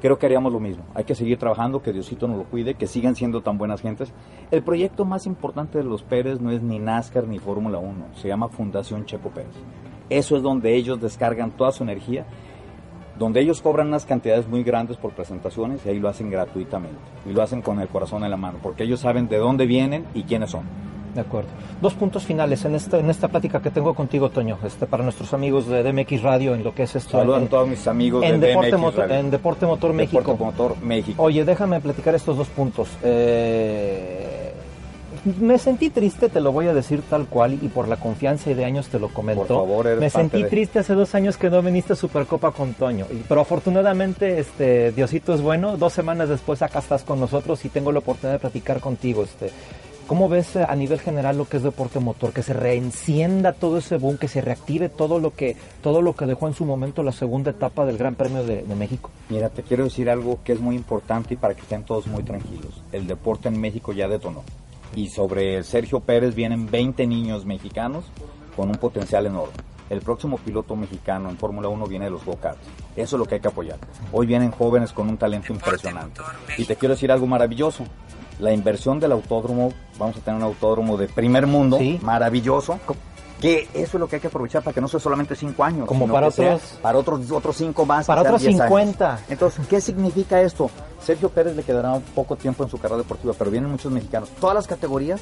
creo que haríamos lo mismo. Hay que seguir trabajando, que Diosito nos lo cuide, que sigan siendo tan buenas gentes. El proyecto más importante de los Pérez no es ni NASCAR ni Fórmula 1, se llama Fundación Checo Pérez. Eso es donde ellos descargan toda su energía, donde ellos cobran unas cantidades muy grandes por presentaciones y ahí lo hacen gratuitamente. Y lo hacen con el corazón en la mano, porque ellos saben de dónde vienen y quiénes son. De acuerdo. Dos puntos finales en esta, en esta plática que tengo contigo, Toño, este, para nuestros amigos de DMX Radio, en lo que es esto. Saludan a todos mis amigos en de Deporte DMX Motor, Radio. En Deporte Motor México. Deporte Motor México. Oye, déjame platicar estos dos puntos. Eh, me sentí triste, te lo voy a decir tal cual, y por la confianza y de años te lo comento. Por favor, eres me sentí de- triste hace dos años que no viniste a Supercopa con Toño. Pero afortunadamente, este, Diosito es bueno. Dos semanas después acá estás con nosotros y tengo la oportunidad de platicar contigo. Este, ¿Cómo ves eh, a nivel general lo que es deporte motor? Que se reencienda todo ese boom, que se reactive todo lo que, todo lo que dejó en su momento la segunda etapa del Gran Premio de, de México. Mira, te quiero decir algo que es muy importante y para que estén todos muy tranquilos. El deporte en México ya detonó. Y sobre Sergio Pérez vienen 20 niños mexicanos con un potencial enorme. El próximo piloto mexicano en Fórmula 1 viene de los go-karts. Eso es lo que hay que apoyar. Hoy vienen jóvenes con un talento impresionante. Y te quiero decir algo maravilloso. La inversión del autódromo, vamos a tener un autódromo de primer mundo, maravilloso, que eso es lo que hay que aprovechar para que no sea solamente cinco años. Como para otros- para otros, otros cinco más. Para otros 10 años. 50. Entonces, ¿qué significa esto? Sergio Pérez le quedará poco tiempo en su carrera deportiva, pero vienen muchos mexicanos. Todas las categorías.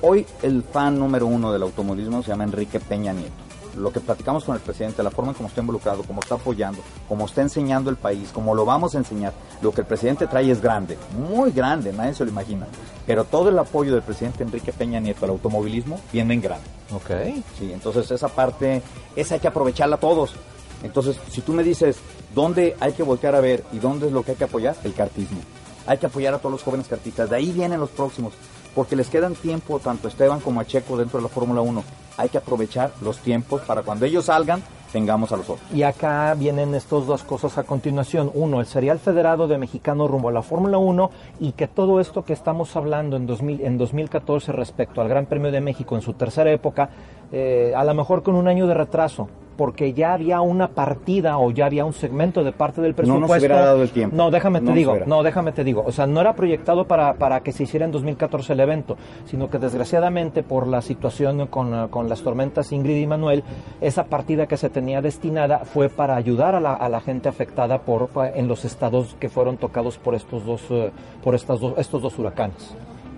Hoy el fan número uno del automovilismo se llama Enrique Peña Nieto. Lo que platicamos con el presidente, la forma en cómo está involucrado, cómo está apoyando, cómo está enseñando el país, cómo lo vamos a enseñar. Lo que el presidente trae es grande, muy grande, nadie se lo imagina. Pero todo el apoyo del presidente Enrique Peña Nieto al automovilismo viene en grande. Ok. Sí, entonces esa parte, esa hay que aprovecharla todos. Entonces, si tú me dices dónde hay que voltear a ver y dónde es lo que hay que apoyar, el cartismo. Hay que apoyar a todos los jóvenes cartistas. De ahí vienen los próximos, porque les quedan tiempo tanto a Esteban como a Checo dentro de la Fórmula 1. Hay que aprovechar los tiempos para cuando ellos salgan, tengamos a los otros. Y acá vienen estas dos cosas a continuación. Uno, el serial federado de mexicano rumbo a la Fórmula 1 y que todo esto que estamos hablando en, 2000, en 2014 respecto al Gran Premio de México en su tercera época, eh, a lo mejor con un año de retraso, porque ya había una partida o ya había un segmento de parte del No presupuesto. nos hubiera dado el tiempo. No, déjame te No digo, no, déjame te digo. O sea, no era proyectado para, para que se hiciera en 2014 el evento, sino que desgraciadamente por la situación con, con las tormentas Ingrid y Manuel, esa partida que se tenía destinada fue para ayudar a la, a la gente afectada por, pa- en los estados que fueron tocados por estos dos, eh, por estas dos, estos dos huracanes.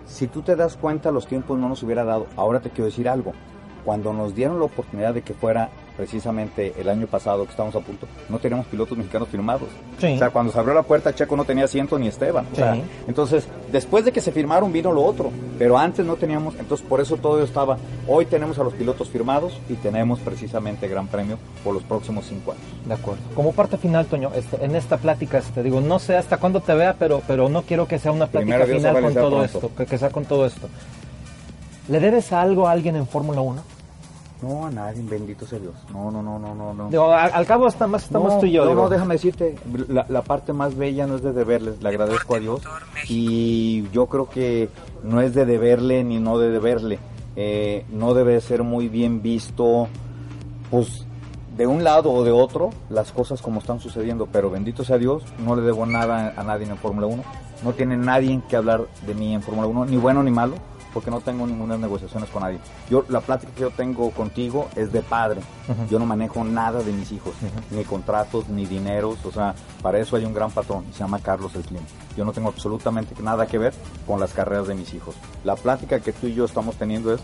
Si tú te das cuenta, los tiempos no nos hubiera dado. Ahora te quiero decir algo. Cuando nos dieron la oportunidad de que fuera precisamente el año pasado que estábamos a punto, no teníamos pilotos mexicanos firmados. Sí. O sea, cuando se abrió la puerta, Checo no tenía asiento ni Esteban. O sea, entonces, después de que se firmaron vino lo otro, pero antes no teníamos, entonces por eso todo estaba. Hoy tenemos a los pilotos firmados y tenemos precisamente Gran Premio por los próximos cinco años. De acuerdo. Como parte final, Toño, este, en esta plática, este, digo, no sé hasta cuándo te vea, pero, pero no quiero que sea una plática Primero final con todo pronto. esto, que, que sea con todo esto. ¿Le debes algo a alguien en Fórmula 1? No, a nadie, bendito sea Dios. No, no, no, no, no. no. Al, al cabo hasta más estamos no, tú y yo. No, digo. no, déjame decirte, la, la parte más bella no es de deberles, le agradezco a Dios y yo creo que no es de deberle ni no de deberle, Eh, no debe ser muy bien visto, pues de un lado o de otro, las cosas como están sucediendo, pero bendito sea Dios, no le debo nada a nadie en Fórmula 1, no tiene nadie que hablar de mí en Fórmula 1, ni bueno ni malo, porque no tengo ninguna negociaciones con nadie. Yo la plática que yo tengo contigo es de padre. Yo no manejo nada de mis hijos, ni contratos, ni dineros, o sea, para eso hay un gran patrón, se llama Carlos el Clima. Yo no tengo absolutamente nada que ver con las carreras de mis hijos. La plática que tú y yo estamos teniendo es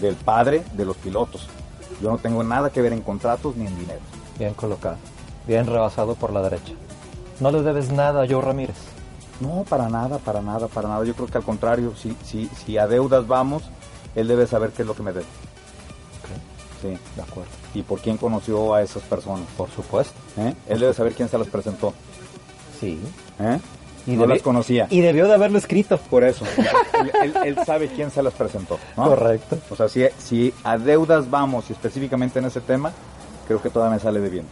del padre de los pilotos. Yo no tengo nada que ver en contratos ni en dinero. Bien colocado, bien rebasado por la derecha. No le debes nada a Joe Ramírez. No, para nada, para nada, para nada. Yo creo que al contrario, si, si, si a deudas vamos, él debe saber qué es lo que me debe. Sí, de acuerdo. ¿Y por quién conoció a esas personas? Por supuesto. ¿Eh? Él debe saber quién se las presentó. Sí. ¿Eh? Y no las conocía. Y debió de haberlo escrito. Por eso. él, él- él sabe quién se las presentó. ¿no? Correcto. O sea, si, si a deudas vamos, y específicamente en ese tema, creo que todavía me sale de bien.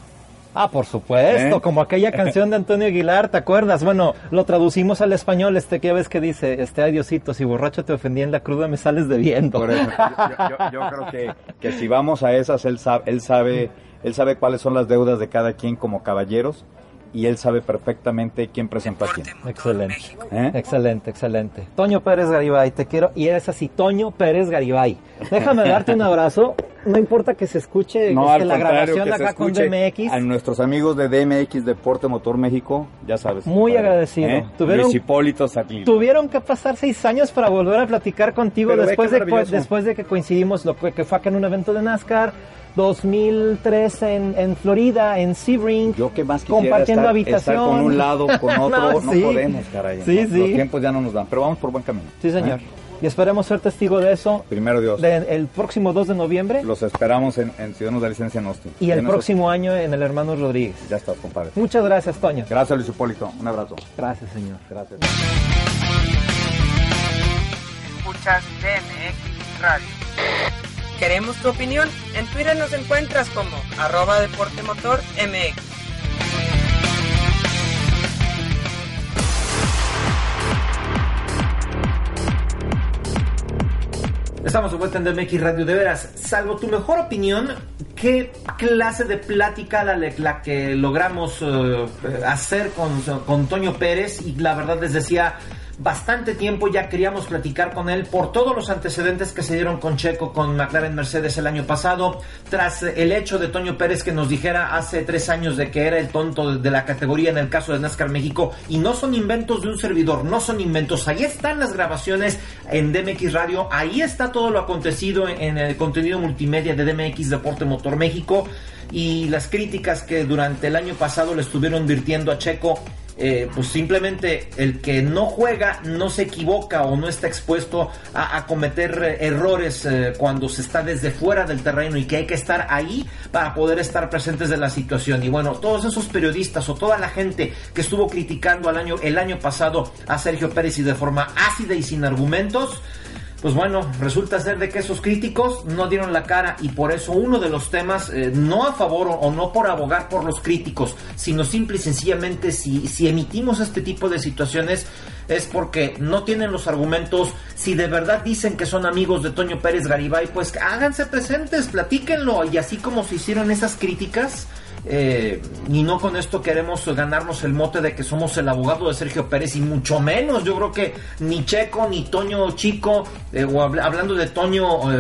Ah, por supuesto, ¿Eh? como aquella canción de Antonio Aguilar, ¿te acuerdas? Bueno, lo traducimos al español, este que ves que dice, este, ay Diosito, si borracho te ofendí en la cruda me sales debiendo. Por eso, yo, yo- yo creo que, que si vamos a esas, él sabe, él sabe, él sabe cuáles son las deudas de cada quien como caballeros y él sabe perfectamente quién presenta a quién. Excelente. ¿Eh? Excelente, excelente. Toño Pérez Garibay, te quiero. Y eres así, Toño Pérez Garibay. Déjame darte un abrazo. No importa que se escuche No, este, la grabación que acá con DMX. A nuestros amigos de DMX Deporte Motor México, ya sabes. Muy padre, agradecido. ¿eh? Tuvieron- Luis Hipólito Saclil. Tuvieron que pasar seis años para volver a platicar contigo Pero después de, después de que coincidimos, lo que que fue acá en un evento de NASCAR, 2003 en, en Florida, en Sebring, Yo que más quisiera compartiendo estar, habitación. estar con un lado, con <laughs> otro, no, sí. podemos, caray. Sí, no, sí. Los tiempos ya no nos dan, pero vamos por buen camino. Sí, señor. ¿eh? Y esperemos ser testigo de eso Primero Dios. de- el próximo 2 de noviembre Los esperamos en, en Ciudad de la Licencia en Austin. y el próximo año en el Hermanos Rodríguez. Ya estás, compadre. Muchas gracias, Toño. Gracias, Luis Hipólito. Un abrazo. Gracias, señor. Gracias. Escuchas DMX Radio. Queremos tu opinión. En Twitter nos encuentras como arroba deportemotor MX. Estamos de vuelta en DMX Radio. De veras, salvo tu mejor opinión, ¿qué clase de plática la, la que logramos eh, hacer con, con Toño Pérez? Y la verdad les decía, bastante tiempo ya queríamos platicar con él por todos los antecedentes que se dieron con Checo, con McLaren Mercedes el año pasado, tras el hecho de Toño Pérez que nos dijera hace tres años de que era el tonto de la categoría en el caso de NASCAR México. Y no son inventos de un servidor, no son inventos. Ahí están las grabaciones en DMX Radio, ahí está todo lo acontecido en el contenido multimedia de DMX Deporte Motor México y las críticas que durante el año pasado le estuvieron virtiendo a Checo. eh, pues simplemente el que no juega no se equivoca o no está expuesto a, a cometer eh, errores eh, cuando se está desde fuera del terreno y que hay que estar ahí para poder estar presentes de la situación y bueno todos esos periodistas o toda la gente que estuvo criticando al año el año pasado a Sergio Pérez y de forma ácida y sin argumentos pues bueno, resulta ser de que esos críticos no dieron la cara y por eso uno de los temas, eh, no a favor o, o no por abogar por los críticos, sino simple y sencillamente si, si emitimos este tipo de situaciones es porque no tienen los argumentos, si de verdad dicen que son amigos de Toño Pérez Garibay, pues háganse presentes, platíquenlo. Y así como se hicieron esas críticas, eh, y no con esto queremos ganarnos el mote de que somos el abogado de Sergio Pérez y mucho menos. Yo creo que ni Checo ni Toño Chico eh, o habl- hablando de Toño eh,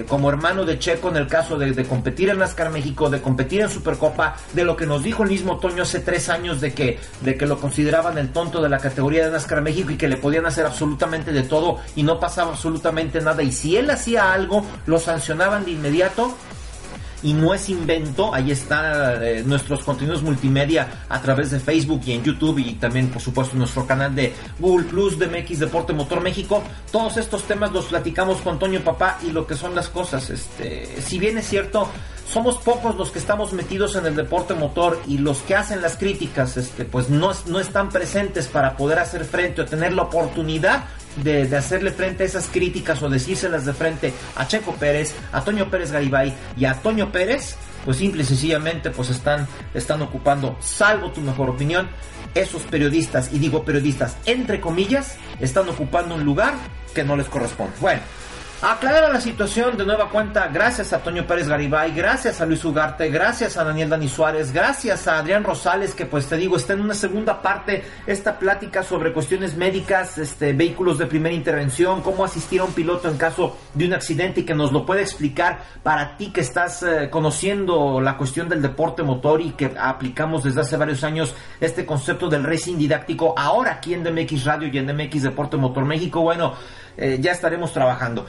eh, como hermano de Checo en el caso de, de competir en NASCAR México de competir en Supercopa de lo que nos dijo el mismo Toño hace tres años de que de que lo consideraban el tonto de la categoría de NASCAR México y que le podían hacer absolutamente de todo y no pasaba absolutamente nada. Y si él hacía algo lo sancionaban de inmediato y no es invento, ahí están eh, nuestros contenidos multimedia a través de Facebook y en YouTube y también por supuesto nuestro canal de Google Plus de MX Deporte Motor México. Todos estos temas los platicamos con Toño Papá y lo que son las cosas. Este, si bien es cierto, somos pocos los que estamos metidos en el deporte motor y los que hacen las críticas, este, pues no, no están presentes para poder hacer frente o tener la oportunidad de, hacerle frente a esas críticas o decírselas de frente a Checo Pérez, a Toño Pérez Garibay y a Toño Pérez, pues simple y sencillamente pues están, están ocupando, salvo tu mejor opinión, esos periodistas, y digo periodistas entre comillas, están ocupando un lugar que no les corresponde. Bueno, Aclarada la situación de nueva cuenta, gracias a Toño Pérez Garibay, gracias a Luis Ugarte, gracias a Daniel Dani Suárez, gracias a Adrián Rosales, que pues te digo, está en una segunda parte esta plática sobre cuestiones médicas, este, vehículos de primera intervención, cómo asistir a un piloto en caso de un accidente y que nos lo puede explicar para ti que estás eh, conociendo la cuestión del deporte motor y que aplicamos desde hace varios años este concepto del racing didáctico, ahora aquí en DMX Radio y en DMX Deporte Motor México, bueno, eh, ya estaremos trabajando.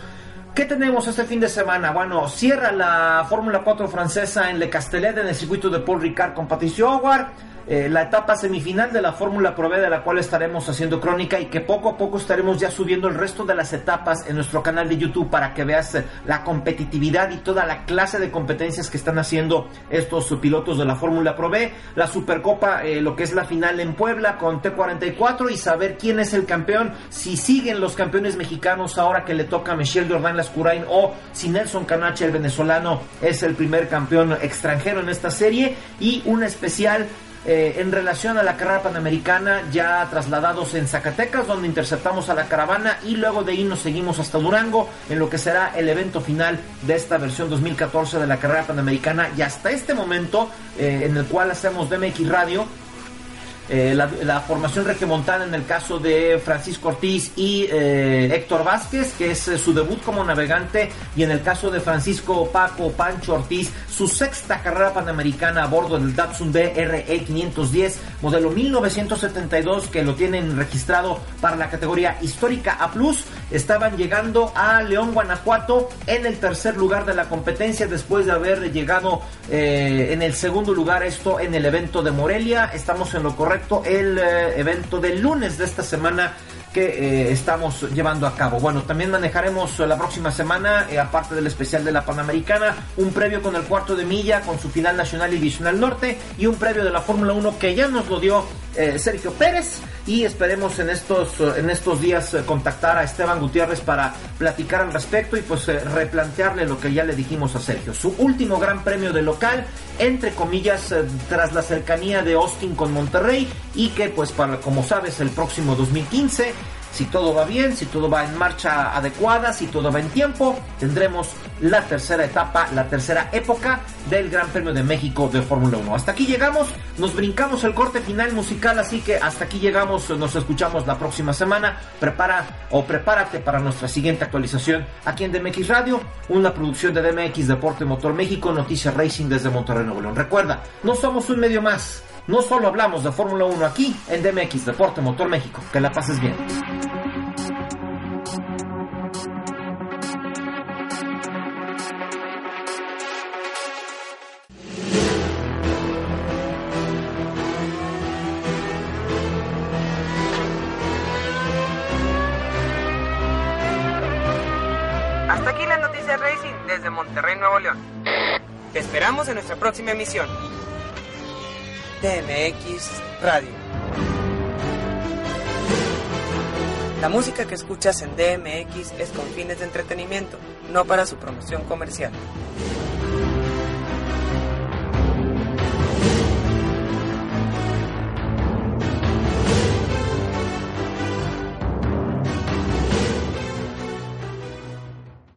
¿Qué tenemos este fin de semana? Bueno, cierra la Fórmula 4 francesa en Le Castellet en el circuito de Paul Ricard con Patricio Howard. Eh, la etapa semifinal de la Fórmula Pro B de la cual estaremos haciendo crónica y que poco a poco estaremos ya subiendo el resto de las etapas en nuestro canal de YouTube para que veas eh, la competitividad y toda la clase de competencias que están haciendo estos pilotos de la Fórmula Pro B, la Supercopa, eh, lo que es la final en Puebla con T44 y saber quién es el campeón, si siguen los campeones mexicanos ahora que le toca a Michelle Jordan Lascurain o si Nelson Canache, el venezolano, es el primer campeón extranjero en esta serie. Y un especial eh, en relación a la carrera panamericana, ya trasladados en Zacatecas, donde interceptamos a la caravana y luego de ahí nos seguimos hasta Durango, en lo que será el evento final de esta versión 2014 de la carrera panamericana. Y hasta este momento, eh, en el cual hacemos DMX Radio, eh, la, formación regiomontana en el caso de Francisco Ortiz y eh, Héctor Vázquez, que es eh, su debut como navegante, y en el caso de Francisco Paco Pancho Ortiz, su sexta carrera panamericana a bordo del Datsun BRE 510, modelo 1972, que lo tienen registrado para la categoría histórica A+, estaban llegando a León, Guanajuato, en el tercer lugar de la competencia, después de haber llegado eh, en el segundo lugar, esto en el evento de Morelia, estamos en lo correcto, el eh, evento del lunes de esta semana que eh, estamos llevando a cabo. Bueno, también manejaremos la próxima semana, eh, aparte del especial de la Panamericana, un previo con el cuarto de milla, con su final nacional y divisional norte, y un previo de la Fórmula 1 que ya nos lo dio eh, Sergio Pérez. Y esperemos en estos, en estos días contactar a Esteban Gutiérrez para platicar al respecto y pues replantearle lo que ya le dijimos a Sergio. Su último gran premio de local, entre comillas, tras la cercanía de Austin con Monterrey y que pues para, como sabes, el próximo 2015 si todo va bien, si todo va en marcha adecuada, si todo va en tiempo, tendremos la tercera etapa, la tercera época del Gran Premio de México de Fórmula 1. Hasta aquí llegamos, nos brincamos el corte final musical, así que hasta aquí llegamos, nos escuchamos la próxima semana. Prepara o prepárate para nuestra siguiente actualización aquí en DMX Radio, una producción de DMX Deporte Motor México, Noticias Racing desde Monterrey, Nuevo León. Recuerda, no somos un medio más. No solo hablamos de Fórmula 1 aquí en DMX Deporte Motor México. Que la pases bien. Hasta aquí las noticias Racing desde Monterrey, Nuevo León. Te esperamos en nuestra próxima emisión. DMX Radio. La música que escuchas en DMX es con fines de entretenimiento, no para su promoción comercial.